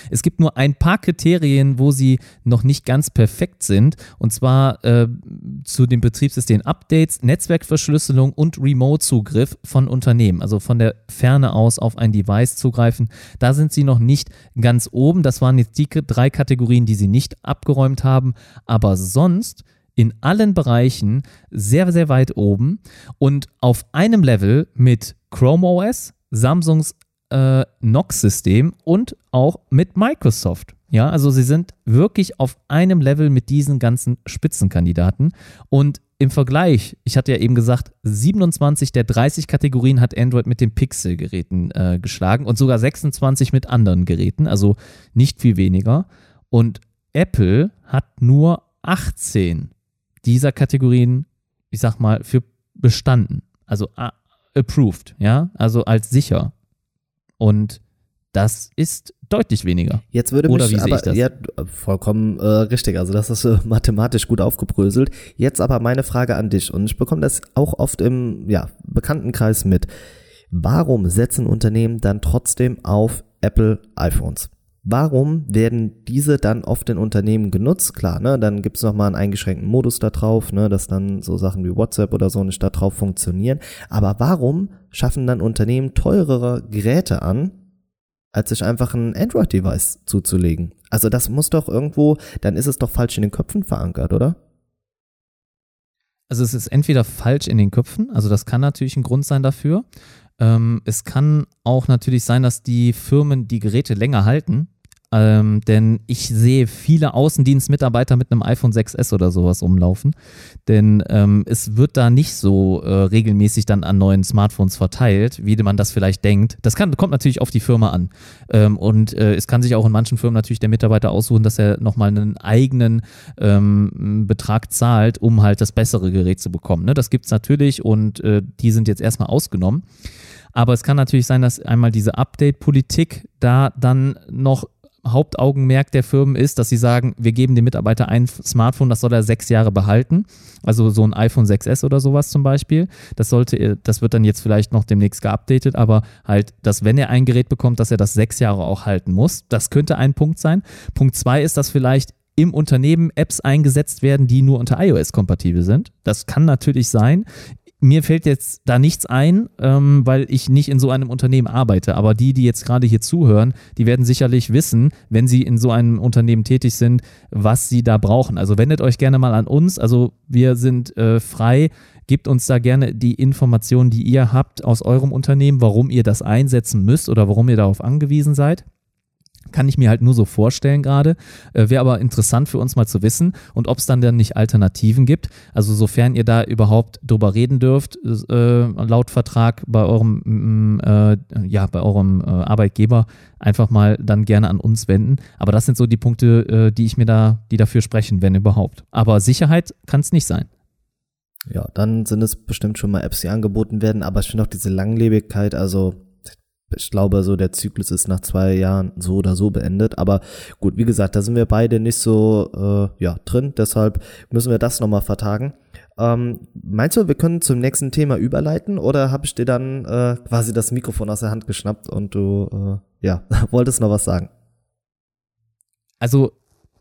Es gibt nur ein paar Kriterien, wo sie noch nicht ganz perfekt sind, und zwar äh, zu den Betriebssystem-Updates, Netzwerkverschlüsselung und Remote-Zugriff von Unternehmen, also von der Ferne aus auf ein Device zugreifen. Da sind sie noch nicht ganz oben. Das waren jetzt die drei Kategorien, die sie nicht abgeräumt haben, aber sonst in allen Bereichen sehr, sehr weit oben und auf einem Level mit Chrome OS, Samsungs äh, Knox-System und auch mit Microsoft. Ja, also sie sind wirklich auf einem Level mit diesen ganzen Spitzenkandidaten. Und im Vergleich, ich hatte ja eben gesagt, 27 der 30 Kategorien hat Android mit den Pixel-Geräten äh, geschlagen und sogar 26 mit anderen Geräten, also nicht viel weniger. Und Apple hat nur 18 dieser Kategorien, ich sag mal, für bestanden. Also uh, approved, ja, also als sicher und das ist deutlich weniger. Jetzt würde Oder mich, wie aber, Ja, vollkommen äh, richtig. Also das ist äh, mathematisch gut aufgebröselt. Jetzt aber meine Frage an dich und ich bekomme das auch oft im ja, Bekanntenkreis mit. Warum setzen Unternehmen dann trotzdem auf Apple iPhones? Warum werden diese dann oft in Unternehmen genutzt? Klar, ne, dann gibt's noch mal einen eingeschränkten Modus da drauf, ne, dass dann so Sachen wie WhatsApp oder so nicht da drauf funktionieren. Aber warum schaffen dann Unternehmen teurere Geräte an, als sich einfach ein Android-Device zuzulegen? Also das muss doch irgendwo, dann ist es doch falsch in den Köpfen verankert, oder? Also es ist entweder falsch in den Köpfen, also das kann natürlich ein Grund sein dafür. Ähm, es kann auch natürlich sein, dass die Firmen die Geräte länger halten. Ähm, denn ich sehe viele Außendienstmitarbeiter mit einem iPhone 6S oder sowas rumlaufen. Denn ähm, es wird da nicht so äh, regelmäßig dann an neuen Smartphones verteilt, wie man das vielleicht denkt. Das kann, kommt natürlich auf die Firma an. Ähm, und äh, es kann sich auch in manchen Firmen natürlich der Mitarbeiter aussuchen, dass er nochmal einen eigenen ähm, Betrag zahlt, um halt das bessere Gerät zu bekommen. Ne? Das gibt es natürlich und äh, die sind jetzt erstmal ausgenommen. Aber es kann natürlich sein, dass einmal diese Update-Politik da dann noch Hauptaugenmerk der Firmen ist, dass sie sagen, wir geben dem Mitarbeiter ein Smartphone, das soll er sechs Jahre behalten. Also so ein iPhone 6S oder sowas zum Beispiel. Das sollte, das wird dann jetzt vielleicht noch demnächst geupdatet, aber halt, dass wenn er ein Gerät bekommt, dass er das sechs Jahre auch halten muss. Das könnte ein Punkt sein. Punkt zwei ist, dass vielleicht im Unternehmen Apps eingesetzt werden, die nur unter iOS kompatibel sind. Das kann natürlich sein mir fällt jetzt da nichts ein, ähm, weil ich nicht in so einem Unternehmen arbeite. Aber die, die jetzt gerade hier zuhören, die werden sicherlich wissen, wenn sie in so einem Unternehmen tätig sind, was sie da brauchen. Also wendet euch gerne mal an uns. Also wir sind äh, frei. Gebt uns da gerne die Informationen, die ihr habt aus eurem Unternehmen, warum ihr das einsetzen müsst oder warum ihr darauf angewiesen seid. Kann ich mir halt nur so vorstellen gerade. Äh, Wäre aber interessant für uns mal zu wissen und ob es dann dann nicht Alternativen gibt. Also sofern ihr da überhaupt drüber reden dürft, äh, laut Vertrag bei eurem, mm, äh, ja, bei eurem äh, Arbeitgeber, einfach mal dann gerne an uns wenden. Aber das sind so die Punkte, äh, die ich mir da, die dafür sprechen, wenn überhaupt. Aber Sicherheit kann es nicht sein. Ja, dann sind es bestimmt schon mal Apps, die angeboten werden, aber ich finde auch diese Langlebigkeit, also ich glaube, so der Zyklus ist nach zwei Jahren so oder so beendet. Aber gut, wie gesagt, da sind wir beide nicht so äh, ja, drin. Deshalb müssen wir das nochmal vertagen. Ähm, meinst du, wir können zum nächsten Thema überleiten oder habe ich dir dann äh, quasi das Mikrofon aus der Hand geschnappt und du äh, ja, <laughs> wolltest noch was sagen? Also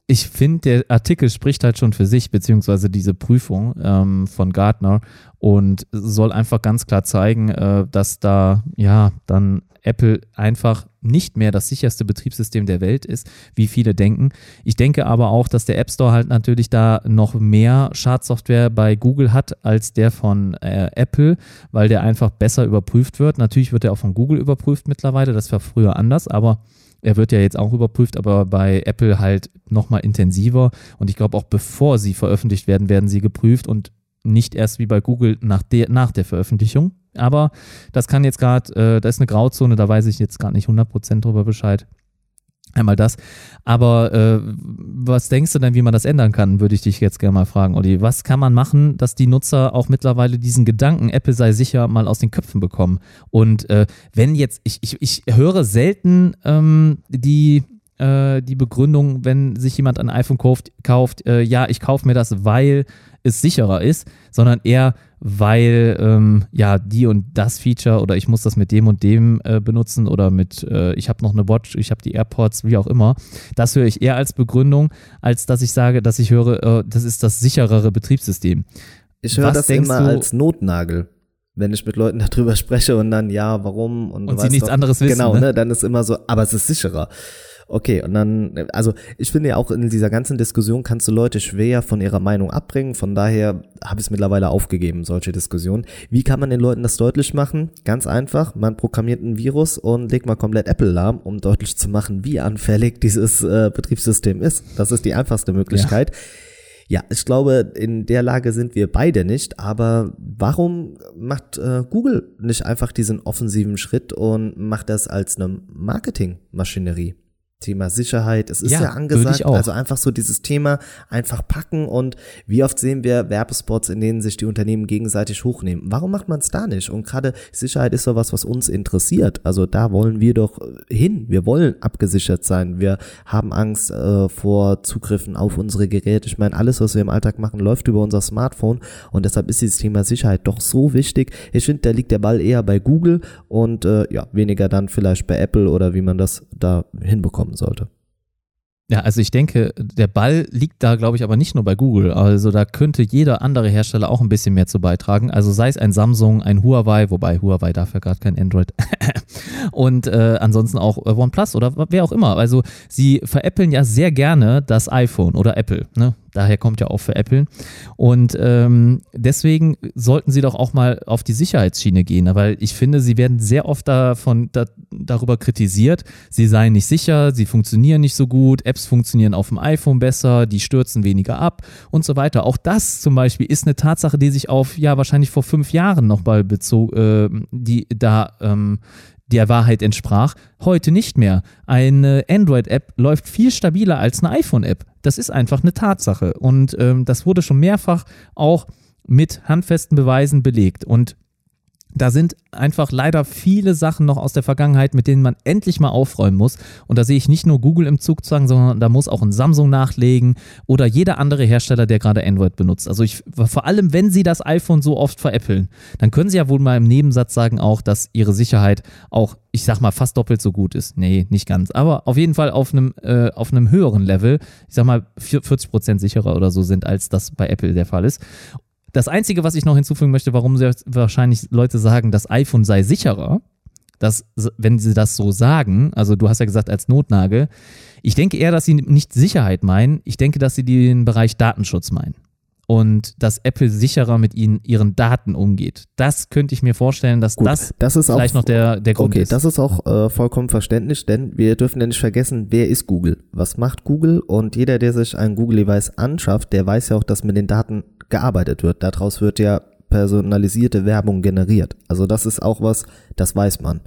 ich finde, der Artikel spricht halt schon für sich, beziehungsweise diese Prüfung ähm, von Gartner und soll einfach ganz klar zeigen, äh, dass da ja dann Apple einfach nicht mehr das sicherste Betriebssystem der Welt ist, wie viele denken. Ich denke aber auch, dass der App Store halt natürlich da noch mehr Schadsoftware bei Google hat als der von äh, Apple, weil der einfach besser überprüft wird. Natürlich wird er auch von Google überprüft mittlerweile, das war früher anders, aber er wird ja jetzt auch überprüft, aber bei Apple halt nochmal intensiver. Und ich glaube, auch bevor sie veröffentlicht werden, werden sie geprüft und nicht erst wie bei Google nach der, nach der Veröffentlichung. Aber das kann jetzt gerade, äh, da ist eine Grauzone, da weiß ich jetzt gerade nicht 100% drüber Bescheid. Einmal das. Aber äh, was denkst du denn, wie man das ändern kann, würde ich dich jetzt gerne mal fragen, Olli. Was kann man machen, dass die Nutzer auch mittlerweile diesen Gedanken, Apple sei sicher, mal aus den Köpfen bekommen? Und äh, wenn jetzt, ich, ich, ich höre selten ähm, die, äh, die Begründung, wenn sich jemand ein iPhone kauft, kauft äh, ja, ich kaufe mir das, weil es sicherer ist, sondern eher, weil ähm, ja die und das Feature oder ich muss das mit dem und dem äh, benutzen oder mit äh, ich habe noch eine Watch, ich habe die AirPods, wie auch immer. Das höre ich eher als Begründung, als dass ich sage, dass ich höre, äh, das ist das sicherere Betriebssystem. Ich höre das immer du, als Notnagel wenn ich mit Leuten <laughs> darüber spreche und dann ja, warum und, und sie nichts doch, anderes wissen. Genau, ne? ne? dann ist immer so, aber es ist sicherer. Okay, und dann, also ich finde ja auch in dieser ganzen Diskussion kannst du Leute schwer von ihrer Meinung abbringen. Von daher habe ich es mittlerweile aufgegeben, solche Diskussionen. Wie kann man den Leuten das deutlich machen? Ganz einfach, man programmiert ein Virus und legt mal komplett Apple lahm, um deutlich zu machen, wie anfällig dieses äh, Betriebssystem ist. Das ist die einfachste Möglichkeit. Ja. Ja, ich glaube, in der Lage sind wir beide nicht, aber warum macht äh, Google nicht einfach diesen offensiven Schritt und macht das als eine Marketingmaschinerie? Thema Sicherheit, es ist ja, ja angesagt, also einfach so dieses Thema einfach packen und wie oft sehen wir Werbespots, in denen sich die Unternehmen gegenseitig hochnehmen. Warum macht man es da nicht? Und gerade Sicherheit ist so was, was uns interessiert. Also da wollen wir doch hin. Wir wollen abgesichert sein. Wir haben Angst äh, vor Zugriffen auf unsere Geräte. Ich meine, alles, was wir im Alltag machen, läuft über unser Smartphone und deshalb ist dieses Thema Sicherheit doch so wichtig. Ich finde, da liegt der Ball eher bei Google und äh, ja, weniger dann vielleicht bei Apple oder wie man das da hinbekommt kommen sollte. Ja, also ich denke, der Ball liegt da, glaube ich, aber nicht nur bei Google. Also da könnte jeder andere Hersteller auch ein bisschen mehr zu beitragen. Also sei es ein Samsung, ein Huawei, wobei Huawei darf ja gerade kein Android. <laughs> Und äh, ansonsten auch OnePlus oder wer auch immer. Also sie veräppeln ja sehr gerne das iPhone oder Apple. Ne? Daher kommt ja auch für Apple. Und ähm, deswegen sollten sie doch auch mal auf die Sicherheitsschiene gehen, weil ich finde, sie werden sehr oft davon da, darüber kritisiert, sie seien nicht sicher, sie funktionieren nicht so gut, Apps funktionieren auf dem iPhone besser, die stürzen weniger ab und so weiter. Auch das zum Beispiel ist eine Tatsache, die sich auf ja wahrscheinlich vor fünf Jahren noch mal bezog, äh, die da ähm, der Wahrheit entsprach, heute nicht mehr. Eine Android-App läuft viel stabiler als eine iPhone-App. Das ist einfach eine Tatsache. Und ähm, das wurde schon mehrfach auch mit handfesten Beweisen belegt. Und da sind einfach leider viele Sachen noch aus der Vergangenheit, mit denen man endlich mal aufräumen muss. Und da sehe ich nicht nur Google im Zugzwang, sondern da muss auch ein Samsung nachlegen oder jeder andere Hersteller, der gerade Android benutzt. Also ich, vor allem, wenn sie das iPhone so oft veräppeln, dann können sie ja wohl mal im Nebensatz sagen auch, dass ihre Sicherheit auch, ich sag mal, fast doppelt so gut ist. Nee, nicht ganz. Aber auf jeden Fall auf einem, äh, auf einem höheren Level, ich sag mal, 40 Prozent sicherer oder so sind, als das bei Apple der Fall ist. Das Einzige, was ich noch hinzufügen möchte, warum sehr wahrscheinlich Leute sagen, das iPhone sei sicherer, dass, wenn sie das so sagen, also du hast ja gesagt als Notnagel, ich denke eher, dass sie nicht Sicherheit meinen, ich denke, dass sie den Bereich Datenschutz meinen. Und dass Apple sicherer mit ihnen, ihren Daten umgeht. Das könnte ich mir vorstellen, dass Gut, das, das ist vielleicht auch, noch der, der Grund okay, ist. Das ist auch äh, vollkommen verständlich, denn wir dürfen ja nicht vergessen, wer ist Google? Was macht Google? Und jeder, der sich ein Google-Device anschafft, der weiß ja auch, dass mit den Daten gearbeitet wird. Daraus wird ja personalisierte Werbung generiert. Also das ist auch was, das weiß man.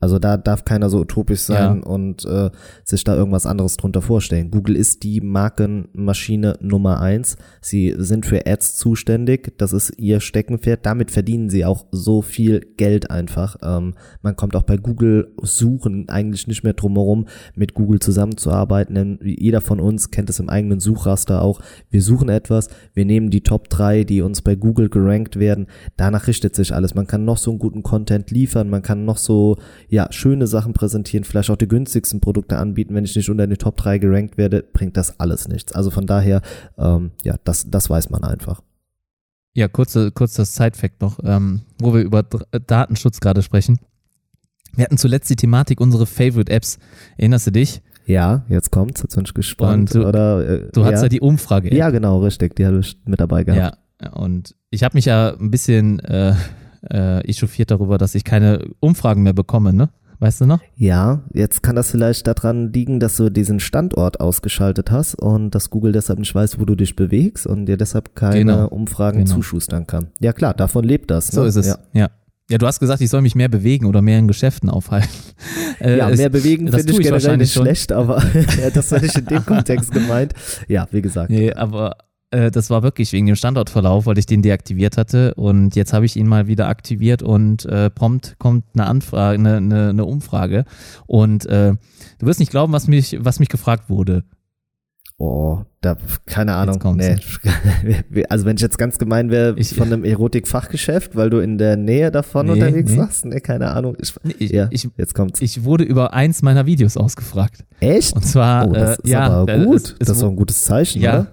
Also da darf keiner so utopisch sein ja. und äh, sich da irgendwas anderes drunter vorstellen. Google ist die Markenmaschine Nummer eins. Sie sind für Ads zuständig. Das ist ihr Steckenpferd. Damit verdienen sie auch so viel Geld einfach. Ähm, man kommt auch bei Google Suchen eigentlich nicht mehr drum herum, mit Google zusammenzuarbeiten. Denn jeder von uns kennt es im eigenen Suchraster auch. Wir suchen etwas, wir nehmen die Top drei, die uns bei Google gerankt werden. Danach richtet sich alles. Man kann noch so einen guten Content liefern, man kann noch so ja, schöne Sachen präsentieren, vielleicht auch die günstigsten Produkte anbieten, wenn ich nicht unter die Top 3 gerankt werde, bringt das alles nichts. Also von daher, ähm, ja, das, das weiß man einfach. Ja, kurze, kurz das Side-Fact noch, ähm, wo wir über äh, Datenschutz gerade sprechen. Wir hatten zuletzt die Thematik unsere Favorite Apps. Erinnerst du dich? Ja, jetzt kommt's, jetzt bin ich gespannt. du, Oder, äh, du hattest ja die Umfrage. -App. Ja, genau, richtig, die hatte ich mit dabei gehabt. Ja, und ich habe mich ja ein bisschen äh, äh, echauffiert darüber, dass ich keine Umfragen mehr bekomme, ne? Weißt du noch? Ja, jetzt kann das vielleicht daran liegen, dass du diesen Standort ausgeschaltet hast und dass Google deshalb nicht weiß, wo du dich bewegst und dir deshalb keine genau. Umfragen genau. zuschustern kann. Ja klar, davon lebt das. Ne? So ist es, ja. ja. Ja, du hast gesagt, ich soll mich mehr bewegen oder mehr in Geschäften aufhalten. <laughs> Äh, ja, mehr bewegen finde ich, ich generell nicht schlecht, aber <laughs> das war nicht in dem Kontext gemeint. Ja, wie gesagt. Nee, aber äh, das war wirklich wegen dem Standortverlauf, weil ich den deaktiviert hatte. Und jetzt habe ich ihn mal wieder aktiviert und äh, prompt kommt eine Anfrage, eine, eine, eine Umfrage. Und äh, du wirst nicht glauben, was mich, was mich gefragt wurde. Oh, da, keine Ahnung. Nee. <laughs> Also wenn ich jetzt ganz gemein wäre von einem Erotikfachgeschäft, weil du in der Nähe davon nee, unterwegs nee. warst, nee, keine Ahnung. Ich, ich, ja, ich, jetzt kommt's. Ich wurde über eins meiner Videos ausgefragt. Echt? Und zwar, oh, das äh, ist ja, aber gut. Es, es, das ist doch ein gutes Zeichen, ja, oder?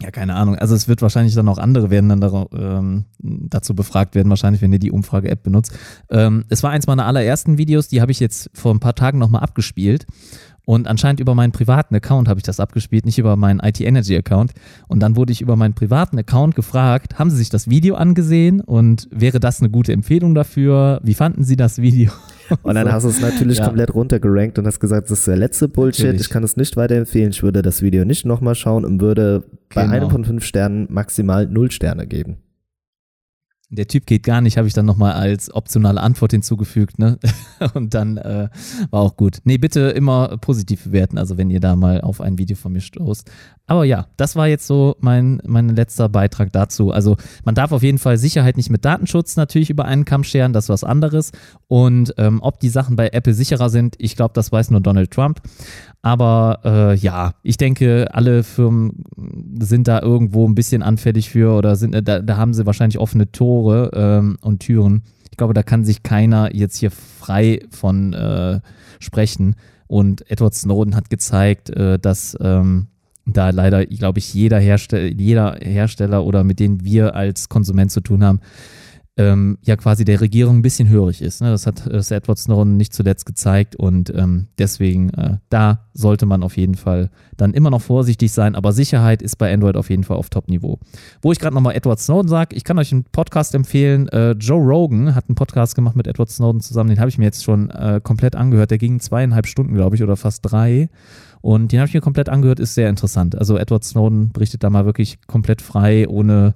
Ja, keine Ahnung. Also es wird wahrscheinlich dann auch andere werden dann da, ähm, dazu befragt werden, wahrscheinlich, wenn ihr die Umfrage-App benutzt. Ähm, es war eins meiner allerersten Videos, die habe ich jetzt vor ein paar Tagen nochmal abgespielt. Und anscheinend über meinen privaten Account habe ich das abgespielt, nicht über meinen IT Energy Account. Und dann wurde ich über meinen privaten Account gefragt, haben Sie sich das Video angesehen und wäre das eine gute Empfehlung dafür? Wie fanden Sie das Video? <laughs> Und dann so. hast du es natürlich ja. komplett runtergerankt und hast gesagt, das ist der letzte Bullshit, natürlich. ich kann es nicht weiterempfehlen, ich würde das Video nicht nochmal schauen und würde bei genau. einem von fünf Sternen maximal null Sterne geben. Der Typ geht gar nicht, habe ich dann nochmal als optionale Antwort hinzugefügt, ne? <laughs> Und dann äh, war auch gut. Nee, bitte immer positiv bewerten, also wenn ihr da mal auf ein Video von mir stoßt. Aber ja, das war jetzt so mein, mein letzter Beitrag dazu. Also man darf auf jeden Fall Sicherheit nicht mit Datenschutz natürlich über einen Kamm scheren, das ist was anderes. Und ähm, ob die Sachen bei Apple sicherer sind, ich glaube, das weiß nur Donald Trump. Aber äh, ja, ich denke, alle Firmen sind da irgendwo ein bisschen anfällig für oder sind, äh, da, da haben sie wahrscheinlich offene Tore ähm, und Türen. Ich glaube, da kann sich keiner jetzt hier frei von äh, sprechen. Und Edward Snowden hat gezeigt, äh, dass ähm, da leider, glaube ich, jeder, Herstell jeder Hersteller oder mit denen wir als Konsument zu tun haben, ähm, ja quasi der Regierung ein bisschen hörig ist. Ne? Das hat das Edward Snowden nicht zuletzt gezeigt und ähm, deswegen äh, da sollte man auf jeden Fall dann immer noch vorsichtig sein, aber Sicherheit ist bei Android auf jeden Fall auf Top-Niveau. Wo ich gerade nochmal Edward Snowden sage, ich kann euch einen Podcast empfehlen. Äh, Joe Rogan hat einen Podcast gemacht mit Edward Snowden zusammen, den habe ich mir jetzt schon äh, komplett angehört. Der ging zweieinhalb Stunden, glaube ich, oder fast drei. Und den habe ich mir komplett angehört, ist sehr interessant. Also Edward Snowden berichtet da mal wirklich komplett frei, ohne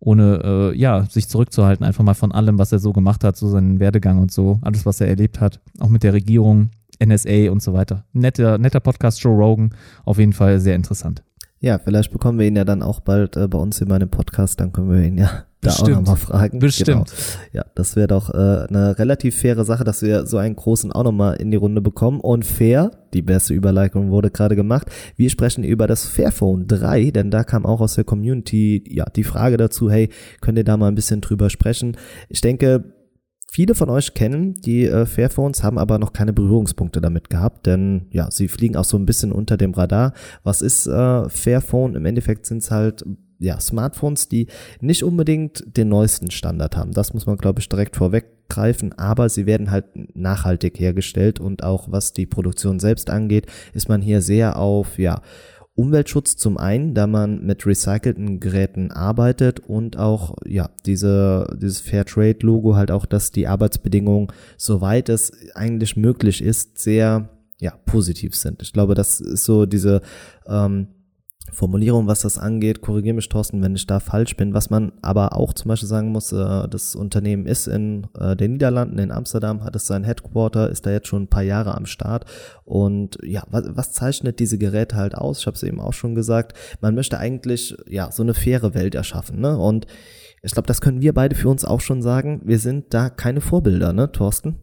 ohne äh, ja, sich zurückzuhalten, einfach mal von allem, was er so gemacht hat, so seinen Werdegang und so, alles, was er erlebt hat, auch mit der Regierung, NSA und so weiter. Netter, netter Podcast, Joe Rogan, auf jeden Fall sehr interessant. Ja, vielleicht bekommen wir ihn ja dann auch bald äh, bei uns in meinem Podcast, dann können wir ihn ja da Bestimmt. auch nochmal fragen. Bestimmt. Genau. Ja, das wäre doch äh, eine relativ faire Sache, dass wir so einen großen auch nochmal in die Runde bekommen. Und fair, die beste Überleitung wurde gerade gemacht. Wir sprechen über das Fairphone 3, denn da kam auch aus der Community ja die Frage dazu, hey, könnt ihr da mal ein bisschen drüber sprechen? Ich denke, Viele von euch kennen die äh, Fairphones, haben aber noch keine Berührungspunkte damit gehabt, denn ja, sie fliegen auch so ein bisschen unter dem Radar. Was ist äh, Fairphone? Im Endeffekt sind es halt ja, Smartphones, die nicht unbedingt den neuesten Standard haben. Das muss man, glaube ich, direkt vorweggreifen, aber sie werden halt nachhaltig hergestellt und auch was die Produktion selbst angeht, ist man hier sehr auf, ja, Umweltschutz zum einen, da man mit recycelten Geräten arbeitet und auch ja diese dieses Fairtrade Logo halt auch, dass die Arbeitsbedingungen soweit es eigentlich möglich ist sehr ja positiv sind. Ich glaube, das ist so diese ähm, Formulierung, was das angeht. Korrigiere mich, Thorsten, wenn ich da falsch bin. Was man aber auch zum Beispiel sagen muss, äh, das Unternehmen ist in äh, den Niederlanden, in Amsterdam, hat es sein Headquarter, ist da jetzt schon ein paar Jahre am Start. Und ja, was, was zeichnet diese Geräte halt aus? Ich habe es eben auch schon gesagt. Man möchte eigentlich ja so eine faire Welt erschaffen. Ne? Und ich glaube, das können wir beide für uns auch schon sagen. Wir sind da keine Vorbilder, ne, Thorsten?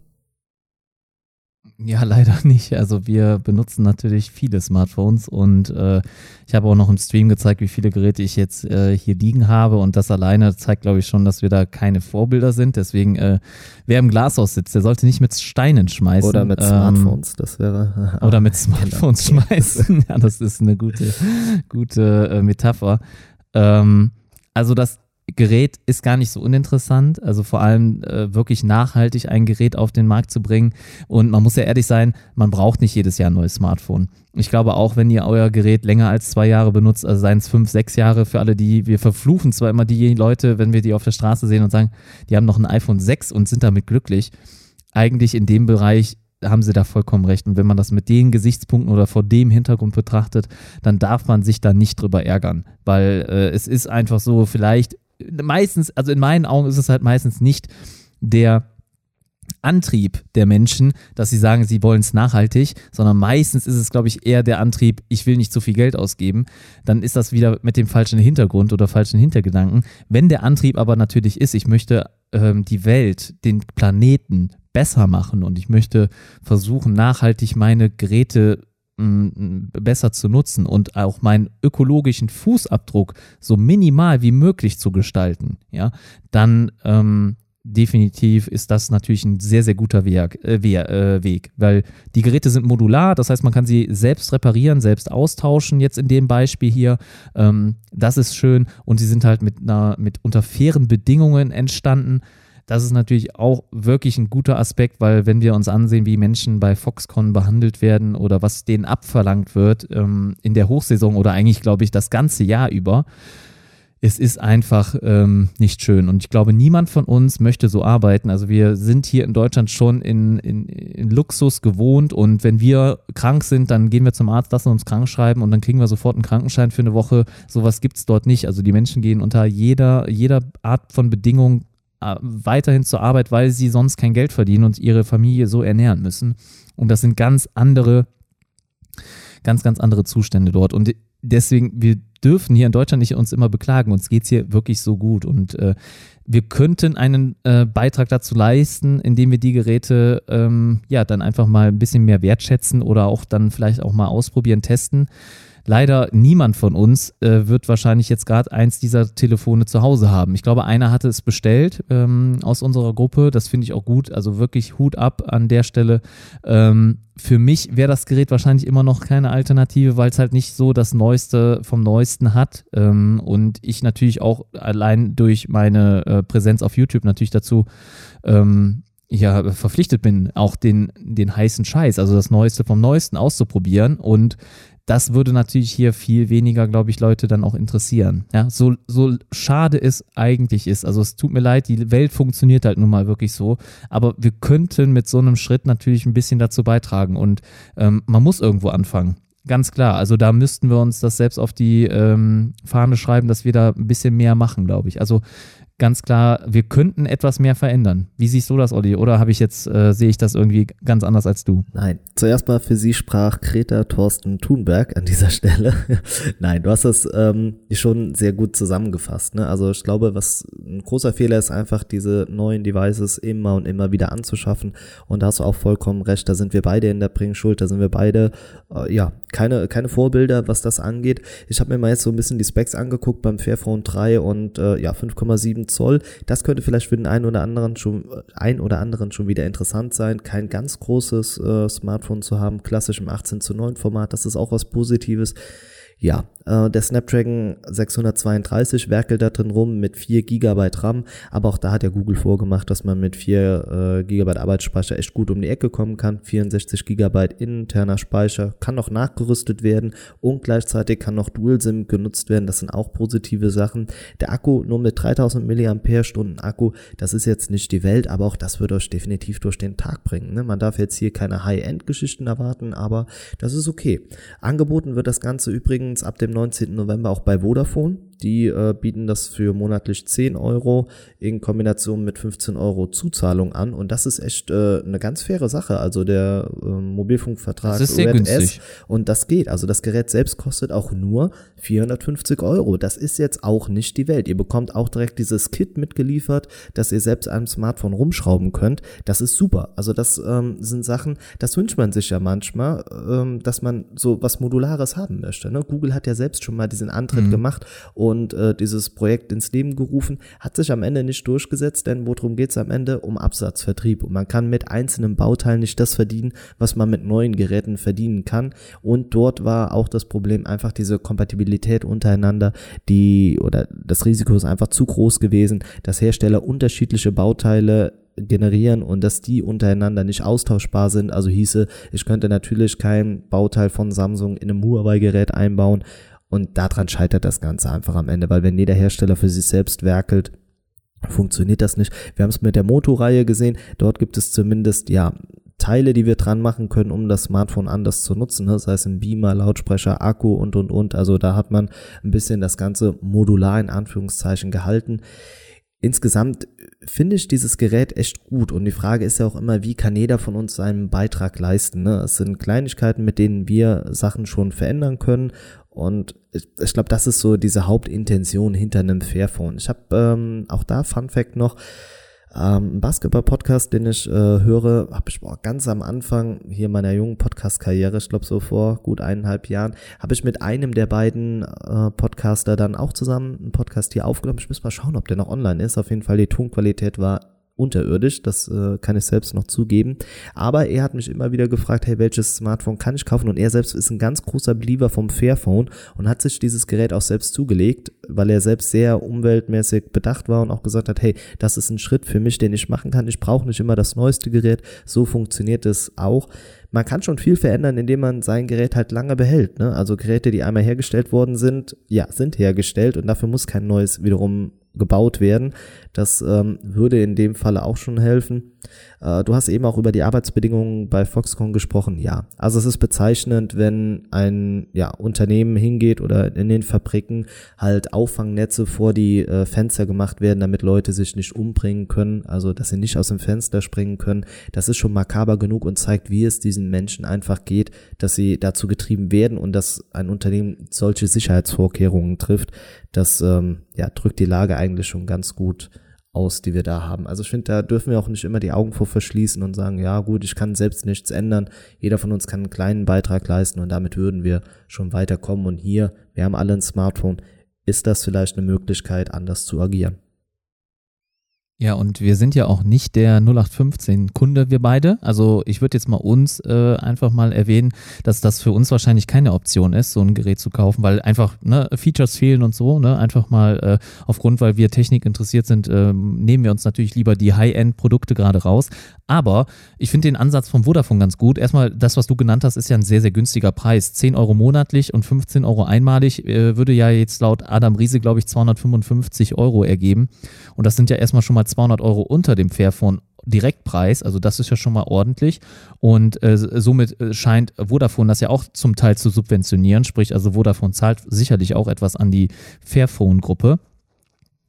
<laughs> Ja, leider nicht. Also wir benutzen natürlich viele Smartphones und äh, ich habe auch noch im Stream gezeigt, wie viele Geräte ich jetzt äh, hier liegen habe und das alleine zeigt, glaube ich, schon, dass wir da keine Vorbilder sind. Deswegen, äh, wer im Glashaus sitzt, der sollte nicht mit Steinen schmeißen. Oder mit ähm, Smartphones, das wäre. <laughs> Oder mit Smartphones genau. schmeißen. <laughs> ja, das ist eine gute, gute äh, Metapher. Ähm, also das Gerät ist gar nicht so uninteressant. Also vor allem äh, wirklich nachhaltig ein Gerät auf den Markt zu bringen. Und man muss ja ehrlich sein, man braucht nicht jedes Jahr ein neues Smartphone. Ich glaube auch, wenn ihr euer Gerät länger als zwei Jahre benutzt, also seien es fünf, sechs Jahre für alle, die wir verfluchen zwar immer die Leute, wenn wir die auf der Straße sehen und sagen, die haben noch ein iPhone 6 und sind damit glücklich. Eigentlich in dem Bereich haben sie da vollkommen recht. Und wenn man das mit den Gesichtspunkten oder vor dem Hintergrund betrachtet, dann darf man sich da nicht drüber ärgern. Weil äh, es ist einfach so, vielleicht meistens, also in meinen Augen ist es halt meistens nicht der Antrieb der Menschen, dass sie sagen, sie wollen es nachhaltig, sondern meistens ist es, glaube ich, eher der Antrieb, ich will nicht zu viel Geld ausgeben. Dann ist das wieder mit dem falschen Hintergrund oder falschen Hintergedanken. Wenn der Antrieb aber natürlich ist, ich möchte ähm, die Welt, den Planeten besser machen und ich möchte versuchen, nachhaltig meine Geräte besser zu nutzen und auch meinen ökologischen Fußabdruck so minimal wie möglich zu gestalten, ja, dann ähm, definitiv ist das natürlich ein sehr, sehr guter Weg, äh, äh, Weg, weil die Geräte sind modular, das heißt, man kann sie selbst reparieren, selbst austauschen, jetzt in dem Beispiel hier. Ähm, das ist schön und sie sind halt mit einer, mit unter fairen Bedingungen entstanden. Das ist natürlich auch wirklich ein guter Aspekt, weil wenn wir uns ansehen, wie Menschen bei Foxconn behandelt werden oder was denen abverlangt wird ähm, in der Hochsaison oder eigentlich, glaube ich, das ganze Jahr über, es ist einfach ähm, nicht schön. Und ich glaube, niemand von uns möchte so arbeiten. Also wir sind hier in Deutschland schon in, in, in, Luxus gewohnt und wenn wir krank sind, dann gehen wir zum Arzt, lassen uns krank schreiben und dann kriegen wir sofort einen Krankenschein für eine Woche. Sowas gibt es dort nicht. Also die Menschen gehen unter jeder, jeder Art von Bedingung weiterhin zur Arbeit, weil sie sonst kein Geld verdienen und ihre Familie so ernähren müssen. Und das sind ganz andere, ganz, ganz andere Zustände dort. Und deswegen, wir dürfen hier in Deutschland nicht uns immer beklagen. Uns geht es hier wirklich so gut. Und äh, wir könnten einen äh, Beitrag dazu leisten, indem wir die Geräte ähm, ja dann einfach mal ein bisschen mehr wertschätzen oder auch dann vielleicht auch mal ausprobieren, testen leider niemand von uns äh, wird wahrscheinlich jetzt gerade eins dieser Telefone zu Hause haben. Ich glaube, einer hatte es bestellt ähm, aus unserer Gruppe. Das finde ich auch gut. Also wirklich Hut ab an der Stelle. Ähm, für mich wäre das Gerät wahrscheinlich immer noch keine Alternative, weil es halt nicht so das Neueste vom Neuesten hat. Ähm, und ich natürlich auch allein durch meine äh, Präsenz auf YouTube natürlich dazu ähm, ja, verpflichtet bin, auch den, den heißen Scheiß, also das Neueste vom Neuesten auszuprobieren. Und das würde natürlich hier viel weniger, glaube ich, Leute dann auch interessieren. Ja, so, so schade es eigentlich ist. Also es tut mir leid, die Welt funktioniert halt nun mal wirklich so. Aber wir könnten mit so einem Schritt natürlich ein bisschen dazu beitragen und ähm, man muss irgendwo anfangen. Ganz klar. Also da müssten wir uns das selbst auf die ähm, Fahne schreiben, dass wir da ein bisschen mehr machen, glaube ich. Also ganz klar, wir könnten etwas mehr verändern. Wie siehst du das, Olli? Oder habe ich jetzt, äh, sehe ich das irgendwie ganz anders als du? Nein. Zuerst mal für sie sprach Greta Thorsten Thunberg an dieser Stelle. <laughs> Nein, du hast das ähm, schon sehr gut zusammengefasst. Ne? Also ich glaube, was ein großer Fehler ist, einfach diese neuen Devices immer und immer wieder anzuschaffen. Und da hast du auch vollkommen recht. Da sind wir beide in der Bringschuld. Da sind wir beide, äh, ja, keine, keine Vorbilder, was das angeht. Ich habe mir mal jetzt so ein bisschen die Specs angeguckt beim Fairphone 3 und äh, ja, 5,7 Zoll. Das könnte vielleicht für den einen oder anderen schon, ein oder anderen schon wieder interessant sein. Kein ganz großes äh, Smartphone zu haben, klassisch im 18 zu 9 Format, das ist auch was Positives. Ja, äh, der Snapdragon 632 werkelt da drin rum mit 4 GB RAM, aber auch da hat ja Google vorgemacht, dass man mit 4 äh, GB Arbeitsspeicher echt gut um die Ecke kommen kann. 64 GB interner Speicher kann noch nachgerüstet werden und gleichzeitig kann noch Dual-SIM genutzt werden. Das sind auch positive Sachen. Der Akku nur mit 3000 mAh Akku, das ist jetzt nicht die Welt, aber auch das wird euch definitiv durch den Tag bringen. Ne? Man darf jetzt hier keine High-End-Geschichten erwarten, aber das ist okay. Angeboten wird das Ganze übrigens ab dem 19. November auch bei Vodafone. Die äh, bieten das für monatlich 10 Euro in Kombination mit 15 Euro Zuzahlung an. Und das ist echt äh, eine ganz faire Sache. Also der äh, Mobilfunkvertrag das ist sehr Red günstig. S. Und das geht. Also das Gerät selbst kostet auch nur 450 Euro. Das ist jetzt auch nicht die Welt. Ihr bekommt auch direkt dieses Kit mitgeliefert, dass ihr selbst einem Smartphone rumschrauben könnt. Das ist super. Also das ähm, sind Sachen, das wünscht man sich ja manchmal, ähm, dass man so was Modulares haben möchte. Ne? Google hat ja selbst schon mal diesen Antritt mhm. gemacht und äh, dieses Projekt ins Leben gerufen, hat sich am Ende nicht durchgesetzt, denn worum geht es am Ende? Um Absatzvertrieb. Und man kann mit einzelnen Bauteilen nicht das verdienen, was man mit neuen Geräten verdienen kann. Und dort war auch das Problem einfach diese Kompatibilität untereinander, die oder das Risiko ist einfach zu groß gewesen, dass Hersteller unterschiedliche Bauteile generieren und dass die untereinander nicht austauschbar sind. Also hieße, ich könnte natürlich kein Bauteil von Samsung in einem Huawei-Gerät einbauen und daran scheitert das Ganze einfach am Ende, weil wenn jeder Hersteller für sich selbst werkelt, funktioniert das nicht. Wir haben es mit der Moto-Reihe gesehen. Dort gibt es zumindest, ja, Teile, die wir dran machen können, um das Smartphone anders zu nutzen. Das heißt ein Beamer, Lautsprecher, Akku und, und, und. Also da hat man ein bisschen das Ganze modular in Anführungszeichen gehalten. Insgesamt finde ich dieses Gerät echt gut und die Frage ist ja auch immer, wie kann jeder von uns seinen Beitrag leisten? Ne? Es sind Kleinigkeiten, mit denen wir Sachen schon verändern können und ich, ich glaube, das ist so diese Hauptintention hinter einem Fairphone. Ich habe ähm, auch da Fun Fact noch. Ähm, Basketball-Podcast, den ich äh, höre, habe ich boah, ganz am Anfang hier meiner jungen Podcast-Karriere, ich glaube so vor gut eineinhalb Jahren, habe ich mit einem der beiden äh, Podcaster dann auch zusammen einen Podcast hier aufgenommen. Ich muss mal schauen, ob der noch online ist. Auf jeden Fall die Tonqualität war unterirdisch, das äh, kann ich selbst noch zugeben. Aber er hat mich immer wieder gefragt, hey, welches Smartphone kann ich kaufen? Und er selbst ist ein ganz großer Believer vom Fairphone und hat sich dieses Gerät auch selbst zugelegt, weil er selbst sehr umweltmäßig bedacht war und auch gesagt hat, hey, das ist ein Schritt für mich, den ich machen kann. Ich brauche nicht immer das neueste Gerät. So funktioniert es auch man kann schon viel verändern, indem man sein Gerät halt lange behält. Ne? Also Geräte, die einmal hergestellt worden sind, ja, sind hergestellt und dafür muss kein neues wiederum gebaut werden. Das ähm, würde in dem Falle auch schon helfen. Äh, du hast eben auch über die Arbeitsbedingungen bei Foxconn gesprochen. Ja, also es ist bezeichnend, wenn ein ja, Unternehmen hingeht oder in den Fabriken halt Auffangnetze vor die äh, Fenster gemacht werden, damit Leute sich nicht umbringen können, also dass sie nicht aus dem Fenster springen können. Das ist schon makaber genug und zeigt, wie es diesen Menschen einfach geht, dass sie dazu getrieben werden und dass ein Unternehmen solche Sicherheitsvorkehrungen trifft. Das ähm, ja, drückt die Lage eigentlich schon ganz gut aus, die wir da haben. Also ich finde, da dürfen wir auch nicht immer die Augen vor verschließen und sagen, ja gut, ich kann selbst nichts ändern. Jeder von uns kann einen kleinen Beitrag leisten und damit würden wir schon weiterkommen. Und hier, wir haben alle ein Smartphone, ist das vielleicht eine Möglichkeit, anders zu agieren. Ja, und wir sind ja auch nicht der 0815-Kunde, wir beide. Also ich würde jetzt mal uns äh, einfach mal erwähnen, dass das für uns wahrscheinlich keine Option ist, so ein Gerät zu kaufen, weil einfach ne, Features fehlen und so. Ne? Einfach mal äh, aufgrund, weil wir Technik interessiert sind, äh, nehmen wir uns natürlich lieber die High-End-Produkte gerade raus. Aber ich finde den Ansatz vom Vodafone ganz gut. Erstmal, das, was du genannt hast, ist ja ein sehr, sehr günstiger Preis. 10 Euro monatlich und 15 Euro einmalig äh, würde ja jetzt laut Adam Riese, glaube ich, 255 Euro ergeben. Und das sind ja erstmal schon mal 200 Euro unter dem Fairphone Direktpreis, also das ist ja schon mal ordentlich und äh, somit äh, scheint Vodafone das ja auch zum Teil zu subventionieren, sprich also Vodafone zahlt sicherlich auch etwas an die Fairphone-Gruppe.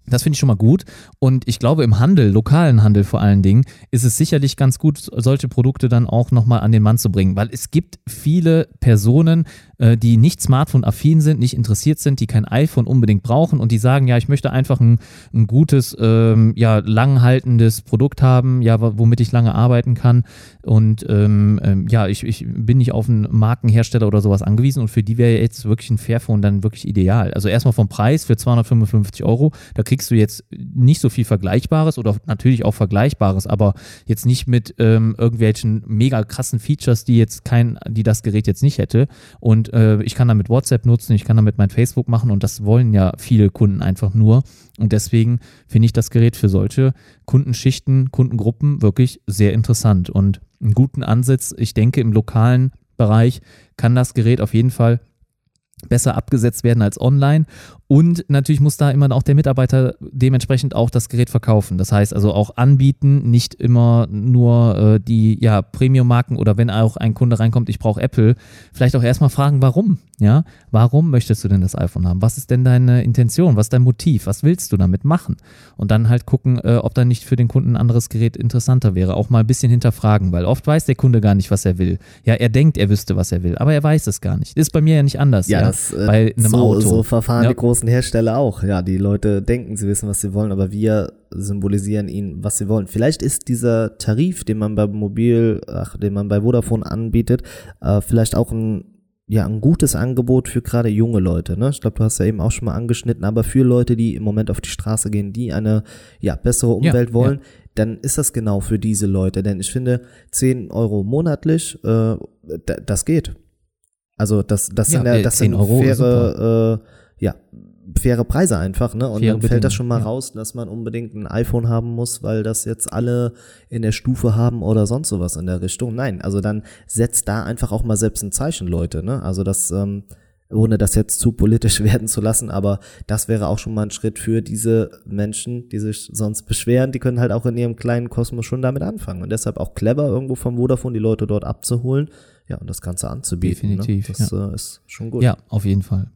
Das finde ich schon mal gut. Und ich glaube, im Handel, lokalen Handel vor allen Dingen, ist es sicherlich ganz gut, solche Produkte dann auch nochmal an den Mann zu bringen. Weil es gibt viele Personen, äh, die nicht Smartphone-affin sind, nicht interessiert sind, die kein iPhone unbedingt brauchen und die sagen, ja, ich möchte einfach ein, ein gutes, ähm, ja, langhaltendes Produkt haben, ja, womit ich lange arbeiten kann. Und ähm, ähm, ja, ich, ich bin nicht auf einen Markenhersteller oder sowas angewiesen und für die wäre jetzt wirklich ein Fairphone dann wirklich ideal. Also erstmal vom Preis für 255 Euro, da kriegst du jetzt nicht so viel Vergleichbares oder natürlich auch Vergleichbares, aber jetzt nicht mit ähm, irgendwelchen mega krassen Features, die jetzt kein, die das Gerät jetzt nicht hätte. Und äh, ich kann damit WhatsApp nutzen, ich kann damit mein Facebook machen und das wollen ja viele Kunden einfach nur. Und deswegen finde ich das Gerät für solche Kundenschichten, Kundengruppen wirklich sehr interessant und einen guten Ansatz. Ich denke, im lokalen Bereich kann das Gerät auf jeden Fall besser abgesetzt werden als online. Und natürlich muss da immer auch der Mitarbeiter dementsprechend auch das Gerät verkaufen. Das heißt also auch anbieten, nicht immer nur äh, die ja, Premium-Marken oder wenn auch ein Kunde reinkommt, ich brauche Apple, vielleicht auch erstmal fragen, warum? Ja, warum möchtest du denn das iPhone haben? Was ist denn deine Intention? Was ist dein Motiv? Was willst du damit machen? Und dann halt gucken, äh, ob da nicht für den Kunden ein anderes Gerät interessanter wäre. Auch mal ein bisschen hinterfragen, weil oft weiß der Kunde gar nicht, was er will. Ja, er denkt, er wüsste, was er will, aber er weiß es gar nicht. Ist bei mir ja nicht anders. Ja, ja? Das, äh, bei einem so, Auto. So verfahren ja. die großen Hersteller auch. Ja, die Leute denken, sie wissen, was sie wollen, aber wir symbolisieren ihnen, was sie wollen. Vielleicht ist dieser Tarif, den man bei Mobil, ach, den man bei Vodafone anbietet, äh, vielleicht auch ein ja, ein gutes Angebot für gerade junge Leute. Ne? Ich glaube, du hast ja eben auch schon mal angeschnitten, aber für Leute, die im Moment auf die Straße gehen, die eine ja, bessere Umwelt ja, wollen, ja. dann ist das genau für diese Leute. Denn ich finde, 10 Euro monatlich, äh, das geht. Also das, das ja, sind, das sind Euro faire, äh, ja, faire Preise einfach, ne? Und faire dann fällt das schon mal ja. raus, dass man unbedingt ein iPhone haben muss, weil das jetzt alle in der Stufe haben oder sonst sowas in der Richtung. Nein, also dann setzt da einfach auch mal selbst ein Zeichen, Leute, ne? Also das, ähm, ohne das jetzt zu politisch <laughs> werden zu lassen, aber das wäre auch schon mal ein Schritt für diese Menschen, die sich sonst beschweren, die können halt auch in ihrem kleinen Kosmos schon damit anfangen und deshalb auch clever irgendwo vom Vodafone die Leute dort abzuholen, ja, und das Ganze anzubieten. Ne? Definitiv. Ne? Das ja. äh, ist schon gut. Ja, auf jeden Fall.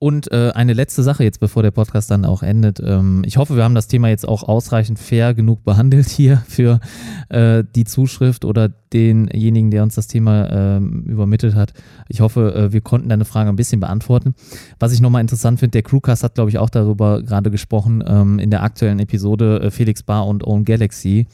Und äh, eine letzte Sache jetzt, bevor der Podcast dann auch endet. Ähm, ich hoffe, wir haben das Thema jetzt auch ausreichend fair genug behandelt hier für äh, die Zuschrift oder denjenigen, der uns das Thema ähm, übermittelt hat. Ich hoffe, äh, wir konnten deine Frage ein bisschen beantworten. Was ich nochmal interessant finde, der Crewcast hat, glaube ich, auch darüber gerade gesprochen ähm, in der aktuellen Episode äh, Felix Bar und Own Galaxy.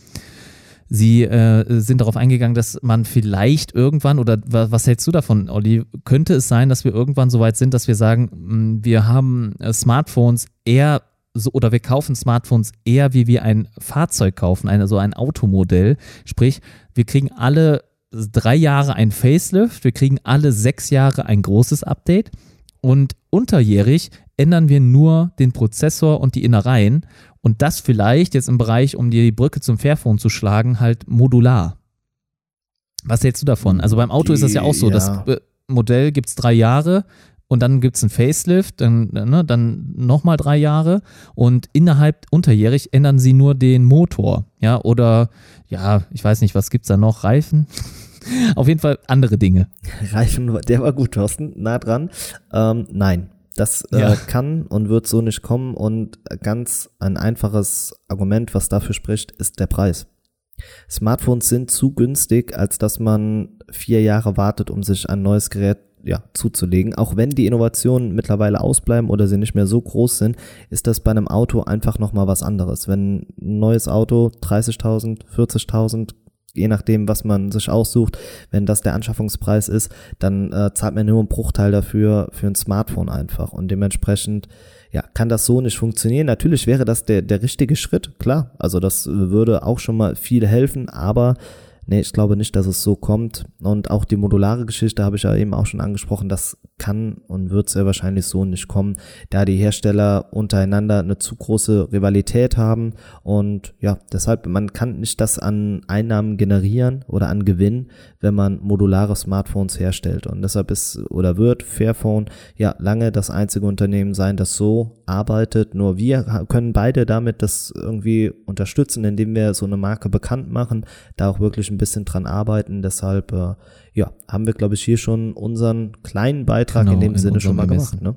Sie äh, sind darauf eingegangen, dass man vielleicht irgendwann, oder was hältst du davon, Olli, könnte es sein, dass wir irgendwann so weit sind, dass wir sagen, hm, wir haben äh, Smartphones eher so, oder wir kaufen Smartphones eher wie wir ein Fahrzeug kaufen, eine, so ein Automodell. Sprich, wir kriegen alle drei Jahre ein Facelift, wir kriegen alle sechs Jahre ein großes Update und unterjährig ändern wir nur den Prozessor und die Innereien und das vielleicht jetzt im Bereich, um dir die Brücke zum Fairphone zu schlagen, halt modular. Was hältst du davon? Also beim Auto die, ist das ja auch so. Ja. Das Modell gibt es drei Jahre und dann gibt es ein Facelift, dann, ne, dann nochmal drei Jahre und innerhalb unterjährig ändern sie nur den Motor. Ja, oder ja, ich weiß nicht, was gibt es da noch? Reifen? <laughs> Auf jeden Fall andere Dinge. Reifen, der war gut, Thorsten, nah dran. Ähm, nein, das äh, ja. kann und wird so nicht kommen und ganz ein einfaches Argument, was dafür spricht, ist der Preis. Smartphones sind zu günstig, als dass man vier Jahre wartet, um sich ein neues Gerät ja, zuzulegen. Auch wenn die Innovationen mittlerweile ausbleiben oder sie nicht mehr so groß sind, ist das bei einem Auto einfach nochmal was anderes. Wenn ein neues Auto 30.000, 40.000 je nachdem, was man sich aussucht, wenn das der Anschaffungspreis ist, dann äh, zahlt man nur einen Bruchteil dafür für ein Smartphone einfach. Und dementsprechend, ja, kann das so nicht funktionieren. Natürlich wäre das der, der richtige Schritt, klar. Also das würde auch schon mal viel helfen, aber nee, ich glaube nicht, dass es so kommt. Und auch die modulare Geschichte habe ich ja eben auch schon angesprochen, das kann und wird sehr wahrscheinlich so nicht kommen, da die Hersteller untereinander eine zu große Rivalität haben und ja, deshalb, man kann nicht das an Einnahmen generieren oder an Gewinn, wenn man modulare Smartphones herstellt und deshalb ist oder wird Fairphone ja lange das einzige Unternehmen sein, das so arbeitet, nur wir können beide damit das irgendwie unterstützen, indem wir so eine Marke bekannt machen, da auch wirklich ein bisschen dran arbeiten, deshalb äh, ja, haben wir, glaube ich, hier schon unseren kleinen Beitrag genau, in dem in Sinne schon mal gemacht. Ne?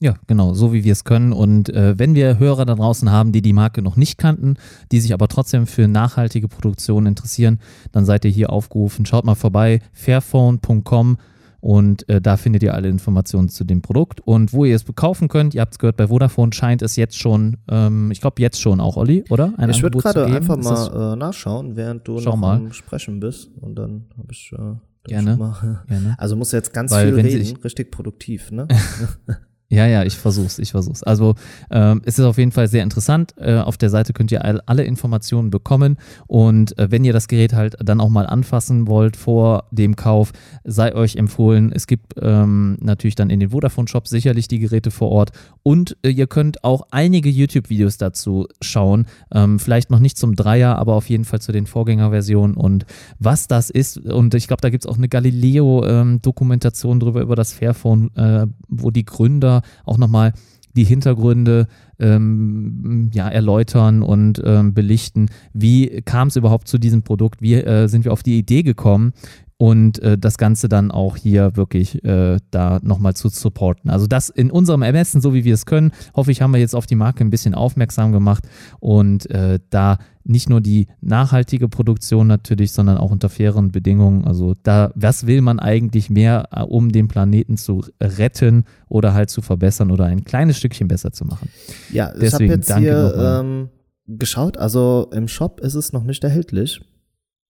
Ja, genau, so wie wir es können. Und äh, wenn wir Hörer da draußen haben, die die Marke noch nicht kannten, die sich aber trotzdem für nachhaltige Produktion interessieren, dann seid ihr hier aufgerufen. Schaut mal vorbei, fairphone.com und äh, da findet ihr alle Informationen zu dem Produkt und wo ihr es kaufen könnt. Ihr habt es gehört, bei Vodafone scheint es jetzt schon, ähm, ich glaube jetzt schon auch, Olli, oder? Ein ich würde gerade einfach mal äh, nachschauen, während du Schau noch mal. am Sprechen bist und dann habe ich äh, Gerne. Mal, Gerne. <laughs> Also muss jetzt ganz Weil, viel reden, richtig produktiv, ne? <laughs> Ja, ja, ich versuch's, ich versuch's. Also ähm, es ist auf jeden Fall sehr interessant. Äh, auf der Seite könnt ihr all, alle Informationen bekommen und äh, wenn ihr das Gerät halt dann auch mal anfassen wollt vor dem Kauf, sei euch empfohlen. Es gibt ähm, natürlich dann in den Vodafone-Shop sicherlich die Geräte vor Ort und äh, ihr könnt auch einige YouTube-Videos dazu schauen. Ähm, vielleicht noch nicht zum Dreier, aber auf jeden Fall zu den Vorgängerversionen und was das ist. Und ich glaube, da gibt's auch eine Galileo-Dokumentation ähm, drüber über das Fairphone, äh, wo die Gründer auch nochmal die Hintergründe ähm, ja, erläutern und ähm, belichten. Wie kam es überhaupt zu diesem Produkt? Wie äh, sind wir auf die Idee gekommen? Und äh, das Ganze dann auch hier wirklich äh, da nochmal zu supporten. Also das in unserem Ermessen, so wie wir es können, hoffe ich, haben wir jetzt auf die Marke ein bisschen aufmerksam gemacht und äh, da nicht nur die nachhaltige Produktion natürlich, sondern auch unter fairen Bedingungen. Also da, was will man eigentlich mehr, äh, um den Planeten zu retten oder halt zu verbessern oder ein kleines Stückchen besser zu machen? Ja, Deswegen, ich habe jetzt hier ähm, geschaut, also im Shop ist es noch nicht erhältlich,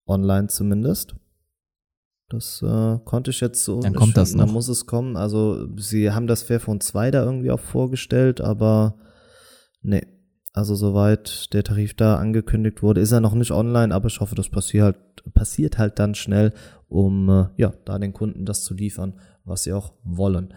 online zumindest. Das äh, konnte ich jetzt so. Dann kommt das noch. Dann muss es kommen. Also sie haben das Fairphone 2 da irgendwie auch vorgestellt, aber nee. Also soweit der Tarif da angekündigt wurde, ist er noch nicht online, aber ich hoffe, das passiert halt, passiert halt dann schnell, um äh, ja da den Kunden das zu liefern, was sie auch wollen.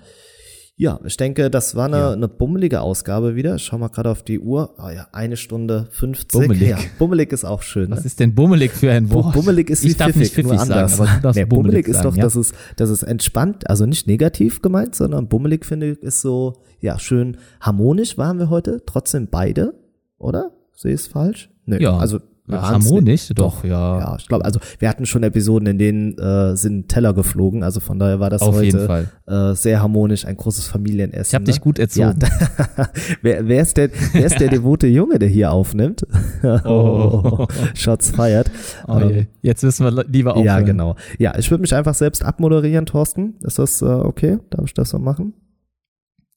Ja, ich denke, das war eine, ja. eine bummelige Ausgabe wieder. Ich schau mal gerade auf die Uhr. Ah oh ja, eine Stunde 50. Bummelig. Ja, bummelig ist auch schön. Ne? Was ist denn bummelig für ein Wort? Bummelig ist ich wie darf pfiffig, nicht pfiffig sagen, aber du darfst nee, bummelig, bummelig ist sagen, doch, ja? dass es, dass es entspannt, also nicht negativ gemeint, sondern bummelig finde ich ist so, ja, schön harmonisch waren wir heute, trotzdem beide, oder? Sehe ich es falsch? Nee, ja. also harmonisch, doch, ja. Ja, ich glaube, also wir hatten schon Episoden, in denen äh, sind Teller geflogen, also von daher war das Auf heute äh, sehr harmonisch, ein großes Familienessen. Ich habe ne? dich gut erzogen. Ja. <laughs> wer, wer, ist der, wer ist der <laughs> devote Junge, der hier aufnimmt? <laughs> oh, Shots feiert. Oh, ähm, Jetzt müssen wir lieber aufhören. Ja, genau. Ja, ich würde mich einfach selbst abmoderieren, Thorsten. Ist das äh, okay? Darf ich das so machen?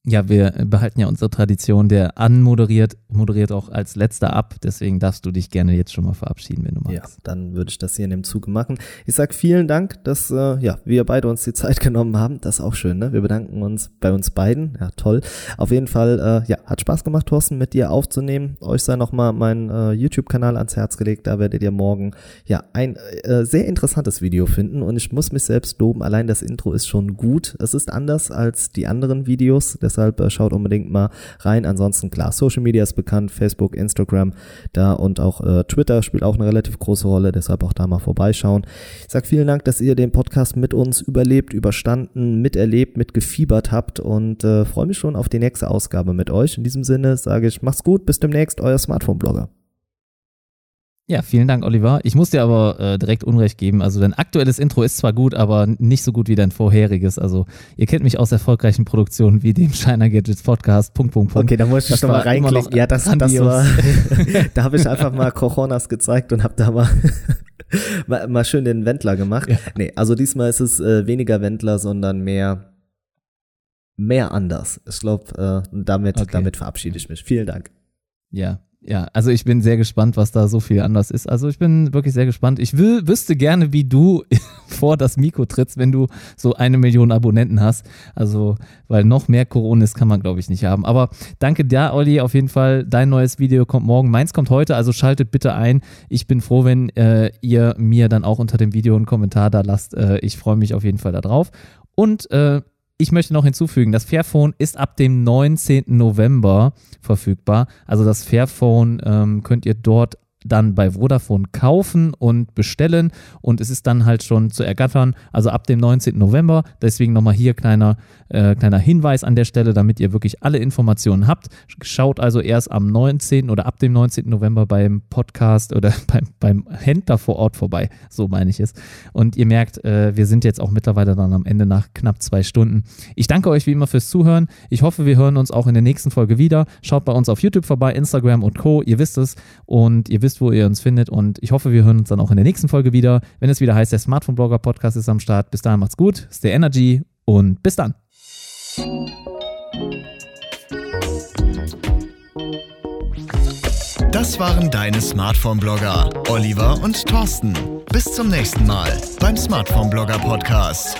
Ja, wir behalten ja unsere Tradition, der anmoderiert, moderiert auch als letzter ab. Deswegen darfst du dich gerne jetzt schon mal verabschieden, wenn du magst. Ja, dann würde ich das hier in dem Zuge machen. Ich sag vielen Dank, dass äh, ja, wir beide uns die Zeit <laughs> genommen haben. Das ist auch schön, ne? Wir bedanken uns bei uns beiden. Ja, toll. Auf jeden Fall, äh, ja, hat Spaß gemacht, Thorsten, mit dir aufzunehmen. Euch sei nochmal mein äh, YouTube-Kanal ans Herz gelegt. Da werdet ihr morgen ja ein äh, sehr interessantes Video finden. Und ich muss mich selbst loben. Allein das Intro ist schon gut. Es ist anders als die anderen Videos. Das Deshalb äh, schaut unbedingt mal rein. Ansonsten klar, Social Media ist bekannt, Facebook, Instagram, da und auch äh, Twitter spielt auch eine relativ große Rolle. Deshalb auch da mal vorbeischauen. Ich sag vielen Dank, dass ihr den Podcast mit uns überlebt, überstanden, miterlebt, mitgefiebert habt und äh, freue mich schon auf die nächste Ausgabe mit euch. In diesem Sinne sage ich, macht's gut, bis demnächst, euer Smartphone-Blogger. Ja, vielen Dank, Oliver. Ich muss dir aber äh, direkt Unrecht geben. Also dein aktuelles Intro ist zwar gut, aber nicht so gut wie dein vorheriges. Also ihr kennt mich aus erfolgreichen Produktionen wie dem Shiner Gadgets Podcast. Punkt, Punkt, Punkt. Okay, da muss ich noch mal reinklicken. Ja, das, das war. <laughs> <laughs> da habe ich einfach mal Cojonas gezeigt und habe da mal, <laughs> mal, mal schön den Wendler gemacht. Ja. Nee, also diesmal ist es äh, weniger Wendler, sondern mehr mehr anders. Ich glaube, äh, damit, okay. damit verabschiede ich mich. Vielen Dank. Ja, ja, also ich bin sehr gespannt, was da so viel anders ist. Also ich bin wirklich sehr gespannt. Ich will, wüsste gerne, wie du <laughs> vor das Mikro trittst, wenn du so eine Million Abonnenten hast. Also, weil noch mehr Corona ist, kann man, glaube ich, nicht haben. Aber danke dir, Olli, auf jeden Fall. Dein neues Video kommt morgen. Meins kommt heute, also schaltet bitte ein. Ich bin froh, wenn äh, ihr mir dann auch unter dem Video einen Kommentar da lasst. Äh, ich freue mich auf jeden Fall darauf. Und äh, ich möchte noch hinzufügen, das Fairphone ist ab dem 19. November verfügbar. Also das Fairphone ähm, könnt ihr dort dann bei Vodafone kaufen und bestellen und es ist dann halt schon zu ergattern, also ab dem 19. November. Deswegen nochmal hier kleiner, äh, kleiner Hinweis an der Stelle, damit ihr wirklich alle Informationen habt. Schaut also erst am 19. oder ab dem 19. November beim Podcast oder <laughs> beim, beim Händler vor Ort vorbei, so meine ich es. Und ihr merkt, äh, wir sind jetzt auch mittlerweile dann am Ende nach knapp zwei Stunden. Ich danke euch wie immer fürs Zuhören. Ich hoffe, wir hören uns auch in der nächsten Folge wieder. Schaut bei uns auf YouTube vorbei, Instagram und Co. Ihr wisst es und ihr wisst, wisst, wo ihr uns findet. Und ich hoffe, wir hören uns dann auch in der nächsten Folge wieder, wenn es wieder heißt, der Smartphone-Blogger Podcast ist am Start. Bis dahin macht's gut, stay energy und bis dann. Das waren deine Smartphone-Blogger, Oliver und Thorsten. Bis zum nächsten Mal beim Smartphone-Blogger Podcast.